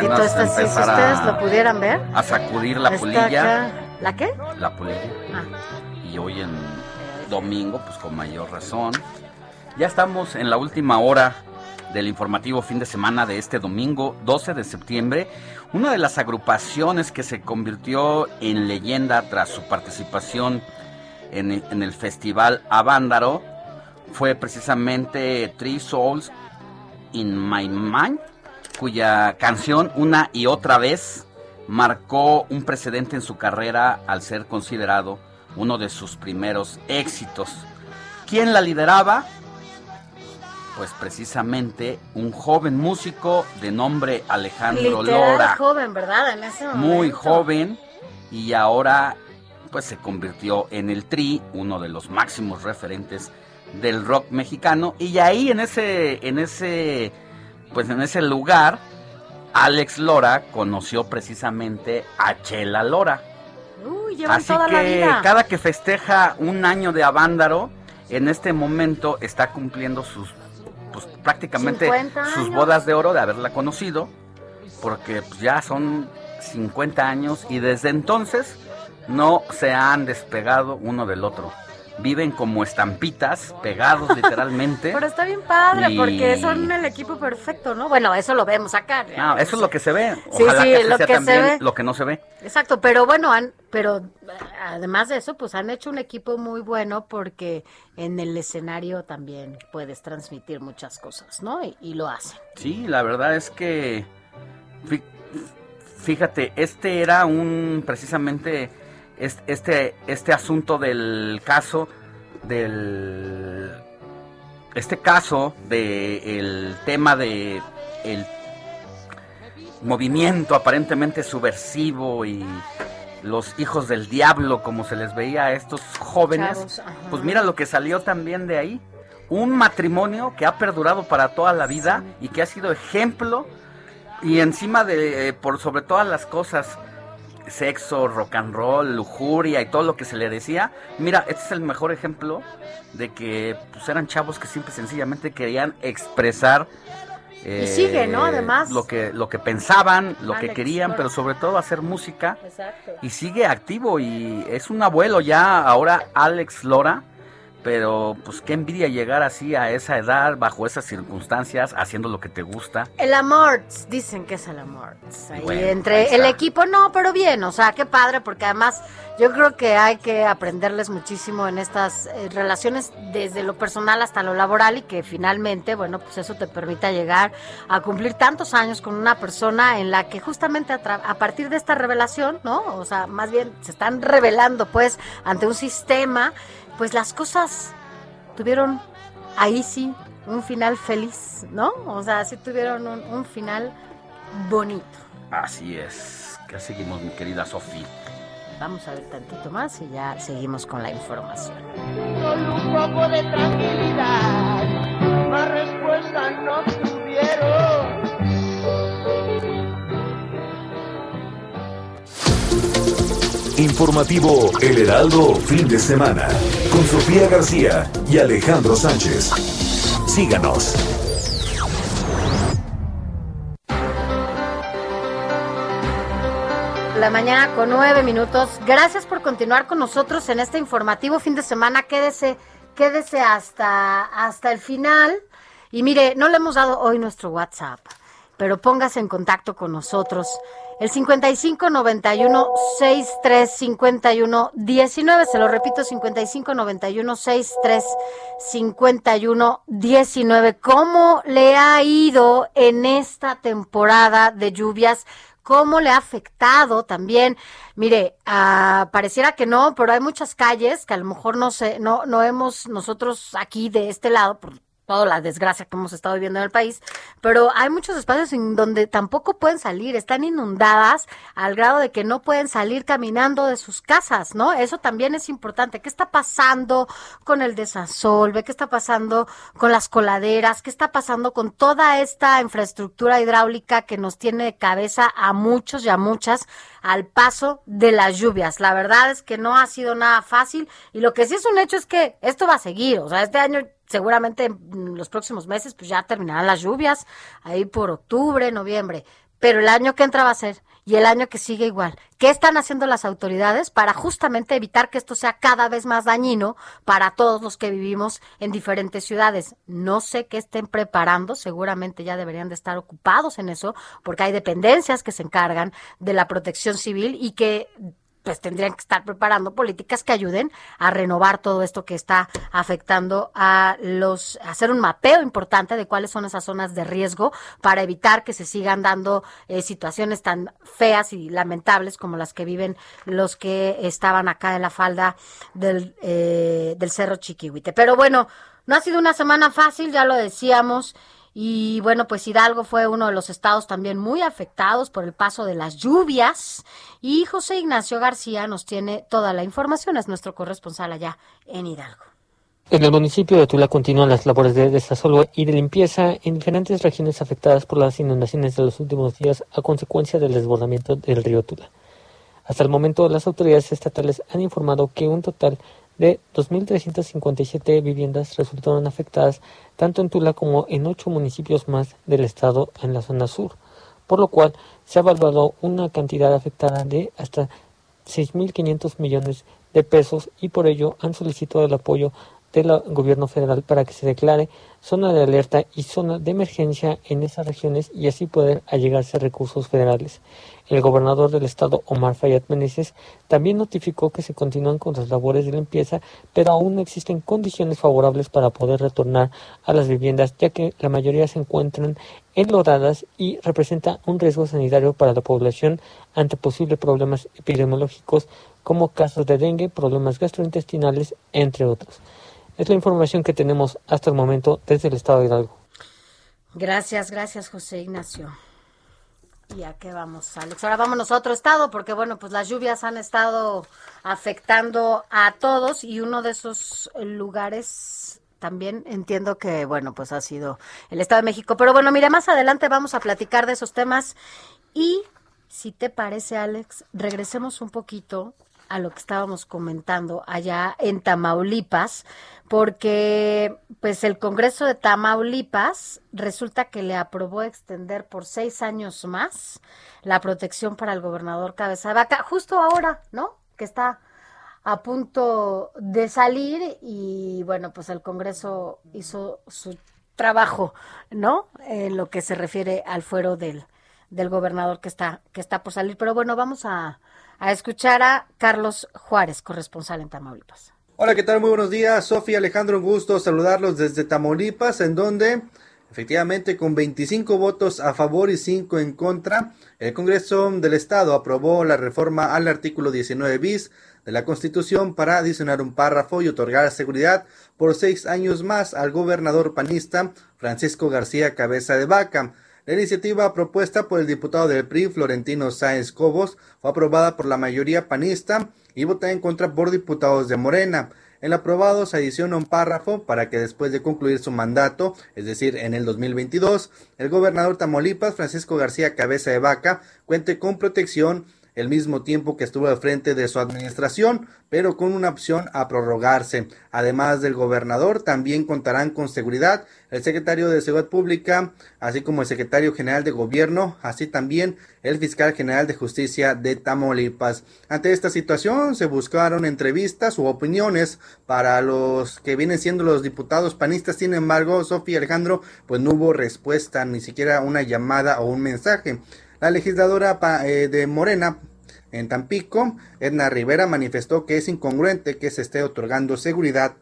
Si ustedes lo pudieran ver. a sacudir la acá. ¿La qué? La polilla. Ah. Y hoy en domingo, pues con mayor razón. Ya estamos en la última hora del informativo fin de semana de este domingo 12 de septiembre. Una de las agrupaciones que se convirtió en leyenda tras su participación en el, en el festival Avándaro fue precisamente Three Souls in My Mind, cuya canción una y otra vez marcó un precedente en su carrera al ser considerado uno de sus primeros éxitos. ¿Quién la lideraba? Pues precisamente un joven músico de nombre Alejandro Literal Lora joven, ¿verdad? En ese momento. muy joven y ahora pues se convirtió en el Tri, uno de los máximos referentes del rock mexicano y ahí en ese en ese pues en ese lugar Alex Lora conoció precisamente a Chela Lora. Uy, llevan Así toda la que vida. cada que festeja un año de Avándaro, en este momento está cumpliendo sus, pues prácticamente 50 sus bodas de oro de haberla conocido, porque pues, ya son 50 años y desde entonces no se han despegado uno del otro. Viven como estampitas, pegados literalmente. Pero está bien padre Y- porque son el equipo perfecto, ¿no? Bueno, eso lo vemos acá. No, eso es lo que se ve. Sí, Ojalá sí, que así lo sea que se también ve. lo que no se ve. Exacto, pero bueno, han, pero además de eso, pues han hecho un equipo muy bueno porque en el escenario también puedes transmitir muchas cosas, ¿no? Y, y lo hacen. Sí, la verdad es que fí- fíjate, este era un precisamente este, este asunto del caso del este caso de el tema de el movimiento aparentemente subversivo y los hijos del diablo como se les veía a estos jóvenes Chavos, pues mira lo que salió también de ahí. Un matrimonio que ha perdurado para toda la vida y que ha sido ejemplo y encima de eh, por sobre todas las cosas sexo, rock and roll, lujuria y todo lo que se le decía. Mira, este es el mejor ejemplo de que pues, eran chavos que simple y sencillamente querían expresar eh, sigue, ¿no? Además. lo que lo que pensaban, lo que querían, pero sobre todo hacer música Exacto. y sigue activo y es un abuelo ya ahora Alex Lora. Pero pues qué envidia llegar así a esa edad, bajo esas circunstancias, haciendo lo que te gusta. El amor, dicen que es el amor. Ahí Bueno, ahí entre el equipo, no, pero bien, o sea, qué padre, porque además yo creo que hay que aprenderles muchísimo en estas eh, relaciones desde lo personal hasta lo laboral y que finalmente, bueno, pues eso te permita llegar a cumplir tantos años con una persona en la que justamente a partir de esta revelación, ¿no? O sea, más bien se están revelando pues ante un sistema, pues las cosas tuvieron ahí sí un final feliz, ¿no? O sea, sí tuvieron un, un final bonito. Así es. Que seguimos, mi querida Sofía. Vamos a ver tantito más y ya seguimos con la información. Con un poco de tranquilidad, más respuesta no tuvieron. Informativo El Heraldo Fin de Semana con Sofía García y Alejandro Sánchez. Síganos. La mañana con nueve minutos. Gracias por continuar con nosotros en este informativo fin de semana. Quédese, quédese hasta, hasta el final. Y mire, no le hemos dado hoy nuestro WhatsApp, pero póngase en contacto con nosotros. El 55 91 63 51 19, se lo repito, 55 91 63 51 19. ¿Cómo le ha ido en esta temporada de lluvias? cómo le ha afectado también. Mire, ah, pareciera que no, pero hay muchas calles que a lo mejor no sé, no, no hemos nosotros aquí de este lado, toda la desgracia que hemos estado viviendo en el país, pero hay muchos espacios en donde tampoco pueden salir, están inundadas al grado de que no pueden salir caminando de sus casas, ¿no? Eso también es importante. ¿Qué está pasando con el desasolve? ¿Qué está pasando con las coladeras? ¿Qué está pasando con toda esta infraestructura hidráulica que nos tiene de cabeza a muchos y a muchas al paso de las lluvias? La verdad es que no ha sido nada fácil y lo que sí es un hecho es que esto va a seguir, o sea, este año seguramente en los próximos meses pues ya terminarán las lluvias, ahí por octubre, noviembre, pero el año que entra va a ser y el año que sigue igual. ¿Qué están haciendo las autoridades para justamente evitar que esto sea cada vez más dañino para todos los que vivimos en diferentes ciudades? No sé qué estén preparando, seguramente ya deberían de estar ocupados en eso, porque hay dependencias que se encargan de la protección civil y que pues tendrían que estar preparando políticas que ayuden a renovar todo esto que está afectando a los, hacer un mapeo importante de cuáles son esas zonas de riesgo para evitar que se sigan dando eh, situaciones tan feas y lamentables como las que viven los que estaban acá en la falda del, eh, del Cerro Chiquihuite. Pero bueno, no ha sido una semana fácil, ya lo decíamos. Y bueno, pues Hidalgo fue uno de los estados también muy afectados por el paso de las lluvias. Y José Ignacio García nos tiene toda la información, es nuestro corresponsal allá en Hidalgo. En el municipio de Tula continúan las labores de desasolvo y de limpieza en diferentes regiones afectadas por las inundaciones de los últimos días a consecuencia del desbordamiento del río Tula. Hasta el momento, las autoridades estatales han informado que un total de 2.357 viviendas resultaron afectadas tanto en Tula como en ocho municipios más del estado en la zona sur, por lo cual se ha evaluado una cantidad afectada de hasta 6.500 millones de pesos y por ello han solicitado el apoyo del gobierno federal para que se declare zona de alerta y zona de emergencia en esas regiones y así poder allegarse recursos federales. El gobernador del estado, Omar Fayad Meneses, también notificó que se continúan con las labores de limpieza, pero aún no existen condiciones favorables para poder retornar a las viviendas, ya que la mayoría se encuentran enlodadas y representa un riesgo sanitario para la población ante posibles problemas epidemiológicos como casos de dengue, problemas gastrointestinales, entre otros. Es la información que tenemos hasta el momento desde el estado de Hidalgo. Gracias, gracias José Ignacio. ¿Y a qué vamos, Alex? Ahora vámonos a otro estado, porque bueno, pues las lluvias han estado afectando a todos y uno de esos lugares también entiendo que, bueno, pues ha sido el Estado de México. Pero bueno, mira, más adelante vamos a platicar de esos temas y, si te parece, Alex, regresemos un poquito a lo que estábamos comentando allá en Tamaulipas, porque pues el Congreso de Tamaulipas resulta que le aprobó extender por seis años más la protección para el gobernador Cabeza de Vaca, justo ahora, ¿no? Que está a punto de salir y bueno, pues el Congreso hizo su trabajo, ¿no? En lo que se refiere al fuero del, del gobernador que está, que está por salir. Pero bueno, vamos a, a escuchar a Carlos Juárez, corresponsal en Tamaulipas. Hola, ¿qué tal? Muy buenos días. Sofía Alejandro, un gusto saludarlos desde Tamaulipas, en donde efectivamente con 25 votos a favor y 5 en contra, el Congreso del Estado aprobó la reforma al artículo 19 bis de la Constitución para adicionar un párrafo y otorgar seguridad por seis años más al gobernador panista Francisco García Cabeza de Vaca. La iniciativa propuesta por el diputado del PRI, Florentino Sáenz Cobos, fue aprobada por la mayoría panista y votada en contra por diputados de Morena. En el aprobado se adiciona un párrafo para que después de concluir su mandato, es decir, en el 2022, el gobernador Tamaulipas, Francisco García Cabeza de Vaca, cuente con protección el mismo tiempo que estuvo al frente de su administración, pero con una opción a prorrogarse. Además del gobernador, también contarán con seguridad el secretario de Seguridad Pública, así como el secretario general de Gobierno, así también el fiscal general de Justicia de Tamaulipas. Ante esta situación, se buscaron entrevistas u opiniones para los que vienen siendo los diputados panistas. Sin embargo, Sofía Alejandro, pues no hubo respuesta, ni siquiera una llamada o un mensaje. La legisladora eh, de Morena en Tampico, Edna Rivera, manifestó que es incongruente que se esté otorgando seguridad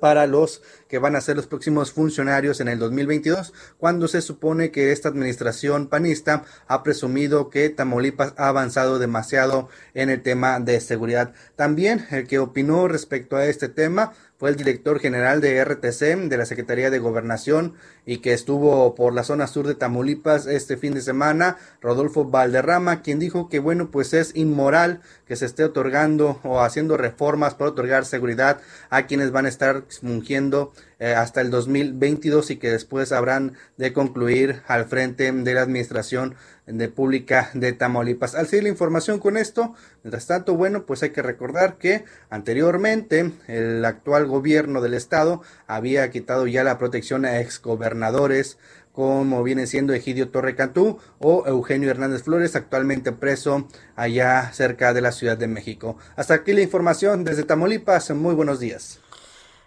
para los que van a ser los próximos funcionarios en el 2022, cuando se supone que esta administración panista ha presumido que Tamaulipas ha avanzado demasiado en el tema de seguridad. También el que opinó respecto a este tema fue el director general de RTC de la Secretaría de Gobernación y que estuvo por la zona sur de Tamaulipas este fin de semana, Rodolfo Valderrama, quien dijo que bueno, pues es inmoral que se esté otorgando o haciendo reformas para otorgar seguridad a quienes van a estar fungiendo eh, hasta el 2022 y que después habrán de concluir al frente de la administración de pública de Tamaulipas. Al seguir la información con esto, mientras tanto, bueno, pues hay que recordar que anteriormente el actual gobierno del estado había quitado ya la protección a exgobernadores como viene siendo Egidio Torre Cantú o Eugenio Hernández Flores, actualmente preso allá cerca de la Ciudad de México. Hasta aquí la información desde Tamaulipas. Muy buenos días.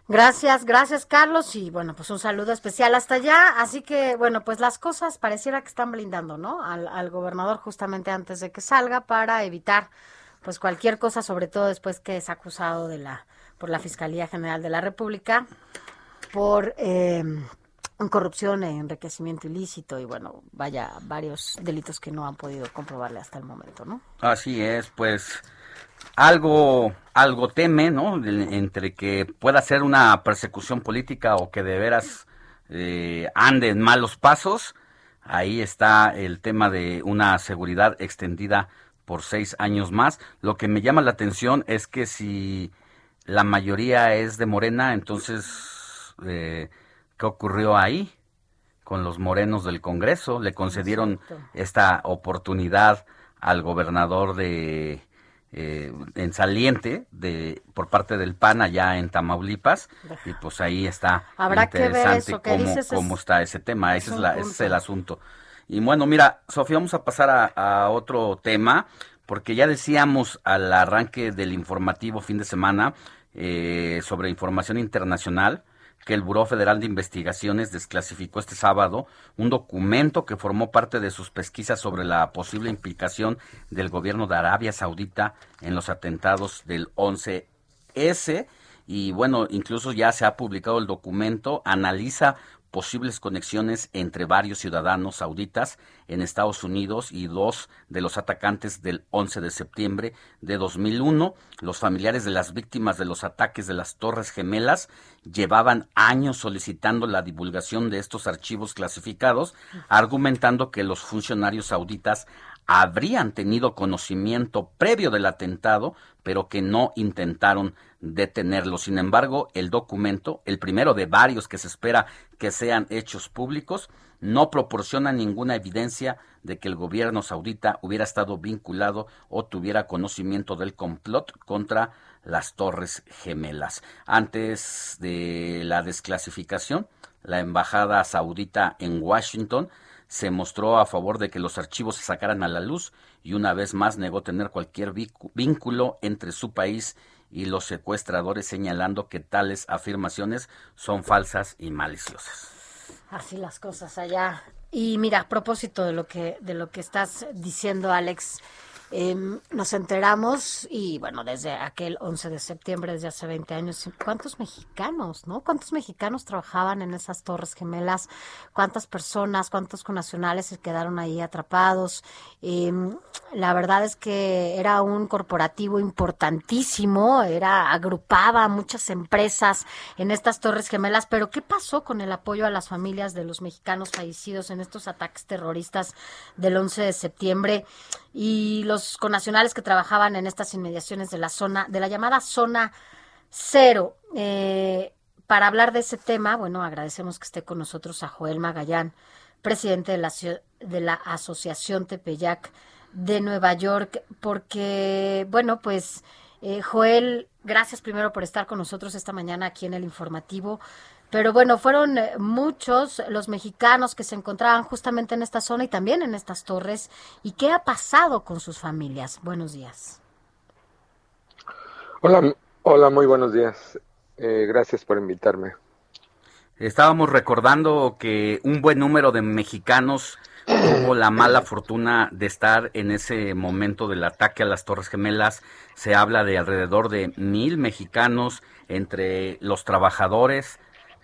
Gracias, gracias Carlos y bueno, pues un saludo especial hasta allá. Así que bueno, pues las cosas pareciera que están blindando, ¿no? Al, al gobernador justamente antes de que salga para evitar pues cualquier cosa, sobre todo después que es acusado de la por la Fiscalía General de la República por eh, corrupción e enriquecimiento ilícito y bueno, vaya varios delitos que no han podido comprobarle hasta el momento, ¿no? Así es, pues algo, algo teme, ¿no? Entre que pueda ser una persecución política o que de veras eh, ande en malos pasos. Ahí está el tema de una seguridad extendida por seis años más. Lo que me llama la atención es que si la mayoría es de Morena, entonces, eh, ¿qué ocurrió ahí con los morenos del Congreso? Le concedieron esta oportunidad al gobernador de eh, en saliente de por parte del PAN allá en Tamaulipas y pues ahí está Habrá interesante que ver eso, cómo, es, está ese tema, ese es, la, ese es el asunto. Y bueno, mira, Sofía, vamos a pasar a, a, otro tema, porque ya decíamos al arranque del informativo fin de semana eh, sobre información internacional, que el Buró Federal de Investigaciones desclasificó este sábado un documento que formó parte de sus pesquisas sobre la posible implicación del gobierno de Arabia Saudita en los atentados del 11S. Y bueno, incluso ya se ha publicado el documento, analiza posibles conexiones entre varios ciudadanos sauditas en Estados Unidos y dos de los atacantes del 11 de septiembre de 2001. Los familiares de las víctimas de los ataques de las Torres Gemelas llevaban años solicitando la divulgación de estos archivos clasificados, argumentando que los funcionarios sauditas habrían tenido conocimiento previo del atentado, pero que no intentaron detenerlo. Sin embargo, el documento, el primero de varios que se espera que sean hechos públicos, no proporciona ninguna evidencia de que el gobierno saudita hubiera estado vinculado o tuviera conocimiento del complot contra las Torres Gemelas. Antes de la desclasificación, la embajada saudita en Washington se mostró a favor de que los archivos se sacaran a la luz y una vez más negó tener cualquier vínculo entre su país y los secuestradores señalando que tales afirmaciones son falsas y maliciosas. Así las cosas allá. Y mira, a propósito de lo que de lo que estás diciendo, Alex, Em, nos enteramos y bueno, desde aquel 11 de septiembre, desde hace 20 años, ¿cuántos mexicanos, no? ¿Cuántos mexicanos trabajaban en esas torres gemelas? ¿Cuántas personas, cuántos connacionales se quedaron ahí atrapados? Em, la verdad es que era un corporativo importantísimo, era agrupaba muchas empresas en estas torres gemelas, pero ¿qué pasó con el apoyo a las familias de los mexicanos fallecidos en estos ataques terroristas del 11 de septiembre? y los conacionales que trabajaban en estas inmediaciones de la zona, de la llamada zona cero. Eh, para hablar de ese tema, bueno, agradecemos que esté con nosotros a Joel Magallán, presidente de la, de la Asociación Tepeyac de Nueva York, porque, bueno, pues, eh, Joel, gracias primero por estar con nosotros esta mañana aquí en el informativo. Pero bueno, fueron eh, muchos los mexicanos que se encontraban justamente en esta zona y también en estas torres. ¿Y qué ha pasado con sus familias? Buenos días. Hola, hola, muy buenos días. Eh, gracias por invitarme. Estábamos recordando que un buen número de mexicanos tuvo la mala fortuna de estar en ese momento del ataque a las Torres Gemelas. Se habla de alrededor de mil mexicanos entre los trabajadores,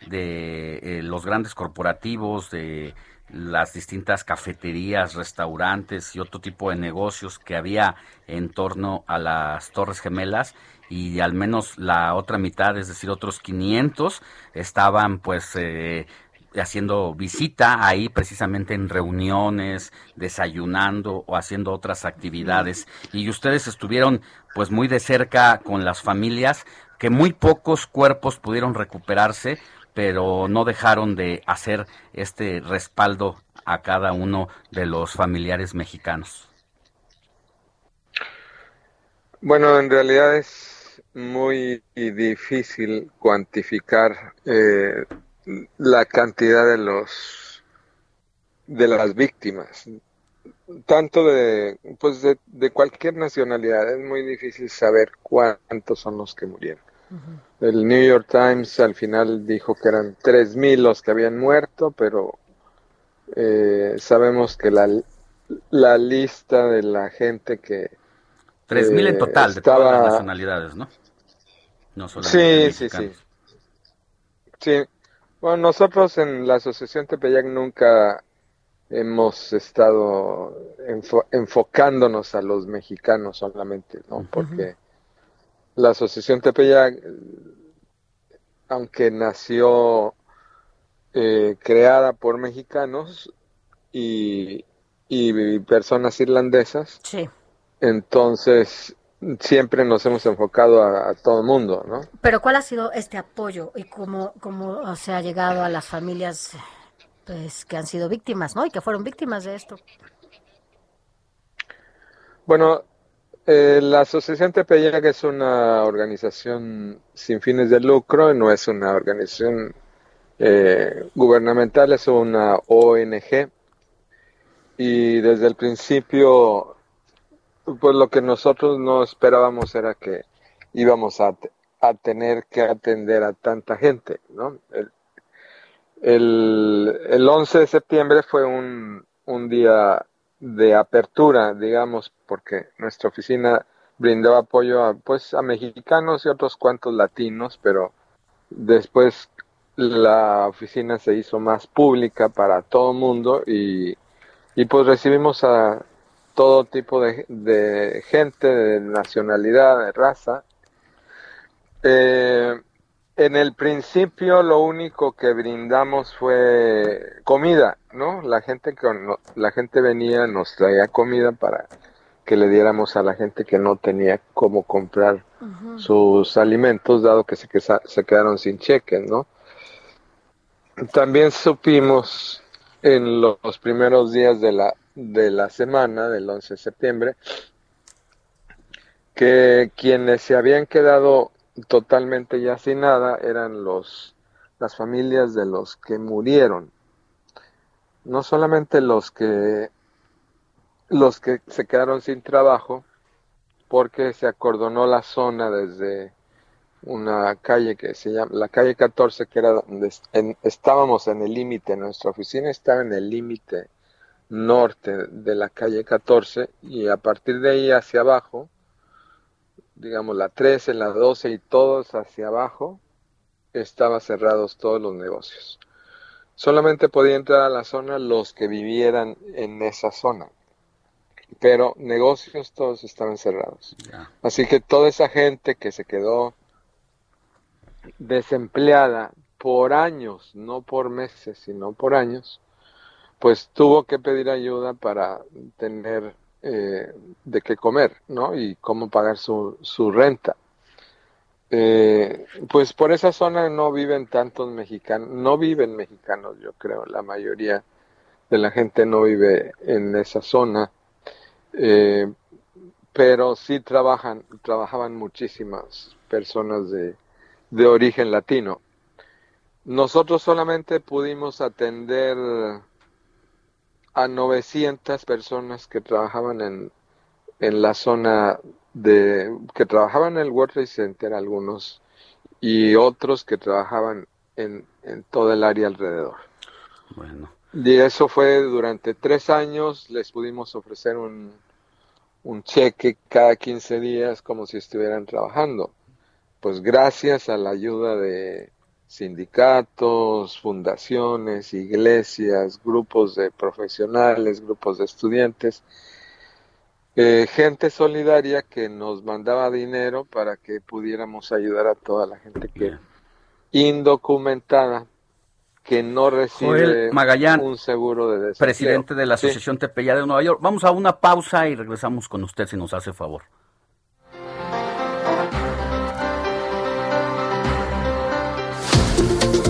de eh, los grandes corporativos, de las distintas cafeterías, restaurantes y otro tipo de negocios que había en torno a las Torres Gemelas y al menos la otra mitad, es decir, otros 500 estaban pues eh, haciendo visita ahí precisamente en reuniones, desayunando o haciendo otras actividades. Y ustedes estuvieron pues muy de cerca con las familias, que muy pocos cuerpos pudieron recuperarse, pero no dejaron de hacer este respaldo a cada uno de los familiares mexicanos. Bueno, en realidad es muy difícil cuantificar eh, la cantidad de los de las víctimas, tanto de pues de cualquier nacionalidad. Es muy difícil saber cuántos son los que murieron. El New York Times al final dijo que eran 3.000 los que habían muerto, pero eh, sabemos que la, la lista de la gente que... 3.000 en eh, total, de todas las nacionalidades, ¿no? No sí, sí, sí. Sí. Bueno, nosotros en la Asociación Tepeyac nunca hemos estado enfocándonos a los mexicanos solamente, ¿no? Porque la Asociación Tepeyac, aunque nació eh, creada por mexicanos y, personas irlandesas, entonces siempre nos hemos enfocado a, todo el mundo, ¿no? Pero ¿cuál ha sido este apoyo y cómo, cómo se ha llegado a las familias pues, que han sido víctimas, ¿no? Y que fueron víctimas de esto. Bueno, eh, la Asociación Tepeyac es una organización sin fines de lucro, no es una organización eh, gubernamental, es una ONG. Y desde el principio, pues lo que nosotros no esperábamos era que íbamos a, tener que atender a tanta gente, ¿no? El, el, 11 de septiembre fue un, un día de apertura, digamos, porque nuestra oficina brindó apoyo a, pues, a mexicanos y otros cuantos latinos, pero después la oficina se hizo más pública para todo el mundo y, y pues recibimos a todo tipo de, de gente, de nacionalidad, de raza. Eh, en el principio lo único que brindamos fue comida, ¿no? La gente que la gente venía nos traía comida para que le diéramos a la gente que no tenía cómo comprar sus alimentos, dado que se, que se quedaron sin cheques, ¿no? También supimos en los primeros días de la, de la semana, del 11 de septiembre, que quienes se habían quedado totalmente ya sin nada eran los las familias de los que murieron. No solamente los que los que se quedaron sin trabajo porque se acordonó la zona desde una calle que se llama la calle 14 que era donde estábamos en el límite nuestra oficina estaba en el límite norte de la calle 14 y a partir de ahí hacia abajo digamos, la 13, la 12 y todos hacia abajo, estaban cerrados todos los negocios. Solamente podía entrar a la zona los que vivieran en esa zona. Pero negocios todos estaban cerrados. Así que toda esa gente que se quedó desempleada por años, no por meses, sino por años, pues tuvo que pedir ayuda para tener eh, de qué comer, ¿no? Y cómo pagar su, su renta. Eh, pues por esa zona no viven tantos mexicanos, no viven mexicanos, yo creo, la mayoría de la gente no vive en esa zona, eh, pero sí trabajan, trabajaban muchísimas personas de, de origen latino. Nosotros solamente pudimos atender a 900 personas que trabajaban en, en la zona de que trabajaban en el World Trade Center algunos y otros que trabajaban en, en todo el área alrededor. Bueno. Y eso fue durante tres años, les pudimos ofrecer un, un cheque cada 15 días como si estuvieran trabajando. Pues gracias a la ayuda de sindicatos, fundaciones, iglesias, grupos de profesionales, grupos de estudiantes, eh, gente solidaria que nos mandaba dinero para que pudiéramos ayudar a toda la gente que indocumentada que no recibe un seguro de desempleo. presidente de la Asociación Tepeya de Nueva York. Vamos a una pausa y regresamos con usted si nos hace favor.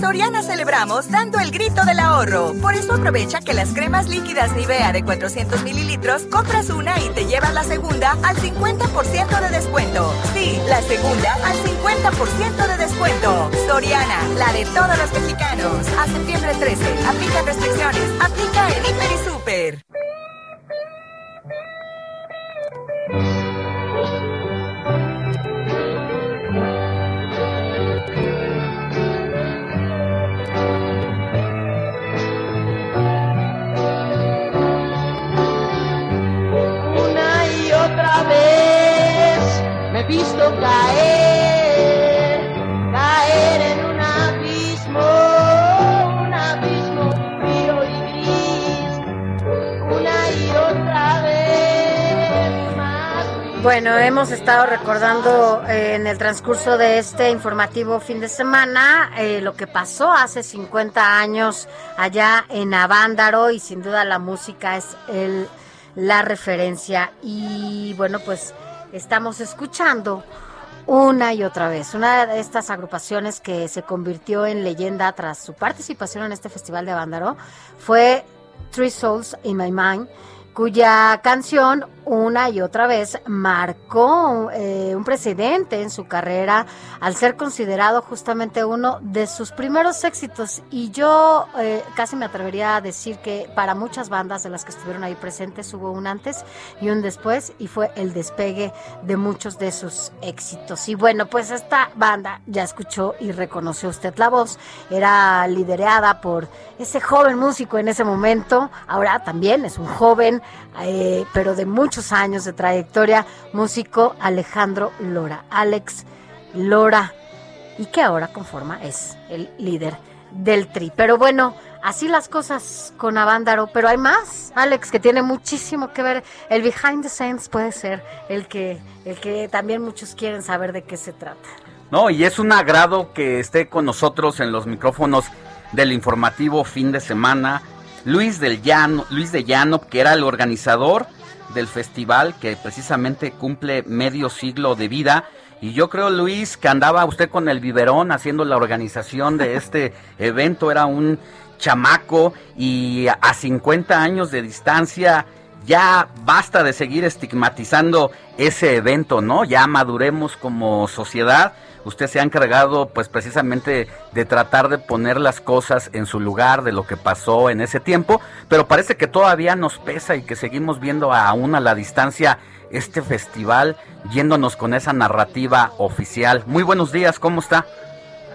Soriana celebramos dando el grito del ahorro. Por eso aprovecha que las cremas líquidas Nivea de 400 mililitros compras una y te llevas la segunda al 50% de descuento. Sí, la segunda al 50% de descuento. Soriana, la de todos los mexicanos. A septiembre 13. Aplica restricciones. Aplica en Hiper y Super. Visto caer, caer en un abismo, un abismo frío y gris. Una y otra vez. Bueno, hemos estado recordando eh, en el transcurso de este informativo fin de semana eh, lo que pasó hace 50 años allá en Avándaro y sin duda la música es el, la referencia. Y bueno, pues estamos escuchando una y otra vez. Una de estas agrupaciones que se convirtió en leyenda tras su participación en este festival de Avándaro fue Three Souls in My Mind cuya canción una y otra vez marcó eh, un precedente en su carrera al ser considerado justamente uno de sus primeros éxitos. Y yo eh, casi me atrevería a decir que para muchas bandas de las que estuvieron ahí presentes hubo un antes y un después y fue el despegue de muchos de sus éxitos. Y bueno, pues esta banda ya escuchó y reconoció usted la voz, era liderada por ese joven músico en ese momento, ahora también es un joven, eh, pero de muchos años de trayectoria, músico Alejandro Lora, Alex Lora, y que ahora conforma, es el líder del Tri. Pero bueno, así las cosas con Avándaro, pero hay más, Alex, que tiene muchísimo que ver. El behind the scenes puede ser el que, el que también muchos quieren saber de qué se trata. No, y es un agrado que esté con nosotros en los micrófonos del informativo fin de semana. Luis del Llano, Luis de Llano, que era el organizador del festival que precisamente cumple medio siglo de vida. Y yo creo, Luis, que andaba usted con el biberón haciendo la organización de este evento. Era un chamaco y a 50 años de distancia ya basta de seguir estigmatizando ese evento, ¿no? Ya maduremos como sociedad. Usted se ha encargado, pues precisamente, de tratar de poner las cosas en su lugar de lo que pasó en ese tiempo, pero parece que todavía nos pesa y que seguimos viendo aún a la distancia este festival, yéndonos con esa narrativa oficial. Muy buenos días, ¿cómo está?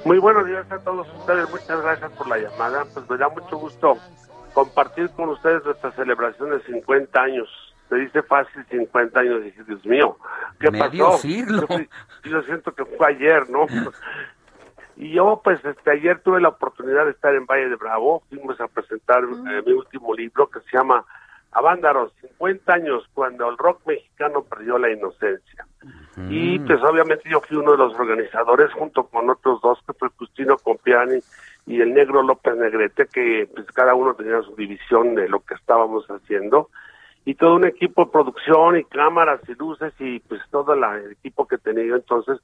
Muy buenos días a todos ustedes, muchas gracias por la llamada, pues me da mucho gusto compartir con ustedes nuestra celebración de 50 años. Se dice fácil 50 años, dije, Dios mío, ¿qué Medio pasó? siglo. Yo, yo siento que fue ayer, ¿no? Y yo, pues, este, ayer tuve la oportunidad de estar en Valle de Bravo, fuimos a presentar eh, mi último libro que se llama Avándaros, 50 años cuando el rock mexicano perdió la inocencia. Y pues obviamente yo fui uno de los organizadores junto con otros dos, que fue Justino Compiani y el negro López Negrete, que pues cada uno tenía su división de lo que estábamos haciendo. Y todo un equipo de producción y cámaras y luces y pues todo la- el equipo que tenía yo entonces,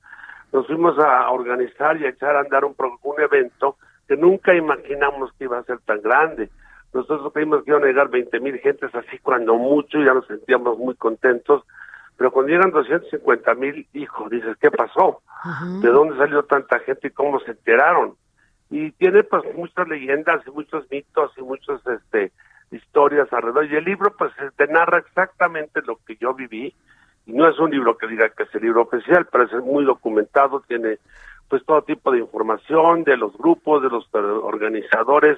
nos fuimos a organizar y a echar a andar un, un evento que nunca imaginamos que iba a ser tan grande. Nosotros creímos que iban a llegar 20 mil gentes así cuando mucho, ya nos sentíamos muy contentos, pero cuando llegan 250 mil, hijo, dices, ¿qué pasó? ¿De dónde salió tanta gente y cómo se enteraron? Y tiene pues muchas leyendas y muchos mitos y muchas este, historias alrededor. Y el libro pues te narra exactamente lo que yo viví. Y no es un libro que diga que es el libro oficial, pero es muy documentado, tiene pues todo tipo de información de los grupos, de los organizadores,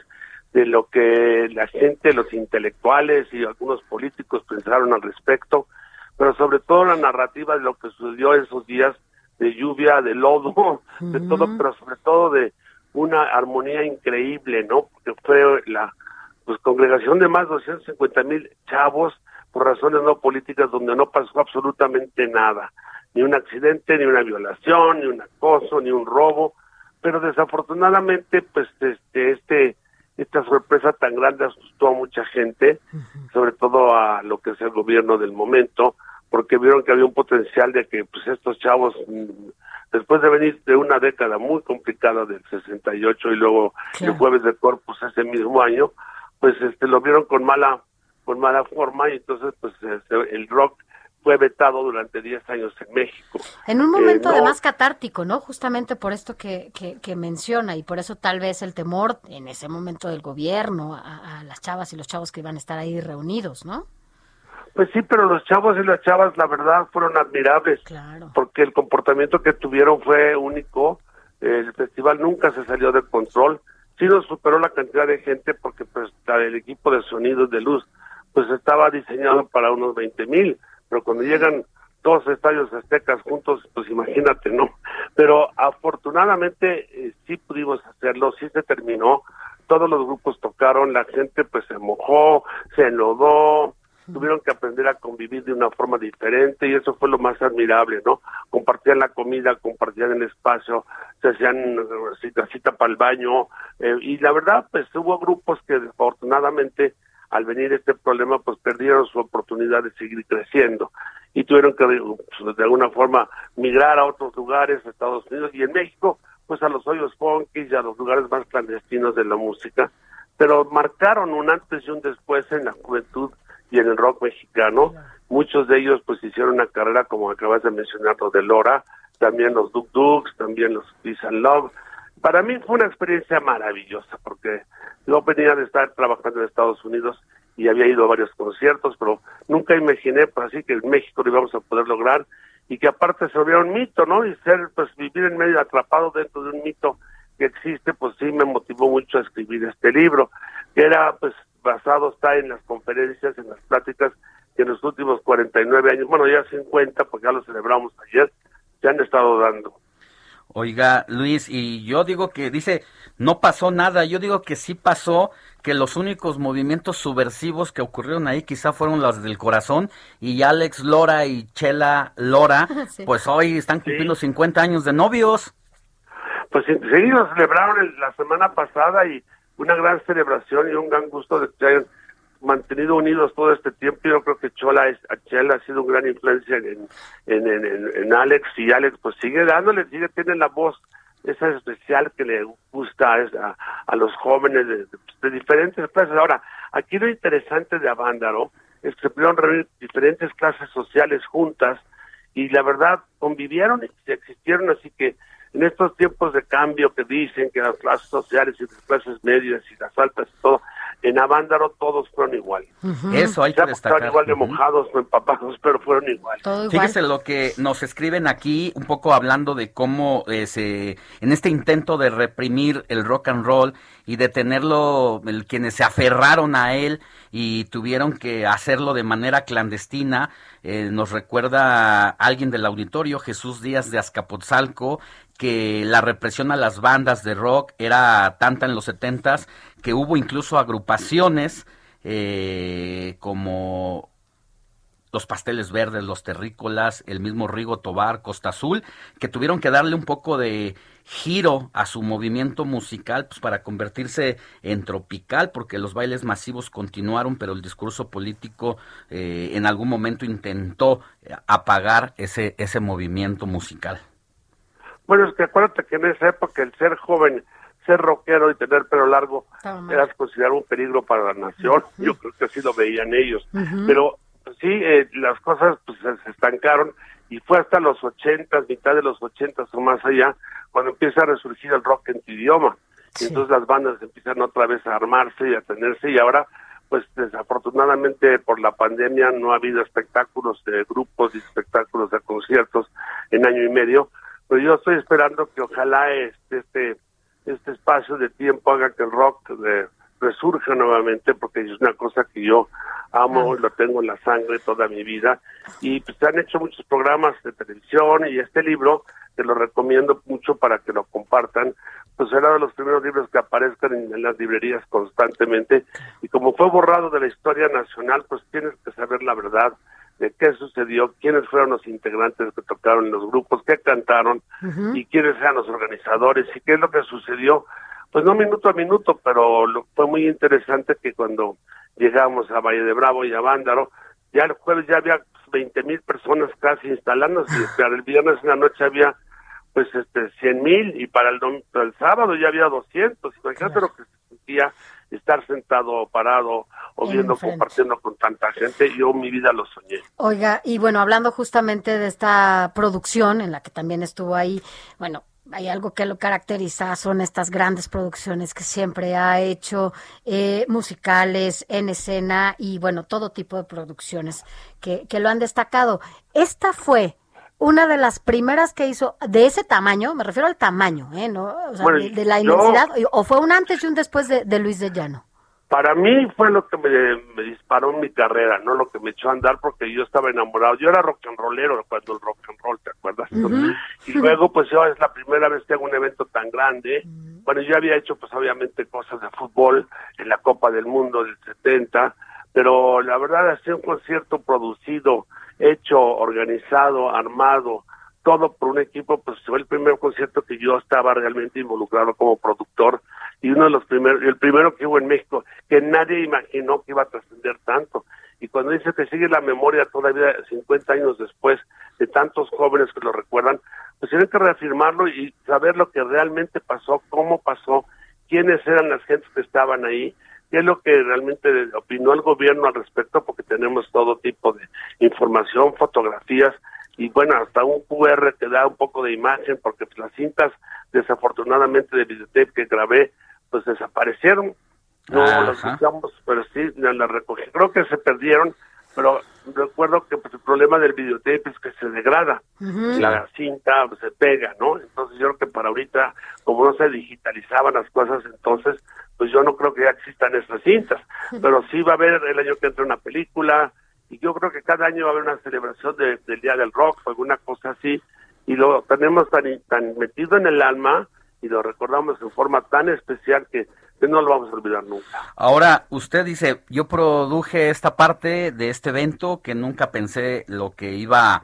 de lo que la gente, los intelectuales y algunos políticos pensaron al respecto, pero sobre todo la narrativa de lo que sucedió esos días de lluvia, de lodo, de todo, pero sobre todo de una armonía increíble, ¿no? Porque fue la pues congregación de más de 250 mil chavos por razones no políticas donde no pasó absolutamente nada, ni un accidente, ni una violación, ni un acoso, ni un robo, pero desafortunadamente pues este este esta sorpresa tan grande asustó a mucha gente, sobre todo a lo que es el gobierno del momento, porque vieron que había un potencial de que pues estos chavos mm, después de venir de una década muy complicada del 68 y luego el jueves de Corpus ese mismo año, pues este lo vieron con mala con mala forma y entonces pues este, el rock fue vetado durante 10 años en México. En un Eh, momento no- además catártico, ¿no? Justamente por esto que, que, que menciona y por eso tal vez el temor en ese momento del gobierno a, a las chavas y los chavos que iban a estar ahí reunidos, ¿no? Pues sí, pero los chavos y las chavas, la verdad, fueron admirables. Porque el comportamiento que tuvieron fue único. El festival nunca se salió de control. Sí nos superó la cantidad de gente porque pues el equipo de sonido de luz pues estaba diseñado para unos 20 mil. Pero cuando llegan dos estadios aztecas juntos, pues imagínate, ¿no? Pero afortunadamente eh, sí pudimos hacerlo, sí se terminó. Todos los grupos tocaron, la gente pues se mojó, se enlodó, tuvieron que aprender a convivir de una forma diferente y eso fue lo más admirable, ¿no? Compartían la comida, compartían el espacio, se hacían cita, cita para el baño eh, y la verdad, pues hubo grupos que desafortunadamente al venir este problema, pues perdieron su oportunidad de seguir creciendo y tuvieron que pues, de alguna forma migrar a otros lugares, a Estados Unidos y en México, pues a los hoyos funky y a los lugares más clandestinos de la música, pero marcaron un antes y un después en la juventud y en el rock mexicano. Muchos de ellos pues hicieron una carrera como acabas de mencionar, los de Lora, también los Duk Duks, también los Peace and Love. Para mí fue una experiencia maravillosa porque yo venía de estar trabajando en Estados Unidos y había ido a varios conciertos, pero nunca imaginé pues así que en México lo íbamos a poder lograr y que aparte se volviera un mito, ¿no? Y ser, pues vivir en medio atrapado dentro de un mito que existe, pues sí me motivó mucho a escribir este libro, que era pues basado está en las conferencias, en las pláticas que en los últimos 49 años, bueno ya 50, porque ya lo celebramos ayer, se han estado dando. Oiga, Luis, y yo digo que dice, no pasó nada, yo digo que sí pasó, que los únicos movimientos subversivos que ocurrieron ahí quizá fueron los del corazón, y Alex Lora y Chela Lora, Sí. pues hoy están cumpliendo 50 años de novios. Pues sí, sí, lo celebraron el- la semana pasada y una gran celebración y un gran gusto de que hayan mantenido unidos todo este tiempo. Yo creo que Chola es, Chela ha sido una gran influencia en, en, en, en- Alex y Alex pues sigue dándole, sigue tiene la voz esa especial que le gusta a, a los jóvenes de diferentes clases. Ahora, aquí lo interesante de Avándaro es que se pudieron reunir diferentes clases sociales juntas y la verdad convivieron y existieron, así que en estos tiempos de cambio que dicen que las clases sociales y las clases medias y las altas y todo, en Avándaro todos fueron igual. Eso hay que estaban destacar. igual de mojados o empapados, pero fueron igual. Fíjese lo que nos escriben aquí, un poco hablando de cómo eh, se, en este intento de reprimir el rock and roll y de tenerlo, el, quienes se aferraron a él y tuvieron que hacerlo de manera clandestina, eh, nos recuerda alguien del auditorio, Jesús Díaz de Azcapotzalco, que la represión a las bandas de rock era tanta en los setentas que hubo incluso agrupaciones eh, como los pasteles verdes, los terrícolas, el mismo Rigo Tobar, Costa Azul, que tuvieron que darle un poco de giro a su movimiento musical pues para convertirse en tropical, porque los bailes masivos continuaron, pero el discurso político eh, en algún momento intentó eh, apagar ese, ese movimiento musical. Bueno, es que acuérdate que en esa época el ser joven, ser rockero y tener pelo largo mal. era considerado un peligro para la nación. Yo creo que así lo veían ellos. Pero pues, sí, eh, las cosas pues, se se estancaron y fue hasta los ochentas, mitad de los ochentas o más allá, cuando empieza a resurgir el rock en tu idioma. Y entonces las bandas empiezan otra vez a armarse y a tenerse y ahora pues desafortunadamente por la pandemia no ha habido espectáculos de grupos y espectáculos de conciertos en año y medio, pero yo estoy esperando que ojalá este este este espacio de tiempo haga que el rock eh, resurja nuevamente porque es una cosa que yo amo y lo tengo en la sangre toda mi vida. Y pues se han hecho muchos programas de televisión y este libro te lo recomiendo mucho para que lo compartan pues será de los primeros libros que aparezcan en, en las librerías constantemente. Y como fue borrado de la historia nacional pues tienes que saber la verdad de qué sucedió, quiénes fueron los integrantes que tocaron en los grupos, qué cantaron y quiénes eran los organizadores y qué es lo que sucedió. Pues no minuto a minuto, pero lo- fue muy interesante que cuando llegamos a Valle de Bravo y a Vándaro, ya el jueves ya había 20 mil personas casi instalándose, y para el viernes en la noche había pues este 100 mil y para el, para el sábado ya había 200. Imagínate lo que se sentía estar sentado o parado o viendo, compartiendo con tanta gente. Yo mi vida lo soñé. Oiga, y bueno, hablando justamente de esta producción en la que también estuvo ahí, bueno, hay algo que lo caracteriza, son estas grandes producciones que siempre ha hecho, eh, musicales, en escena y bueno, todo tipo de producciones que, que lo han destacado. Esta fue una de las primeras que hizo de ese tamaño, me refiero al tamaño, ¿eh? ¿No? O sea, Bueno, de, de la yo- inmensidad, o fue un antes y un después de, de Luis de Llano. Para mí fue lo que me, me disparó en mi carrera, no lo que me echó a andar porque yo estaba enamorado. Yo era rock and rollero cuando el rock and roll, ¿te acuerdas? Y luego, pues yo es la primera vez que hago un evento tan grande. Bueno, yo había hecho, pues obviamente, cosas de fútbol en la Copa del Mundo del 70, pero la verdad, hacer un concierto producido, hecho, organizado, armado, todo por un equipo, pues fue el primer concierto que yo estaba realmente involucrado como productor y uno de los primeros, el primero que hubo en México, que nadie imaginó que iba a trascender tanto. Y cuando dice que sigue la memoria todavía 50 años después de tantos jóvenes que lo recuerdan, pues tienen que reafirmarlo y saber lo que realmente pasó, cómo pasó, quiénes eran las gentes que estaban ahí. Qué es lo que realmente opinó el gobierno al respecto, porque tenemos todo tipo de información, fotografías y bueno, hasta un QR que da un poco de imagen, porque las cintas desafortunadamente de videotape que grabé, pues desaparecieron. No las usamos, pero sí las recogí. Creo que se perdieron, pero recuerdo que pues, el problema del videotape es que se degrada. La cinta pues, se pega, ¿no? Entonces yo creo que para ahorita, como no se digitalizaban las cosas, entonces, pues yo no creo que ya existan esas cintas. Pero sí va a haber el año que entra una película, y yo creo que cada año va a haber una celebración del Día del Rock o alguna cosa así, y lo tenemos tan, tan metido en el alma y lo recordamos en forma tan especial que, que no lo vamos a olvidar nunca. Ahora, usted dice, yo produje esta parte de este evento que nunca pensé lo que iba,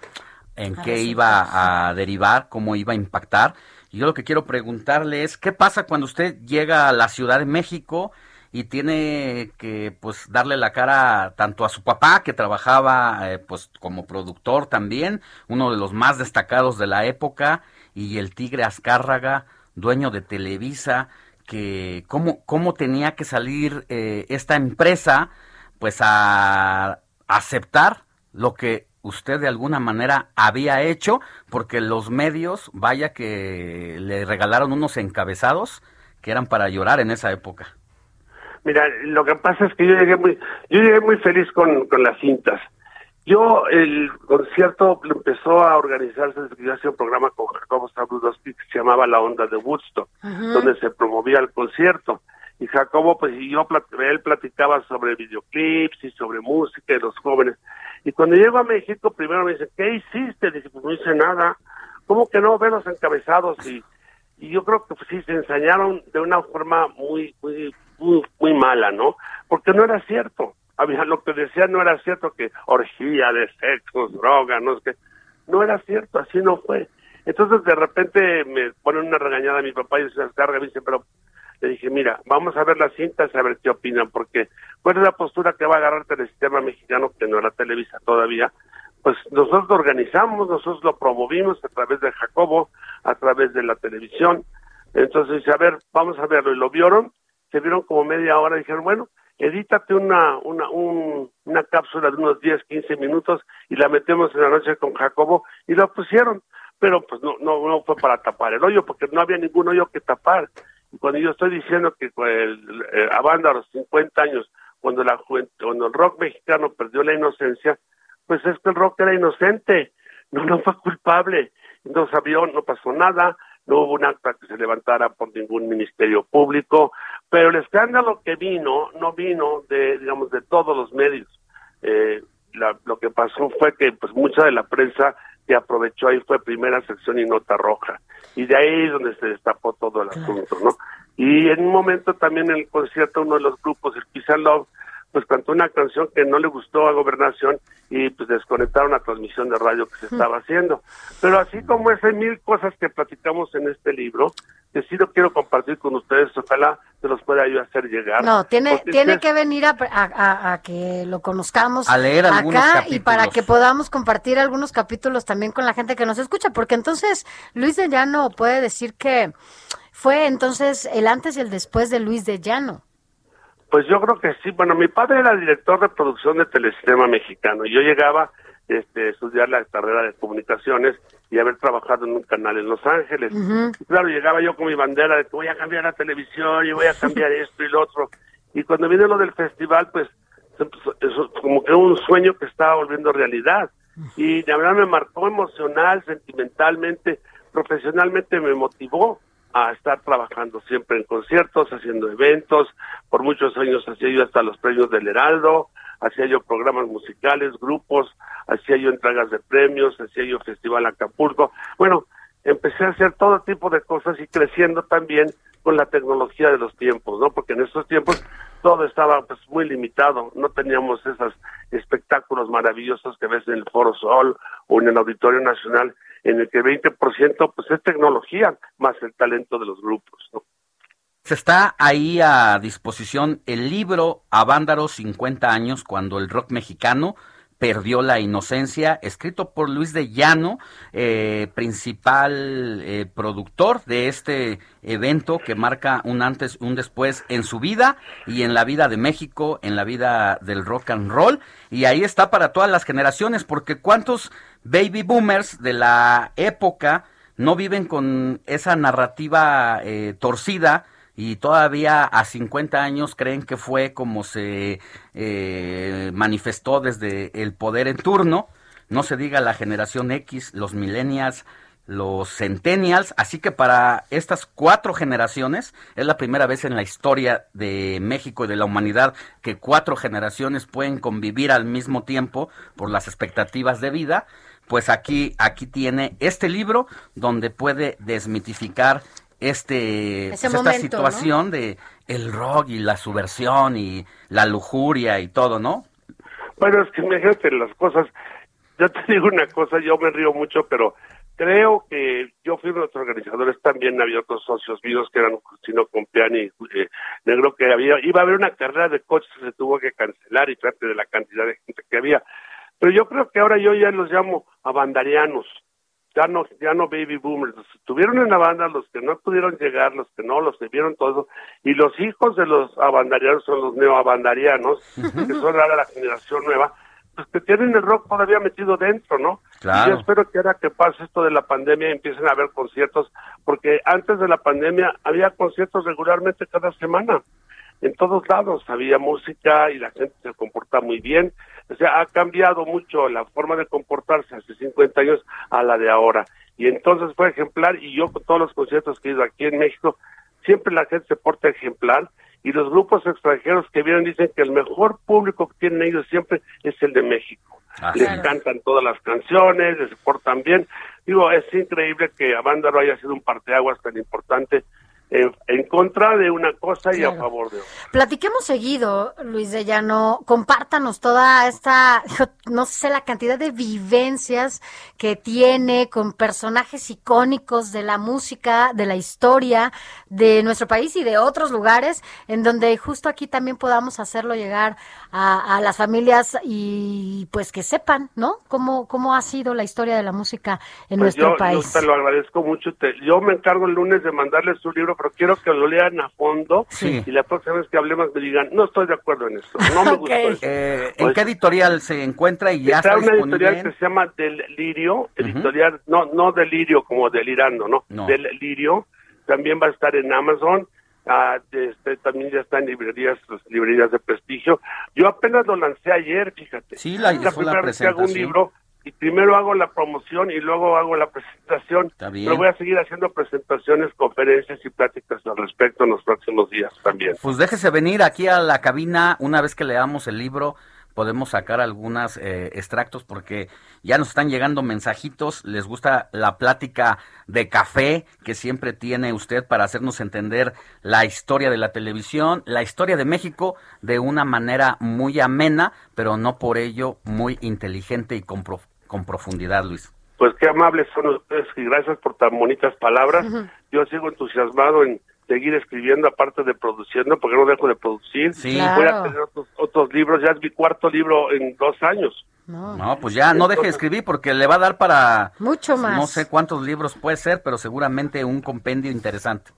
en qué iba a derivar, cómo iba a impactar. Y yo lo que quiero preguntarle es, ¿qué pasa cuando usted llega a la Ciudad de México y tiene que pues darle la cara tanto a su papá que trabajaba eh, pues como productor también, uno de los más destacados de la época y el Tigre Azcárraga, dueño de Televisa, que cómo, cómo tenía que salir eh, esta empresa pues a aceptar lo que usted de alguna manera había hecho, porque los medios, vaya que le regalaron unos encabezados que eran para llorar en esa época. Mira, lo que pasa es que yo llegué muy, yo llegué muy feliz con, con las cintas. Yo, el concierto empezó a organizarse desde que yo hacía un programa con Jacobo Stabrudowski que se llamaba La Onda de Woodstock, donde se promovía el concierto. Y Jacobo, pues, y yo, él platicaba sobre videoclips y sobre música de los jóvenes. Y cuando llego a México, primero me dice, ¿qué hiciste? Dice, pues no hice nada. ¿Cómo que no? Ve los encabezados. Y, y yo creo que pues, sí, se ensañaron de una forma muy, muy muy, mala, ¿no? Porque no era cierto. Había lo que decía no era cierto que orgía de sexos, droga, no sé qué. No era cierto, así no fue. Entonces de repente me ponen una regañada a mi papá y se descarga dice, pero le dije, mira, vamos a ver las cintas a ver qué opinan, porque cuál es la postura que va a agarrar el sistema mexicano, que no era Televisa todavía, pues nosotros lo organizamos, nosotros lo promovimos a través de Jacobo, a través de la televisión. Entonces dice, a ver, vamos a verlo. Y lo vieron se vieron como media hora dijeron, bueno, edítate una, una, una cápsula de unos 10, 15 minutos y la metemos en la noche con Jacobo y la pusieron. Pero pues no, no, no fue para tapar el hoyo, porque no había ningún hoyo que tapar. Y cuando yo estoy diciendo que el, eh, a banda a los 50 años, cuando, la, cuando el rock mexicano perdió la inocencia, pues es que el rock era inocente, no, no fue culpable. No sabía, no pasó nada, no hubo un acta que se levantara por ningún ministerio público, pero el escándalo que vino no vino de, digamos, de todos los medios. Eh, lo que pasó fue que pues mucha de la prensa que aprovechó ahí fue primera sección y nota roja. Y de ahí es donde se destapó todo el asunto, ¿no? Y en un momento también en el concierto uno de los grupos, el Pizza Love, pues cantó una canción que no le gustó a Gobernación y pues desconectaron la transmisión de radio que se estaba haciendo. Pero así como es, hay mil cosas que platicamos en este libro, que sí lo quiero compartir con ustedes, ojalá se los pueda yo hacer llegar. No, tiene, tiene que venir a, que lo conozcamos a leer acá y para que podamos compartir algunos capítulos también con la gente que nos escucha, porque entonces Luis de Llano puede decir que fue entonces el antes y el después de Luis de Llano. Pues yo creo que sí. Bueno, mi padre era director de producción de Telesistema Mexicano y yo llegaba este, a estudiar la carrera de comunicaciones y haber trabajado en un canal en Los Ángeles. claro, llegaba yo con mi bandera de que voy a cambiar la televisión y voy a cambiar esto y lo otro. Y cuando vine lo del festival, pues eso, como que un sueño que estaba volviendo realidad. Y de verdad me marcó emocional, sentimentalmente, profesionalmente me motivó a estar trabajando siempre en conciertos, haciendo eventos. Por muchos años hacía yo hasta los premios del Heraldo, hacía yo programas musicales, grupos, hacía yo entregas de premios, hacía yo Festival Acapulco. Bueno, empecé a hacer todo tipo de cosas y creciendo también con la tecnología de los tiempos, ¿no? Porque en esos tiempos todo estaba pues muy limitado, no teníamos esos espectáculos maravillosos que ves en el Foro Sol o en el Auditorio Nacional en el que 20% pues es tecnología más el talento de los grupos. Se está ahí a disposición el libro Avándaro 50 años cuando el rock mexicano perdió la inocencia, escrito por Luis de Llano, eh, principal eh, productor de este evento que marca un antes, un después en su vida y en la vida de México, en la vida del rock and roll. Y ahí está para todas las generaciones, porque cuántos baby boomers de la época no viven con esa narrativa eh, torcida y todavía a 50 años creen que fue como se eh, manifestó desde el poder en turno. No se diga la generación X, los millennials, los centennials, así que para estas cuatro generaciones es la primera vez en la historia de México y de la humanidad que cuatro generaciones pueden convivir al mismo tiempo por las expectativas de vida, pues aquí aquí tiene este libro donde puede desmitificar este pues, esta situación de el rock y la subversión y la lujuria y todo, ¿no? Bueno, es que imagínate las cosas. Yo te digo una cosa, yo me río mucho, pero creo que yo fui uno de los organizadores también, había otros socios míos que eran Justino Compiani y eh, Negro, que había, iba a haber una carrera de coches que se tuvo que cancelar y trate de la cantidad de gente que había. Pero yo creo que ahora yo ya los llamo abandarianos, ya no, ya no baby boomers, los que estuvieron en la banda, los que no pudieron llegar, los que no, los que vieron todo eso, y los hijos de los abandarianos son los neoabandarianos, que son ahora la generación nueva, pues que tienen el rock todavía metido dentro, ¿no? Claro. Y yo espero que ahora que pase esto de la pandemia empiecen a haber conciertos, porque antes de la pandemia había conciertos regularmente cada semana. En todos lados había música y la gente se comporta muy bien. O sea, ha cambiado mucho la forma de comportarse hace 50 años a la de ahora. Y entonces fue ejemplar y yo con todos los conciertos que he ido aquí en México, siempre la gente se porta ejemplar y los grupos extranjeros que vienen dicen que el mejor público que tienen ellos siempre es el de México. Ah, les cantan todas las canciones, les portan bien. Digo, es increíble que Avándaro haya sido un parteaguas tan importante en, en contra de una cosa y a favor de otra. Platiquemos seguido, Luis de Llano, compártanos toda esta, no sé, la cantidad de vivencias que tiene con personajes icónicos de la música, de la historia de nuestro país y de otros lugares, en donde justo aquí también podamos hacerlo llegar a, a las familias y pues que sepan, ¿no? Cómo, cómo ha sido la historia de la música en Pues nuestro yo, país. yo te lo agradezco mucho. Te- yo me encargo el lunes de mandarles su libro, pero quiero que lo lean a fondo Sí. y la próxima vez que hablemos me digan, no estoy de acuerdo en esto, no me gustó esto. Eh, ¿En Pues- qué editorial se encuentra y ya está está una disponible? editorial que se llama Del Lirio, editorial, no, no Delirio como delirando, no, No. Del Lirio, también va a estar en Amazon, ah, este, también ya está en librerías, pues, librerías de prestigio. Yo apenas lo lancé ayer, fíjate. Sí, la- Es la fue la primera vez que hago un libro y primero hago la promoción y luego hago la presentación. Está bien. Pero voy a seguir haciendo presentaciones, conferencias y pláticas al respecto en los próximos días también. Pues déjese venir aquí a la cabina una vez que leamos el libro. Podemos sacar algunos extractos porque ya nos están llegando mensajitos. Les gusta la plática de café que siempre tiene usted para hacernos entender la historia de la televisión, la historia de México de una manera muy amena, pero no por ello muy inteligente y con, prof- con profundidad, Luis. Pues qué amables son ustedes y gracias por tan bonitas palabras. Yo sigo entusiasmado en seguir escribiendo, aparte de produciendo, porque no dejo de producir. Sí. Voy a tener otros, otros libros, ya es mi cuarto libro en dos años. No, pues ya no deje de escribir porque le va a dar para Mucho más. no sé cuántos libros puede ser, pero seguramente un compendio interesante.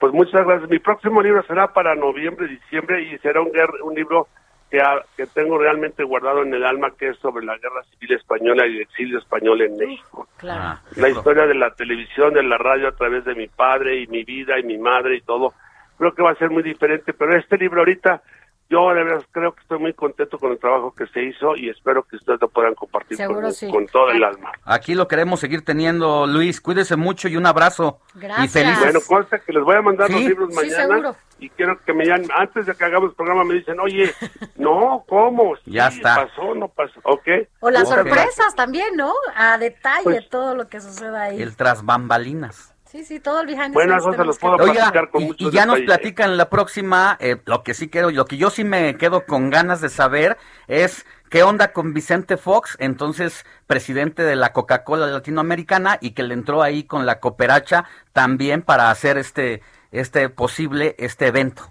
Pues muchas gracias. Mi próximo libro será para noviembre, diciembre y será un, un libro que, ha- que tengo realmente guardado en el alma, que es sobre la guerra civil española y el exilio español en México. Claro. Ah, la historia de la televisión, de la radio a través de mi padre y mi vida y mi madre y todo. Creo que va a ser muy diferente, pero este libro ahorita, yo de verdad creo que estoy muy contento con el trabajo que se hizo y espero que ustedes lo puedan compartir con, sí. con todo el alma. Aquí lo queremos seguir teniendo, Luis. Cuídese mucho y un abrazo. Gracias. Y feliz. Bueno, consta que les voy a mandar los Sí. libros Sí, mañana seguro. y quiero que me llamen, antes de que hagamos el programa me dicen, oye, no, ¿cómo? Ya Sí, está. pasó, no pasó, ¿ok? O las sorpresas también, ¿no? A detalle Pues- todo lo que sucede ahí. El tras bambalinas. Sí, sí, todo el behind Bueno, eso se los puedo que- Oiga, platicar con y, mucho y ya nos detalle. platican la próxima, eh, lo que sí quiero, lo que yo sí me quedo con ganas de saber es qué onda con Vicente Fox, entonces presidente de la Coca-Cola Latinoamericana y que le entró ahí con la cooperacha también para hacer este, este posible, este evento.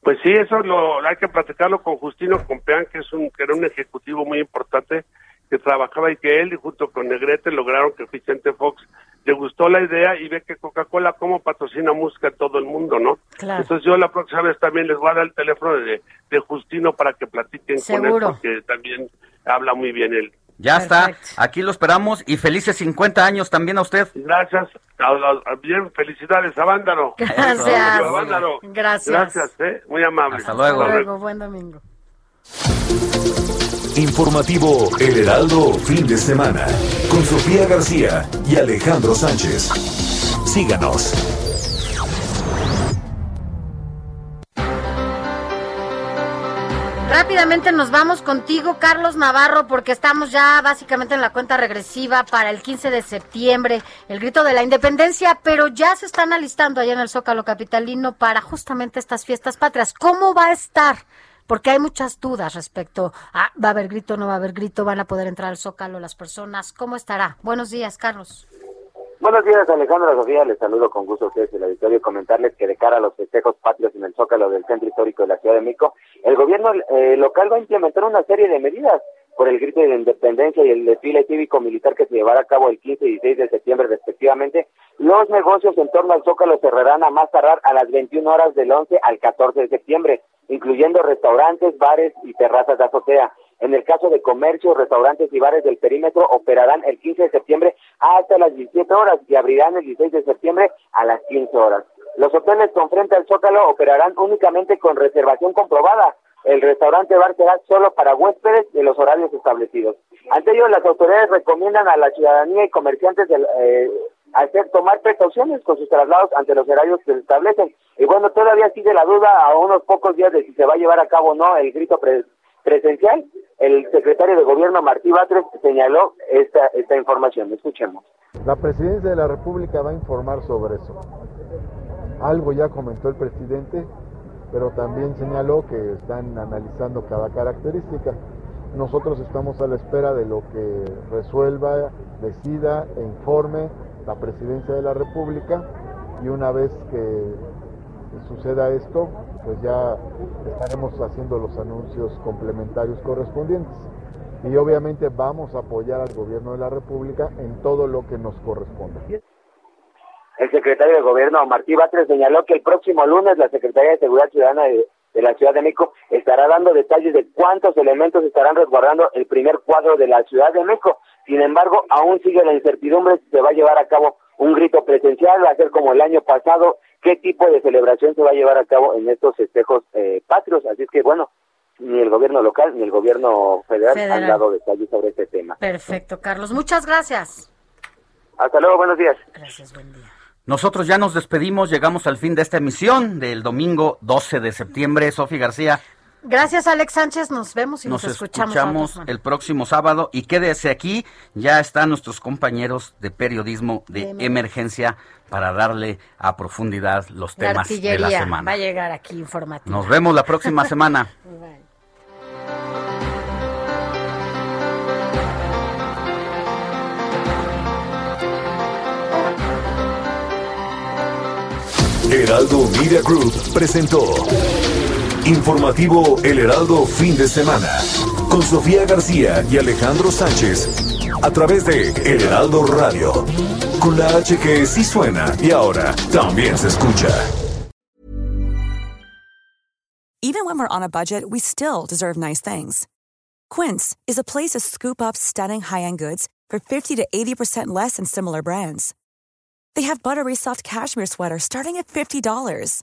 Pues sí, eso lo hay que platicarlo con Justino Compeán, que es un que era un ejecutivo muy importante que trabajaba y que él y junto con Negrete lograron que Vicente Fox le gustó la idea y ve que Coca-Cola como patrocina música en todo el mundo, ¿no? Claro. Entonces yo la próxima vez también les voy a dar el teléfono de, de Justino para que platiquen con él porque también habla muy bien él. Ya está, aquí lo esperamos y felices 50 años también a usted. Gracias, a- a- bien, felicidades a Vándaro. Gracias. Gracias. Gracias, eh, muy amable. Hasta luego. Hasta luego, buen domingo. Informativo El Heraldo Fin de Semana con Sofía García y Alejandro Sánchez. Síganos. Rápidamente nos vamos contigo, Carlos Navarro, porque estamos ya básicamente en la cuenta regresiva para el 15 de septiembre, el grito de la independencia, pero ya se están alistando allá en el Zócalo Capitalino para justamente estas fiestas patrias. ¿Cómo va a estar? Porque hay muchas dudas respecto a va a haber grito, no va a haber grito, van a poder entrar al Zócalo las personas. ¿Cómo estará? Buenos días, Carlos. Buenos días, Alejandra Sofía. Les saludo con gusto a ustedes el auditorio comentarles que de cara a los festejos patrios en el Zócalo del Centro Histórico de la Ciudad de México, el gobierno eh, local va a implementar una serie de medidas por el grito de independencia y el desfile cívico-militar que se llevará a cabo el 15 y 16 de septiembre respectivamente. Los negocios en torno al Zócalo cerrarán a más tardar a las 21 horas del 11 al 14 de septiembre, incluyendo restaurantes, bares y terrazas de azotea. En el caso de comercios, restaurantes y bares del perímetro operarán el 15 de septiembre hasta las 17 horas y abrirán el 16 de septiembre a las 15 horas. Los hoteles con frente al Zócalo operarán únicamente con reservación comprobada. El restaurante bar será solo para huéspedes de los horarios establecidos. Ante ello, las autoridades recomiendan a la ciudadanía y comerciantes del, eh, hacer tomar precauciones con sus traslados ante los horarios que se establecen. Y bueno, todavía sigue la duda a unos pocos días de si se va a llevar a cabo o no el grito pre- presencial. El secretario de Gobierno, Martí Batres, señaló esta, esta información. Escuchemos. La presidencia de la República va a informar sobre eso. Algo ya comentó el presidente, pero también señaló que están analizando cada característica. Nosotros estamos a la espera de lo que resuelva, decida e informe la presidencia de la República y una vez que suceda esto, pues ya estaremos haciendo los anuncios complementarios correspondientes. Y obviamente vamos a apoyar al gobierno de la República en todo lo que nos corresponda. El secretario de Gobierno, Martí Batres, señaló que el próximo lunes la Secretaría de Seguridad Ciudadana de, de la Ciudad de México estará dando detalles de cuántos elementos estarán resguardando el primer cuadro de la Ciudad de México. Sin embargo, aún sigue la incertidumbre si se va a llevar a cabo un grito presencial, va a ser como el año pasado, qué tipo de celebración se va a llevar a cabo en estos festejos eh, patrios. Así es que, bueno, ni el gobierno local ni el gobierno federal, Federal. han dado detalles sobre este tema. Perfecto, Carlos. Muchas gracias. Hasta luego, buenos días. Gracias, buen día. Nosotros ya nos despedimos, llegamos al fin de esta emisión del domingo 12 de septiembre. Sofi García, Gracias, Alex Sánchez. Nos vemos y nos, nos escuchamos. escuchamos el próximo sábado y quédese aquí, ya están nuestros compañeros de periodismo de De emergencia para darle a profundidad los La temas de la semana. va a llegar aquí informativo. Nos vemos la próxima semana. Heraldo Media Group presentó Informativo El Heraldo Fin de Semana con Sofía García y Alejandro Sánchez a través de El Heraldo Radio con la H que sí suena y ahora también se escucha. Even when we're on a budget, we still deserve nice things. Quince is a place to scoop up stunning high-end goods for 50 to 80% less than similar brands. They have buttery soft cashmere sweaters starting at $50,